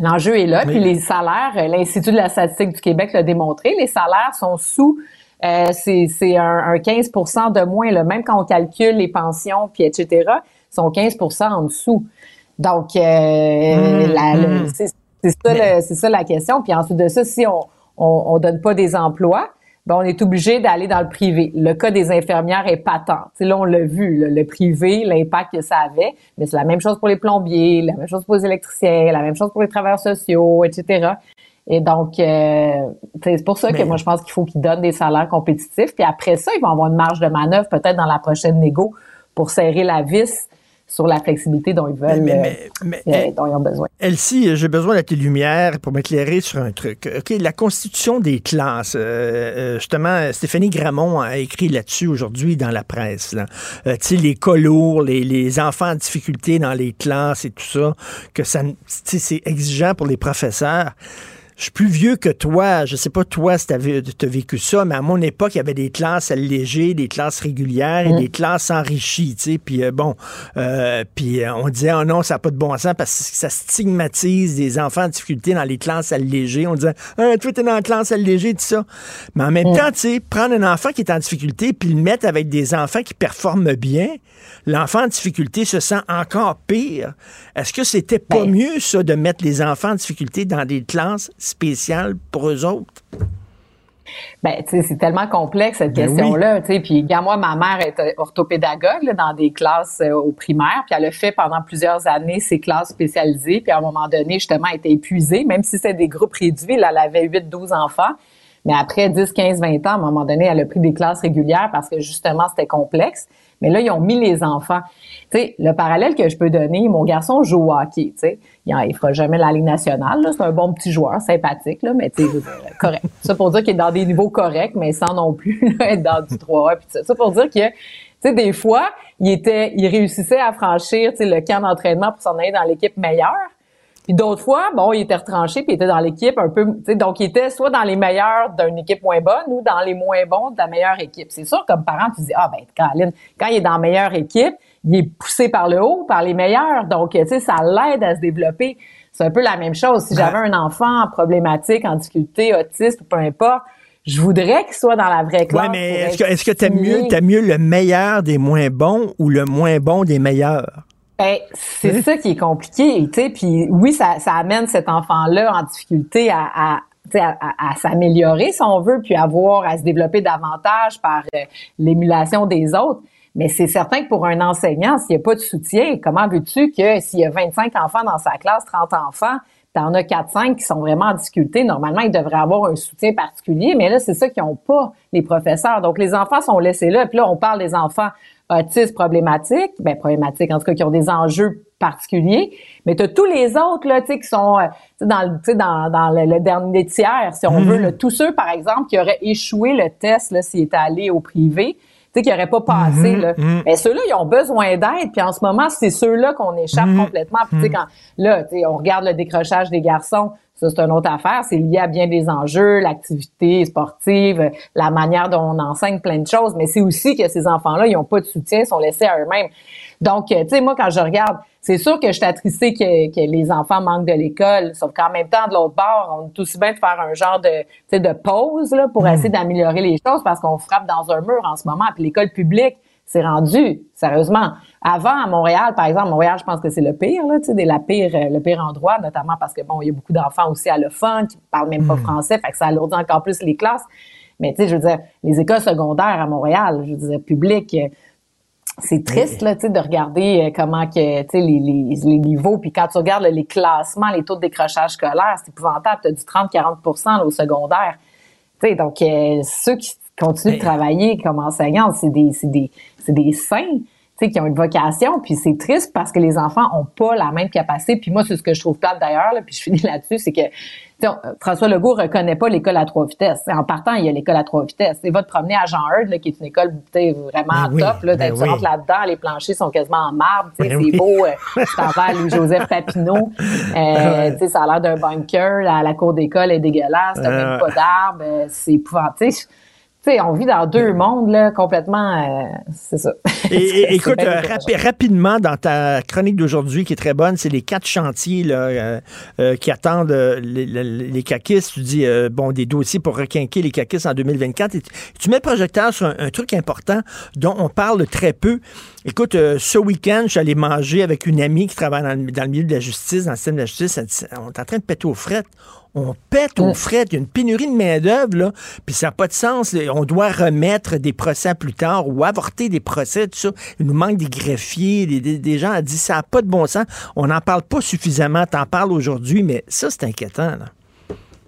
L'enjeu est là. Puis les salaires, euh, l'Institut de la statistique du Québec l'a démontré, les salaires sont sous euh, c'est un, 15% de moins, là, même quand on calcule les pensions, puis etc., sont 15% en dessous. Donc, euh, mmh, mmh. c'est ça, la question. Puis ensuite de ça, si on on donne pas des emplois, ben, on est obligé d'aller dans le privé. Le cas des infirmières est patent. T'sais, là, on l'a vu, le privé, l'impact que ça avait, mais c'est la même chose pour les plombiers, la même chose pour les électriciens, la même chose pour les travailleurs sociaux, etc. Et donc, euh, c'est pour ça que moi, je pense qu'il faut qu'ils donnent des salaires compétitifs. Puis après ça, ils vont avoir une marge de manœuvre peut-être dans la prochaine négo pour serrer la vis sur la flexibilité dont ils veulent, Mais- euh, mais- euh, dont ils ont besoin. Elsie, j'ai besoin de tes lumières pour m'éclairer sur un truc. OK, la constitution des classes. euh, justement, Stéphanie Gramont a écrit là-dessus aujourd'hui dans la presse. Là. Euh, tu sais, les cas lourds, les, les enfants en difficulté dans les classes et tout ça, que ça, tu sais, c'est exigeant pour les professeurs. Je suis plus vieux que toi. Je sais pas toi si tu as vécu ça, mais à mon époque, il y avait des classes allégées, des classes régulières et Mm. des classes enrichies. Tu sais, puis euh, bon, euh, puis euh, on disait oh non, ça n'a pas de bon sens parce que ça stigmatise des enfants en difficulté dans les classes allégées. On disait ah, toi t'es dans la classe allégée, tout ça. Mais en même Mm. temps, tu sais, prendre un enfant qui est en difficulté puis le mettre avec des enfants qui performent bien, l'enfant en difficulté se sent encore pire. Est-ce que c'était pas mieux ça de mettre les enfants en difficulté dans des classes spéciales pour eux autres? Ben, tu sais, c'est tellement complexe cette Ben question-là. Puis, moi, ma mère est euh, orthopédagogue là, dans des classes euh, au primaire, puis elle a fait pendant plusieurs années ses classes spécialisées, puis à un moment donné, justement, elle était épuisée, même si c'était des groupes réduits, là, elle avait 8-12 enfants. Mais après 10, 15, 20 ans, à un moment donné, elle a pris des classes régulières parce que justement, c'était complexe. Mais là, ils ont mis les enfants. Tu sais, le parallèle que je peux donner, mon garçon joue au hockey, tu sais. Il, fera jamais la Ligue nationale, là. C'est un bon petit joueur, sympathique, là, mais tu sais, dire, correct. *laughs* Ça pour dire qu'il est dans des niveaux corrects, mais sans non plus *laughs* là, être dans du 3A. Puis ça. ça pour dire que, tu sais, des fois, il était, il réussissait à franchir, tu sais, le camp d'entraînement pour s'en aller dans l'équipe meilleure. Puis d'autres fois, bon, il était retranché puis il était dans l'équipe un peu, tu sais, donc il était soit dans les meilleurs d'une équipe moins bonne ou dans les moins bons de la meilleure équipe. C'est sûr, comme parent, tu dis, ah ben, Caroline, quand il est dans la meilleure équipe, il est poussé par le haut, par les meilleurs, donc, tu sais, ça l'aide à se développer. C'est un peu la même chose. Si j'avais un enfant problématique, en difficulté, autiste ou peu importe, je voudrais qu'il soit dans la vraie classe. Ouais, mais est-ce que est-ce que t'aimes mieux, t'aimes mieux le meilleur des moins bons ou le moins bon des meilleurs? Ben, c'est ça qui est compliqué, tu sais. Puis oui, ça, ça amène cet enfant-là en difficulté à, à, tu sais, à, à- à s'améliorer, si on veut, puis avoir à se développer davantage par euh, l'émulation des autres. Mais c'est certain que pour un enseignant, s'il n'y a pas de soutien, comment veux-tu que s'il y a 25 enfants dans sa classe, 30 enfants, t'en as 4-5 qui sont vraiment en difficulté, normalement, ils devraient avoir un soutien particulier, mais là, c'est ça qu'ils n'ont pas, les professeurs. Donc, les enfants sont laissés là. Puis là, on parle des enfants autistes problématiques, ben problématiques, en tout cas, qui ont des enjeux particuliers, mais tu as tous les autres, là, qui sont euh, dans, dans, dans le, le dernier tiers, si on Mhm. veut, là, tous ceux, par exemple, qui auraient échoué le test, là, s'ils étaient allés au privé, qui n'auraient pas passé, Mhm, là. mhm. Mais ceux-là, ils ont besoin d'aide, puis en ce moment, c'est ceux-là qu'on échappe complètement. Puis, quand, là, on regarde le décrochage des garçons, ça, c'est une autre affaire. C'est lié à bien des enjeux, l'activité sportive, la manière dont on enseigne plein de choses. Mais c'est aussi que ces enfants-là, ils n'ont pas de soutien, ils sont laissés à eux-mêmes. Donc, euh, tu sais, moi, quand je regarde, c'est sûr que je suis attristée que, que les enfants manquent de l'école. Sauf qu'en même temps, de l'autre bord, on est aussi bien de faire un genre de, de pause, là, pour essayer d'améliorer les choses parce qu'on frappe dans un mur en ce moment. Puis l'école publique, c'est rendu, sérieusement. Avant, à Montréal, par exemple, Montréal, je pense que c'est le pire, là, tu sais, la pire, euh, le pire endroit, notamment parce que, bon, il y a beaucoup d'enfants aussi allophones qui parlent même pas français, fait que ça alourdit encore plus les classes. Mais, tu sais, je veux dire, les écoles secondaires à Montréal, je veux dire, publiques, euh, c'est triste là, tu sais, de regarder euh, comment que tu sais les, les, les niveaux puis quand tu regardes là, les classements, les taux de décrochage scolaire, c'est épouvantable, tu as du 30-40 là, au secondaire. Tu sais donc euh, ceux qui continuent de travailler comme enseignants, c'est des c'est des c'est des saints, qui ont une vocation puis c'est triste parce que les enfants ont pas la même capacité puis moi c'est ce que je trouve plate d'ailleurs là, puis je finis là-dessus, c'est que on- François Legault reconnaît pas l'école à trois vitesses. En partant, il y a l'école à trois vitesses. Il va te promener à Jean Heard, là, qui est une école vraiment Ben oui, top. Là, ben tu oui. rentres là-dedans, les planchers sont quasiment en marbre. Ben c'est oui. beau. Euh, tu t'en vas à Louis-Joseph Papineau. *laughs* Euh, sais, ça a l'air d'un bunker. La, la cour d'école est dégueulasse. T'as même Ouais. pas d'arbres. euh, c'est épouvantable. Tu sais, on vit dans deux mondes là, complètement. euh, c'est ça. Et, *laughs* écoute, euh, rapi- rapidement, dans ta chronique d'aujourd'hui, qui est très bonne, c'est les quatre chantiers là, euh, qui attendent les, les, les caquistes. Tu dis, bon, des dossiers pour requinquer les caquistes en 2024. Et tu, tu mets le projecteur sur un, un truc important dont on parle très peu. Écoute, euh, ce week-end, je suis allé manger avec une amie qui travaille dans le, dans le milieu de la justice, dans le système de la justice. Elle dit, on est en train de péter aux frettes. On pète aux frettes. Il y a une pénurie de main-d'œuvre, là. Puis ça n'a pas de sens. On doit remettre des procès à plus tard ou avorter des procès, tout ça. Il nous manque des greffiers, des, des- des gens. Elle dit, ça n'a pas de bon sens. On n'en parle pas suffisamment. T'en parles aujourd'hui, mais ça, c'est inquiétant, là.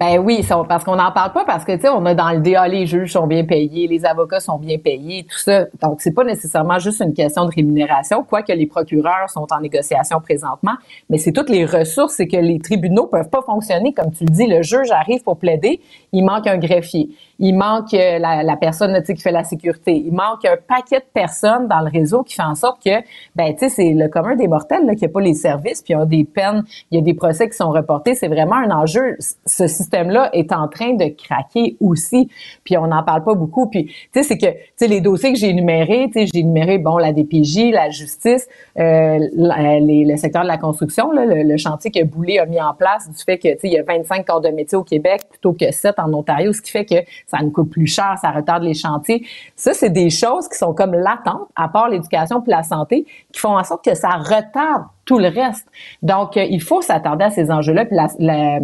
Ben oui, parce qu'on n'en parle pas parce que tu sais, on a dans le DA les juges sont bien payés, les avocats sont bien payés, tout ça. Donc c'est pas nécessairement juste une question de rémunération, quoique les procureurs sont en négociation présentement, mais c'est toutes les ressources, c'est que les tribunaux peuvent pas fonctionner comme tu le dis. Le juge arrive pour plaider, il manque un greffier, il manque euh, la, personne qui fait la sécurité, il manque un paquet de personnes dans le réseau qui fait en sorte que ben tu sais c'est le commun des mortels là, qui a pas les services, puis il y a des peines, il y a des procès qui sont reportés, c'est vraiment un enjeu. Ce système-là est en train de craquer aussi, puis on n'en parle pas beaucoup. Puis tu sais c'est que tu sais les dossiers que j'ai énumérés, tu sais j'ai énuméré bon la DPJ, la justice, euh, les- le secteur de la construction, là, le, le chantier que Boulay a mis en place du fait que tu sais il y a 25 corps de métier au Québec plutôt que 7 en Ontario, ce qui fait que ça nous coûte plus cher, ça retarde les chantiers. Ça c'est des choses qui sont comme latentes, à part l'éducation puis la santé, qui font en sorte que ça retarde tout le reste. Donc, euh, il faut s'attarder à ces enjeux-là. Puis la, la-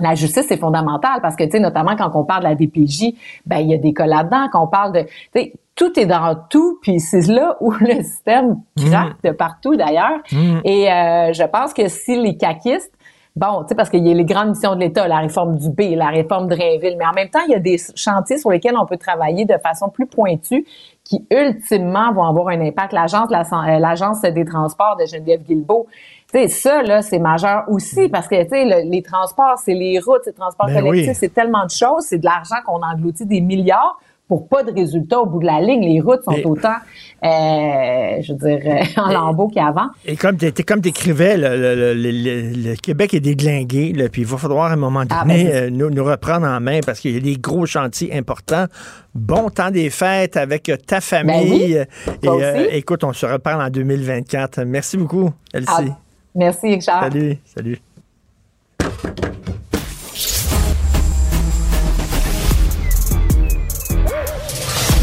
la justice, c'est fondamental parce que, tu sais, notamment quand on parle de la DPJ, ben il y a des cas là-dedans. Quand on parle de, tu sais, tout est dans tout, puis c'est là *laughs* où le système craque de partout d'ailleurs. Mm. Et euh, je pense que si les caquistes Bon, tu sais, parce qu'il y a les grandes missions de l'État, la réforme du B, la réforme de Drainville, mais en même temps, il y a des chantiers sur lesquels on peut travailler de façon plus pointue qui, ultimement, vont avoir un impact. L'Agence euh, l'Agence des transports de Geneviève Guilbeault, tu sais, ça, là, c'est majeur aussi parce que, tu sais, le- les transports, c'est les routes, c'est le transport Ben collectif, oui. c'est tellement de choses, c'est de l'argent qu'on engloutit des milliards pour pas de résultats au bout de la ligne. Les routes sont Mais- autant, euh, je veux dire, euh, en lambeaux qu'avant. Et comme tu comme t'écrivais, le, le- le- le- le Québec est déglingué, là, puis il va falloir à un moment Ah, donné ben, euh, nous, nous reprendre en main parce qu'il y a des gros chantiers importants. Bon temps des fêtes avec ta famille. Ben oui, Et euh, écoute, on se reparle en 2024. Merci beaucoup, Elsie. Ah, merci, Richard. Salut, salut.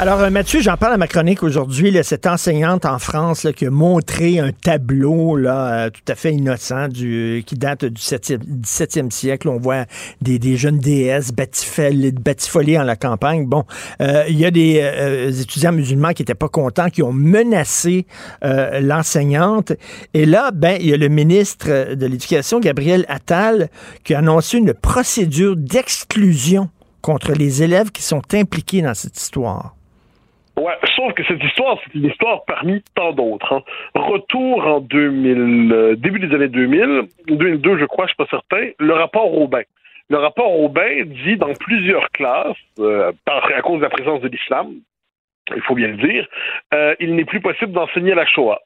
Alors, euh, Mathieu, j'en parle à ma chronique aujourd'hui, cette enseignante en France là, qui a montré un tableau là, euh, tout à fait innocent qui date du 7e, 17e siècle. On voit des, jeunes déesses batifolées en la campagne. Bon, euh, il y a des étudiants musulmans qui n'étaient pas contents, qui ont menacé l'enseignante. Et là, ben, il y a le ministre de l'Éducation, Gabriel Attal, qui a annoncé une procédure d'exclusion contre les élèves qui sont impliqués dans cette histoire. Ouais, sauf que cette histoire, c'est une histoire parmi tant d'autres. hein. Retour en 2000, euh, début des années 2000, 2002, je crois, je suis pas certain, le rapport Aubin. Le rapport Aubin dit dans plusieurs classes, euh, à cause de la présence de l'islam, il faut bien le dire, euh, il n'est plus possible d'enseigner la Shoah.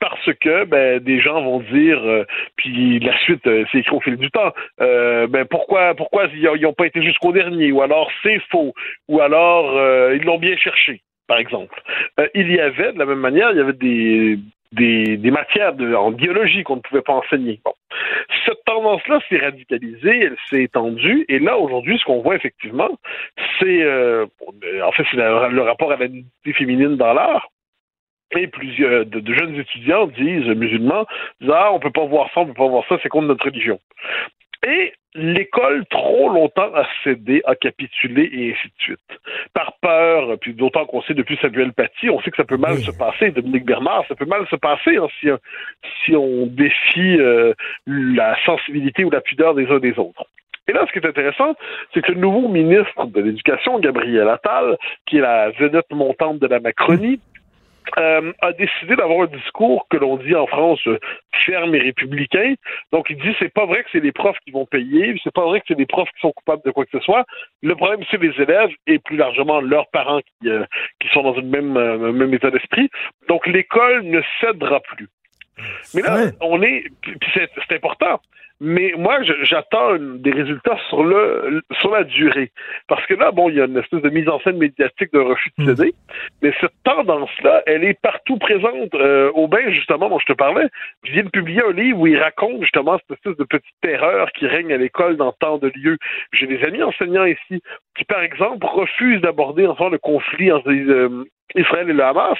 Parce que ben, des gens vont dire, puis la suite, c'est écrit au fil du temps, ben pourquoi pourquoi ils n'ont pas été jusqu'au dernier, ou alors c'est faux, ou alors ils l'ont bien cherché, par exemple. Euh, il y avait, de la même manière, il y avait des, matières en biologie qu'on ne pouvait pas enseigner. Cette tendance-là s'est radicalisée, elle s'est étendue, et là, aujourd'hui, ce qu'on voit effectivement, c'est, euh, en fait, le rapport à la féminine dans l'art, et plusieurs de, de jeunes étudiants disent, musulmans, disent, ah, on peut pas voir ça, on peut pas voir ça, c'est contre notre religion. Et l'école, trop longtemps, a cédé, a capitulé et ainsi de suite. Par peur, puis d'autant qu'on sait depuis Samuel Paty, on sait que ça peut mal se passer, Dominique Bernard, ça peut mal se passer hein, si, si on défie euh, la sensibilité ou la pudeur des uns des autres. Et là, ce qui est intéressant, c'est que le nouveau ministre de l'Éducation, Gabriel Attal, qui est la vedette montante de la Macronie, euh, a décidé d'avoir un discours que l'on dit en France euh, ferme et républicain. Donc il dit c'est pas vrai que c'est les profs qui vont payer, c'est pas vrai que c'est les profs qui sont coupables de quoi que ce soit. Le problème c'est les élèves et plus largement leurs parents qui, euh, qui sont dans une même même état d'esprit. Donc l'école ne cédera plus. Mais là, on est, puis c'est important. Mais moi, j'attends des résultats sur le sur la durée, parce que là, bon, il y a une espèce de mise en scène médiatique d'un refus de céder, mais cette tendance-là, elle est partout présente. Euh, Aubin, justement, dont je te parlais, vient de publier un livre où il raconte justement cette espèce de petite terreur qui règne à l'école dans tant de lieux. J'ai des amis enseignants ici qui, par exemple, refusent d'aborder enfin le conflit entre euh, Israël et le Hamas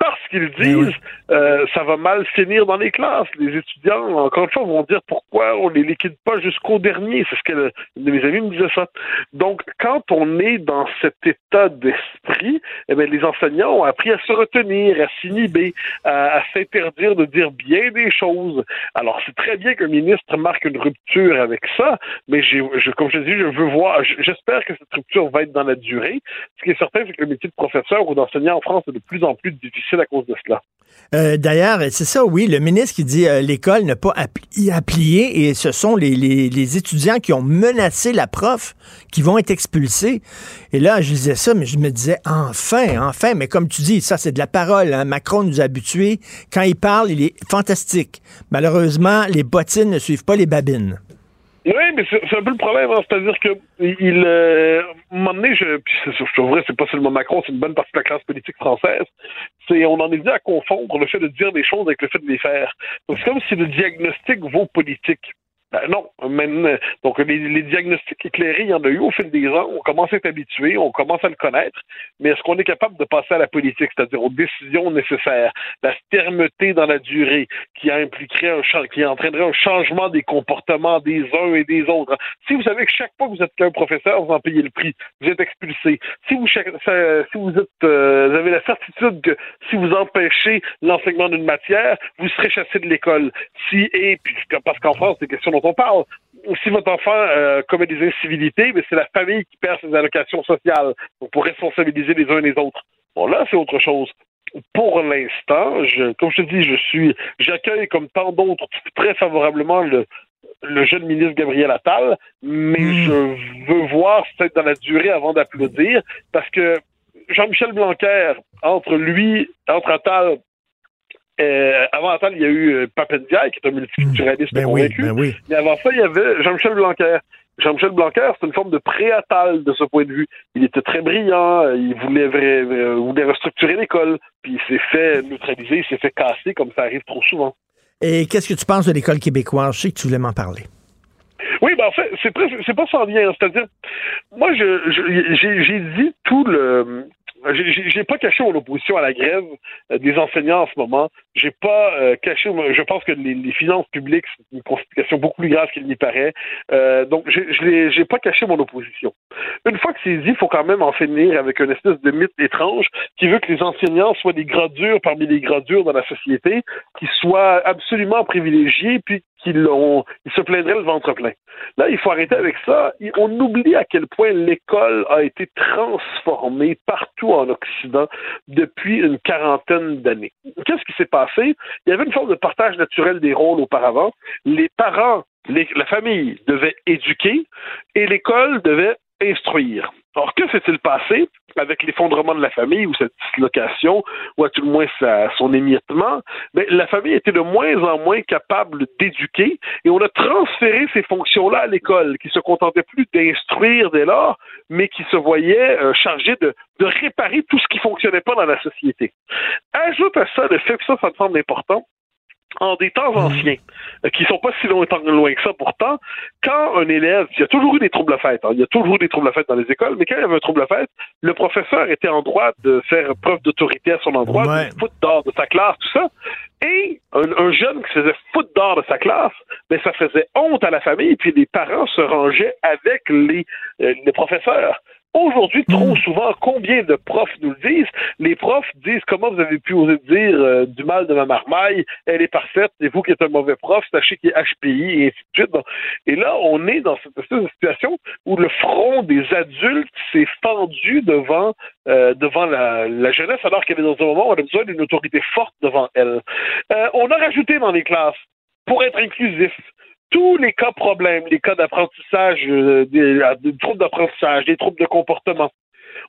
parce qu'ils disent euh, ça va mal finir dans les classes. Les étudiants, encore une fois, vont dire pourquoi on les liquide pas jusqu'au dernier. C'est ce que une de mes amis me disait ça. Donc, quand on est dans cet état d'esprit, eh bien, les enseignants ont appris à se retenir, à s'inhiber, à, à s'interdire de dire bien des choses. Alors, c'est très bien qu'un ministre marque une rupture avec ça, mais j'ai, je, comme je dis, je veux voir, j'espère que cette rupture va être dans la durée. Ce qui est certain, c'est que le métier de professeur ou d'enseignant en France est de plus en plus difficile à cause de cela. Euh, D'ailleurs, c'est ça, oui, le ministre qui dit euh, l'école n'a pas appli applié et ce sont les, étudiants qui ont menacé la prof qui vont être expulsés. Et là, je disais ça, mais je me disais enfin, enfin, mais comme tu dis, ça c'est de la parole. Hein. Macron nous a habitués. Quand il parle, il est fantastique. Malheureusement, les bottines ne suivent pas les babines. Oui, mais c'est un peu le problème, hein. c'est-à-dire que il, euh, un moment donné, je, c'est vrai, c'est pas seulement Macron, c'est une bonne partie de la classe politique française. C'est, on en est venu à confondre le fait de dire des choses avec le fait de les faire. Donc c'est comme si le diagnostic vaut politique. Ben non, même, donc les, les, diagnostics éclairés, il y en a eu au fil des ans. On commence à être habitué, on commence à le connaître, mais est-ce qu'on est capable de passer à la politique, c'est-à-dire aux décisions nécessaires, la fermeté dans la durée, qui impliquerait un qui entraînerait un changement des comportements des uns et des autres. Si vous savez que chaque fois que vous êtes qu'un professeur, vous en payez le prix, vous êtes expulsé. Si vous si vous êtes euh, vous avez la certitude que si vous empêchez l'enseignement d'une matière, vous serez chassé de l'école. Si et puis parce qu'en France, c'est on parle. Si votre enfant euh, commet des incivilités, mais c'est la famille qui perd ses allocations sociales pour responsabiliser les uns et les autres. Bon, là, c'est autre chose. Pour l'instant, je, comme je te dis, je suis, j'accueille comme tant d'autres très favorablement le, le jeune ministre Gabriel Attal, mais hmm. je veux voir peut-être dans la durée avant d'applaudir, parce que Jean-Michel Blanquer, entre lui, entre Attal euh, avant Attal, il y a eu euh, Papendiaï, qui est un multiculturaliste ben convaincu. Ben oui, Mais avant ça, il y avait Jean-Michel Blanquer. Jean-Michel Blanquer, c'est une forme de pré-Attal de ce point de vue. Il était très brillant, il voulait, euh, voulait restructurer l'école, puis il s'est fait neutraliser, il s'est fait casser comme ça arrive trop souvent. Et qu'est-ce que tu penses de l'école québécoise? Je sais que tu voulais m'en parler. Oui, ben en fait, c'est pas sans lien. C'est-à-dire, moi, je, j'ai dit tout le j'ai pas caché mon opposition à la grève euh, des enseignants en ce moment. J'ai pas euh, caché. Je pense que les, les finances publiques c'est une constitution beaucoup plus grave qu'il n'y paraît. Euh, donc, je n'ai pas caché mon opposition. Une fois que c'est dit, il faut quand même en finir avec une espèce de mythe étrange qui veut que les enseignants soient des gradures parmi les gradures dans la société, qui soient absolument privilégiés, puis qu'ils ils se plaindraient le ventre plein. Là, il faut arrêter avec ça. On oublie à quel point l'école a été transformée partout en Occident depuis une quarantaine d'années. Qu'est-ce qui s'est passé? Il y avait une forme de partage naturel des rôles auparavant. Les parents, la famille devait éduquer et l'école devait instruire. Alors, que s'est-il passé avec l'effondrement de la famille ou cette dislocation, ou à tout le moins son émiettement? Mais ben, la famille était de moins en moins capable d'éduquer et on a transféré ces fonctions-là à l'école, qui se contentait plus d'instruire dès lors, mais qui se voyait euh, chargé de, de réparer tout ce qui fonctionnait pas dans la société. Ajoute à ça le fait que ça, ça me semble important, en des temps anciens, euh, qui sont pas si loin, loin que ça pourtant, quand un élève, il y a toujours eu des troubles à fête, hein, il y a toujours eu des troubles à fête dans les écoles, mais quand il y avait un trouble à fête, le professeur était en droit de faire preuve d'autorité à son endroit, de foutre de sa classe, tout ça. Et un, jeune qui se faisait foutre dehors de sa classe, ben ça faisait honte à la famille, puis les parents se rangeaient avec les, euh, les professeurs. Aujourd'hui, trop hmm. souvent, combien de profs nous le disent? Les profs disent comment vous avez pu oser dire euh, du mal de ma marmaille, elle est parfaite, et vous qui êtes un mauvais prof, sachez qu'il est HPI, et ainsi de suite. Et là, on est dans cette espèce de situation où le front des adultes s'est fendu devant euh, devant la, la, jeunesse, alors qu'elle est dans un moment où on a besoin d'une autorité forte devant elle. Euh, on a rajouté dans les classes, pour être inclusif, tous les cas problèmes, les cas d'apprentissage, euh, des, troubles d'apprentissage, des troubles de comportement.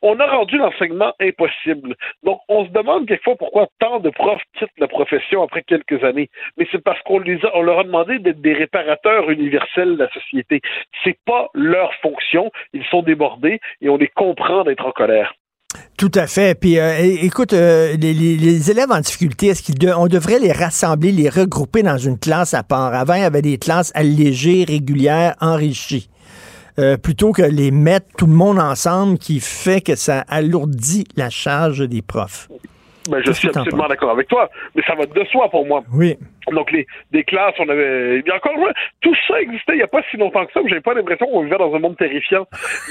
On a rendu l'enseignement impossible. Donc, on se demande quelquefois pourquoi tant de profs quittent la profession après quelques années. Mais c'est parce qu'on les a, leur a demandé d'être des réparateurs universels de la société. C'est pas leur fonction. Ils sont débordés et on les comprend d'être en colère. Tout à fait. Puis, euh, écoute, euh, les, élèves en difficulté, est-ce qu'on devrait les rassembler, les regrouper dans une classe à part? Avant, il y avait des classes allégées, régulières, enrichies. Euh, plutôt que les mettre tout le monde ensemble qui fait que ça alourdit la charge des profs. Ben, je suis absolument d'accord avec toi, mais ça va de soi pour moi. Oui. Donc, les, des classes, on avait. Il y a encore tout ça existait il n'y a pas si longtemps que ça, j'avais pas l'impression qu'on vivait dans un monde terrifiant.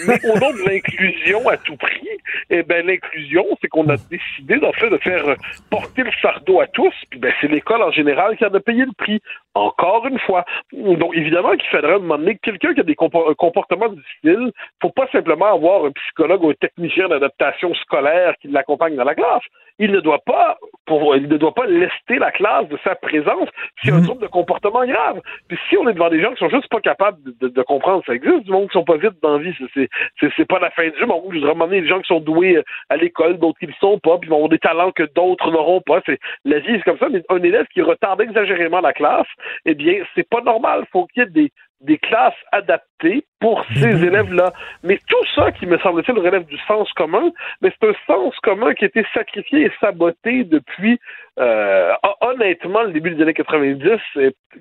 Mais au nom de l'inclusion à tout prix, eh ben, l'inclusion, c'est qu'on a décidé, d'en fait, de faire porter le fardeau à tous, puis ben, c'est l'école en général qui a de payer le prix. Encore une fois. Donc, évidemment qu'il faudrait demander que quelqu'un qui a des comportements difficiles, faut pas simplement avoir un psychologue ou un technicien d'adaptation scolaire qui l'accompagne dans la classe. Il ne doit pas, pour, il ne doit pas lester la classe de sa présence a un mhm. trouble de comportement grave. Puis si on est devant des gens qui sont juste pas capables de, comprendre, ça existe du monde qui sont pas vite dans la vie. C'est, c'est, pas la fin du monde. Je voudrais demander des gens qui sont doués euh, à l'école, d'autres qui ne sont pas, puis ils vont avoir des talents que d'autres n'auront pas. C'est, la vie, c'est comme ça. Mais un élève qui retarde exagérément la classe, eh bien, c'est pas normal. Faut qu'il y ait des, des classes adaptées pour ces mhm. élèves-là. Mais tout ça, qui me semble-t-il, relève du sens commun, mais c'est un sens commun qui a été sacrifié et saboté depuis, euh, honnêtement, le début des années 90,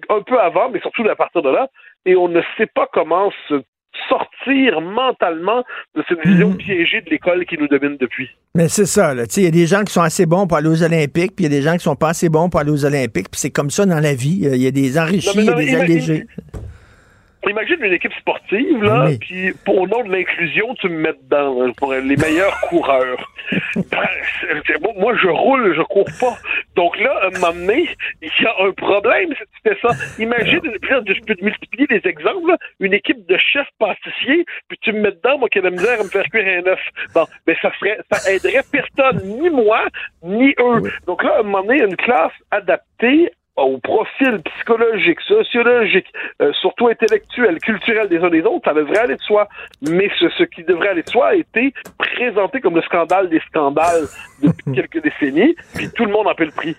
un peu avant, mais surtout à partir de là, et on ne sait pas comment se sortir mentalement de cette vision mhm. piégée de l'école qui nous domine depuis. Mais c'est ça, là. Il y a des gens qui sont assez bons pour aller aux Olympiques, puis il y a des gens qui sont pas assez bons pour aller aux Olympiques, puis c'est comme ça dans la vie. Il y a des enrichis, il y a des allégés. Imagine une équipe sportive, là, puis pour au nom de l'inclusion, tu me mets dedans pour les meilleurs *laughs* coureurs. Ben, moi, je roule, je cours pas. Donc là, à un moment donné, il y a un problème si tu fais ça. Imagine, je peux te multiplier des exemples, une équipe de chefs pâtissiers, puis tu me mets dedans, moi qui ai la misère à me faire cuire un œuf. Bon, mais ça ferait, ça aiderait personne, ni moi, ni eux. Donc là, à un moment donné, une classe adaptée au profil psychologique, sociologique, euh, surtout intellectuel, culturel des uns des autres, ça devrait aller de soi. Mais ce, qui devrait aller de soi a été présenté comme le scandale des scandales depuis *laughs* quelques décennies, puis tout le monde en paie le prix.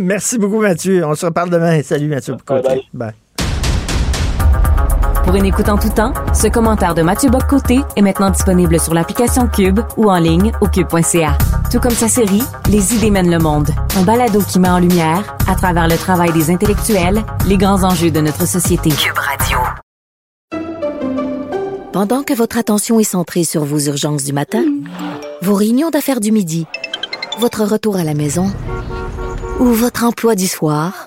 Merci beaucoup, Mathieu. On se reparle demain. Salut, Mathieu. bye. Pour une écoute en tout temps, ce commentaire de Mathieu Boccoté est maintenant disponible sur l'application Cube ou en ligne au cube.ca. Tout comme sa série Les idées mènent le monde, un balado qui met en lumière, à travers le travail des intellectuels, les grands enjeux de notre société. Cube Radio. Pendant que votre attention est centrée sur vos urgences du matin, vos réunions d'affaires du midi, votre retour à la maison ou votre emploi du soir,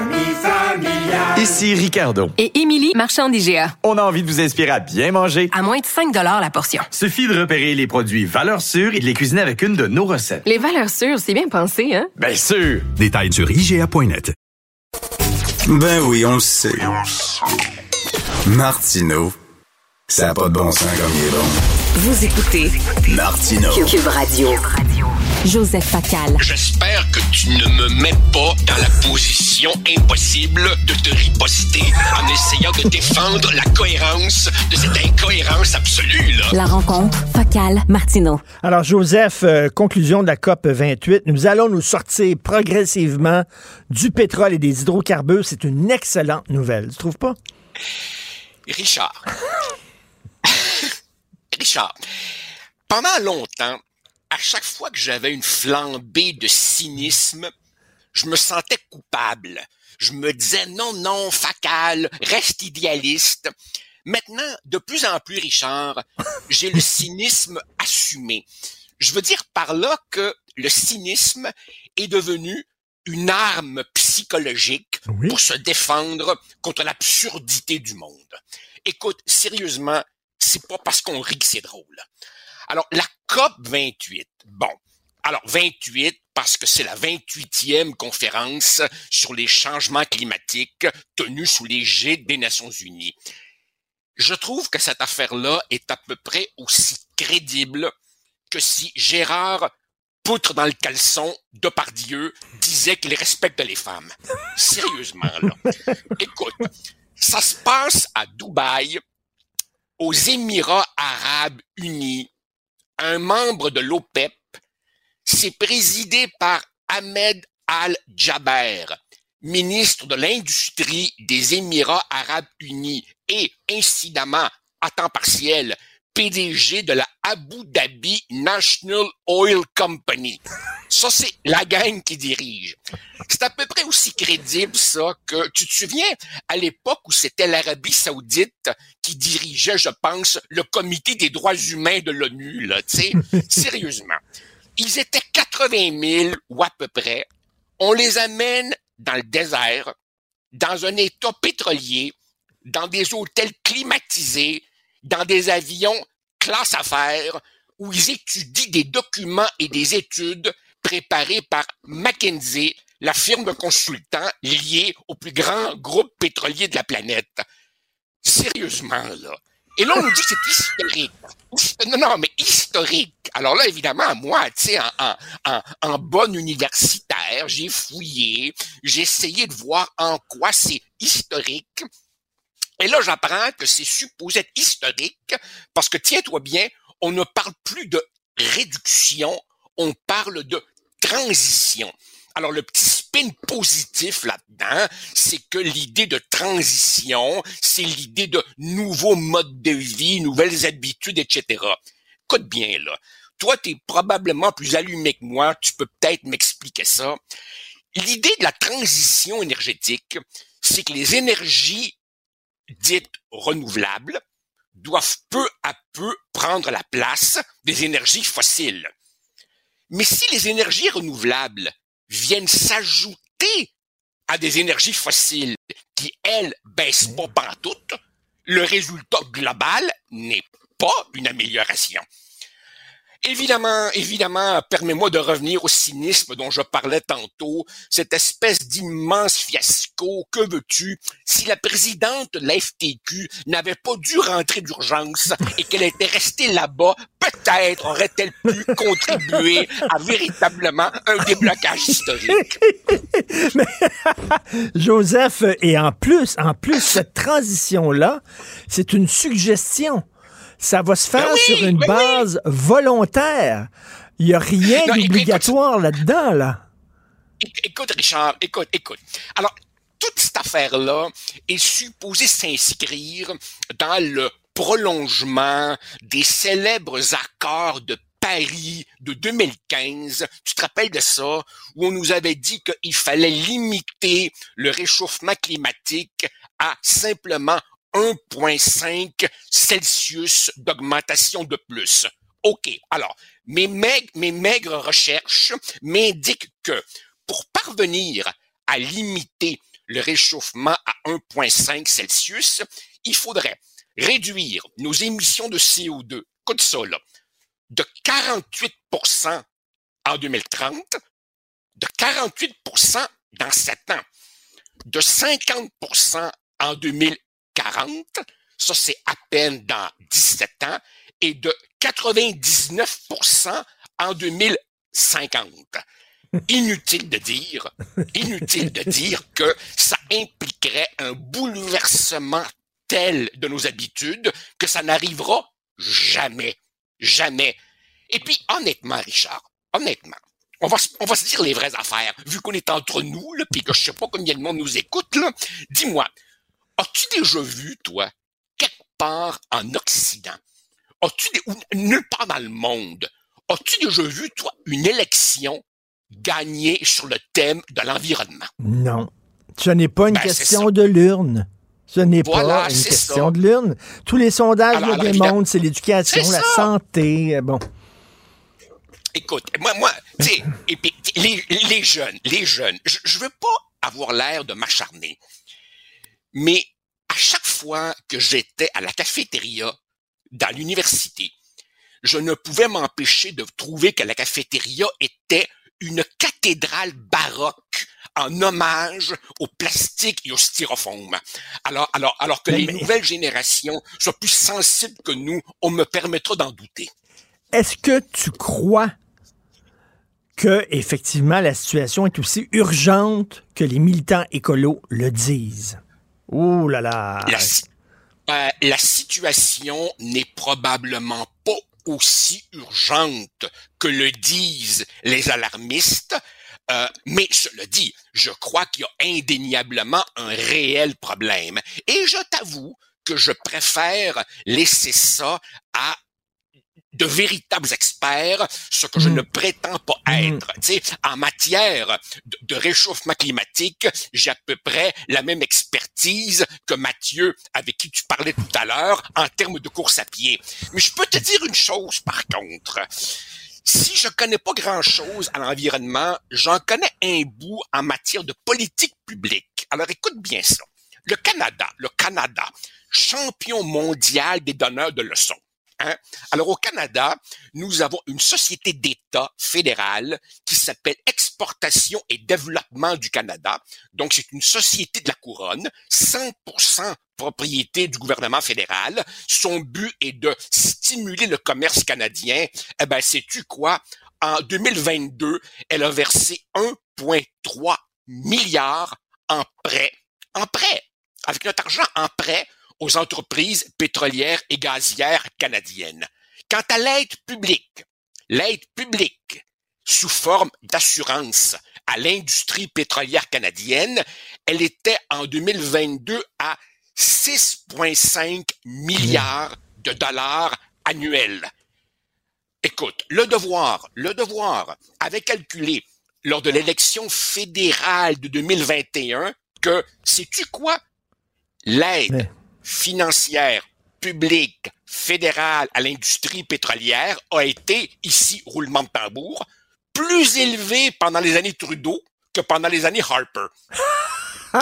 Ici Ricardo. Et Émilie, marchand d'IGA. On a envie de vous inspirer à bien manger. À moins de 5 la portion. Suffit de repérer les produits valeurs sûres et de les cuisiner avec une de nos recettes. Les valeurs sûres, c'est bien pensé, hein? Bien sûr! Détails sur IGA.net. Ben oui, on le sait. Martineau, ça n'a pas de bon sens comme il est bon. Vous écoutez Martino. Cube Radio. Joseph Facal. J'espère que tu ne me mets pas dans la position impossible de te riposter en essayant de défendre la cohérence de cette incohérence absolue. Là. La rencontre Facal Martino. Alors Joseph, euh, conclusion de la COP 28, nous allons nous sortir progressivement du pétrole et des hydrocarbures. C'est une excellente nouvelle, tu trouves pas? Richard. *laughs* Richard, pendant longtemps, à chaque fois que j'avais une flambée de cynisme, je me sentais coupable. Je me disais non, non, facal, reste idéaliste. Maintenant, de plus en plus, Richard, j'ai le cynisme assumé. Je veux dire par là que le cynisme est devenu une arme psychologique pour se défendre contre l'absurdité du monde. Écoute, sérieusement, c'est pas parce qu'on rit que c'est drôle. Alors, la COP 28, bon. Alors, 28, parce que c'est la 28e conférence sur les changements climatiques tenue sous l'égide des Nations Unies. Je trouve que cette affaire-là est à peu près aussi crédible que si Gérard poutre dans le caleçon de Dieu disait qu'il respecte les femmes. Sérieusement, là. *laughs* Écoute, ça se passe à Dubaï, aux Émirats arabes unis, un membre de l'OPEP, c'est présidé par Ahmed Al-Jaber, ministre de l'Industrie des Émirats arabes unis. Et, incidemment, à temps partiel, PDG de la Abu Dhabi National Oil Company. Ça, c'est la gang qui dirige. C'est à peu près aussi crédible, ça, que tu te souviens, à l'époque où c'était l'Arabie saoudite qui dirigeait, je pense, le comité des droits humains de l'ONU, là, tu sais, *laughs* sérieusement. Ils étaient 80 000 ou à peu près. On les amène dans le désert, dans un état pétrolier, dans des hôtels climatisés, dans des avions classe affaires, où ils étudient des documents et des études préparés par McKinsey, la firme de consultants liée au plus grand groupe pétrolier de la planète. Sérieusement, là. Et là, on nous dit que c'est historique. Non, non, mais historique. Alors là, évidemment, moi, tu sais, en, en, en, en bon universitaire, j'ai fouillé, j'ai essayé de voir en quoi c'est historique. Et là, j'apprends que c'est supposé être historique parce que, tiens-toi bien, on ne parle plus de réduction, on parle de transition. Alors, le petit spin positif là-dedans, c'est que l'idée de transition, c'est l'idée de nouveaux modes de vie, nouvelles habitudes, etc. Écoute bien, là. Toi, tu es probablement plus allumé que moi, tu peux peut-être m'expliquer ça. L'idée de la transition énergétique, c'est que les énergies dites renouvelables doivent peu à peu prendre la place des énergies fossiles. Mais si les énergies renouvelables viennent s'ajouter à des énergies fossiles qui, elles, baissent pas pantoute, le résultat global n'est pas une amélioration. Évidemment, évidemment, permets-moi de revenir au cynisme dont je parlais tantôt, cette espèce d'immense fiasco. Que veux-tu? Si la présidente de la FTQ n'avait pas dû rentrer d'urgence et qu'elle était restée là-bas, peut-être aurait-elle pu *laughs* contribuer à véritablement un déblocage historique. *laughs* Mais, *laughs* Joseph, et en plus, en plus, cette transition-là, c'est une suggestion. Ça va se faire Ben oui, sur une ben base volontaire. Il n'y a rien d'obligatoire là-dedans, là. Éc- Écoute, Richard, écoute, écoute. Alors, toute cette affaire-là est supposée s'inscrire dans le prolongement des célèbres accords de Paris de 2015. Tu te rappelles de ça? Où on nous avait dit qu'il fallait limiter le réchauffement climatique à simplement 1,5 Celsius d'augmentation de plus. OK. Alors, mes maigres, recherches m'indiquent que pour parvenir à limiter le réchauffement à 1,5 Celsius, il faudrait réduire nos émissions de CO2, écoute ça là, de 48% en 2030, de 48% dans 7 ans, de 50% en 2040, ça c'est à peine dans 17 ans, et de 99% en 2050. Inutile de dire, inutile de dire que ça impliquerait un bouleversement tel de nos habitudes que ça n'arrivera jamais, jamais. Et puis, honnêtement, Richard, honnêtement, on va, on se dire les vraies affaires, vu qu'on est entre nous, là, puis que je sais pas combien de monde nous écoute. Dis-moi, as-tu déjà vu, toi, quelque part en Occident, as-tu des- ou nulle part dans le monde, as-tu déjà vu, toi, une élection gagnée sur le thème de l'environnement? Non. Ce n'est pas une Ben, question de l'urne. Ce n'est Voilà, pas une question ça. de l'urne. Tous les sondages Alors, le alors, évidemment- démontrent, c'est l'éducation, la ça. santé. euh, Bon. Écoute, moi, moi, tu sais, les, les jeunes, les jeunes, je, je veux pas avoir l'air de m'acharner, mais à chaque fois que j'étais à la cafétéria dans l'université, je ne pouvais m'empêcher de trouver que la cafétéria était une cathédrale baroque en hommage au plastique et au styrofoam. Alors, alors, alors que Mais- les mais- nouvelles générations soient plus sensibles que nous, on me permettra d'en douter. Est-ce que tu crois que effectivement la situation est aussi urgente que les militants écolos le disent? Ouh là là. Euh, la situation n'est probablement pas aussi urgente que le disent les alarmistes. Euh, mais cela dit, je crois qu'il y a indéniablement un réel problème. Et je t'avoue que je préfère laisser ça à de véritables experts, ce que je Mm. ne prétends pas être. Tu sais, en matière de, de réchauffement climatique, j'ai à peu près la même expertise que Mathieu, avec qui tu parlais tout à l'heure, en termes de course à pied. Mais je peux te dire une chose, par contre. Si je connais pas grand-chose à l'environnement, j'en connais un bout en matière de politique publique. Alors écoute bien ça. Le Canada, le Canada, champion mondial des donneurs de leçons. Hein? Alors au Canada, nous avons une société d'État fédérale qui s'appelle Exportation et Développement du Canada. Donc c'est une société de la couronne, 100% propriété du gouvernement fédéral. Son but est de stimuler le commerce canadien. Eh ben sais-tu quoi? En 2022, elle a versé 1,3 milliard en prêt, en prêt, avec notre argent en prêt aux entreprises pétrolières et gazières canadiennes. Quant à l'aide publique, l'aide publique sous forme d'assurance à l'industrie pétrolière canadienne, elle était en 2022 à 6,5 milliards de dollars annuels. Écoute, le devoir, le devoir avait calculé lors de l'élection fédérale de 2021 que, sais-tu quoi? L'aide financière publique fédérale à l'industrie pétrolière a été, ici, roulement de tambour, plus élevée pendant les années Trudeau que pendant les années Harper.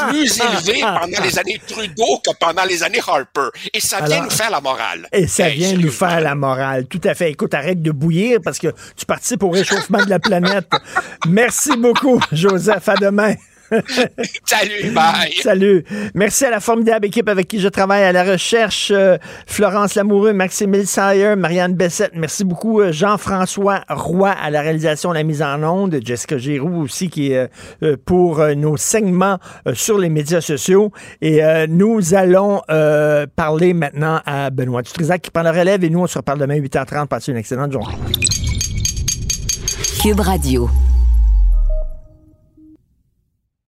Plus élevée pendant les années Trudeau que pendant les années Harper. Et ça vient Alors- nous faire la morale. Et ça Hey, vient nous faire la morale. Tout à fait. Écoute, arrête de bouillir parce que tu participes au réchauffement de la planète. Merci beaucoup, Joseph. À demain. *laughs* Salut, bye. Salut. Merci à la formidable équipe avec qui je travaille à la recherche. euh, Florence Lamoureux, Maxime Sayer, Marianne Bessette. Merci beaucoup. euh, Jean-François Roy à la réalisation, la mise en onde. Jessica Giroux aussi qui est euh, pour nos segments sur les médias sociaux. Et nous allons parler maintenant à Benoît Dutrisac qui prend la relève et nous on se reparle demain 8h30. Passez une excellente journée. Cube Radio.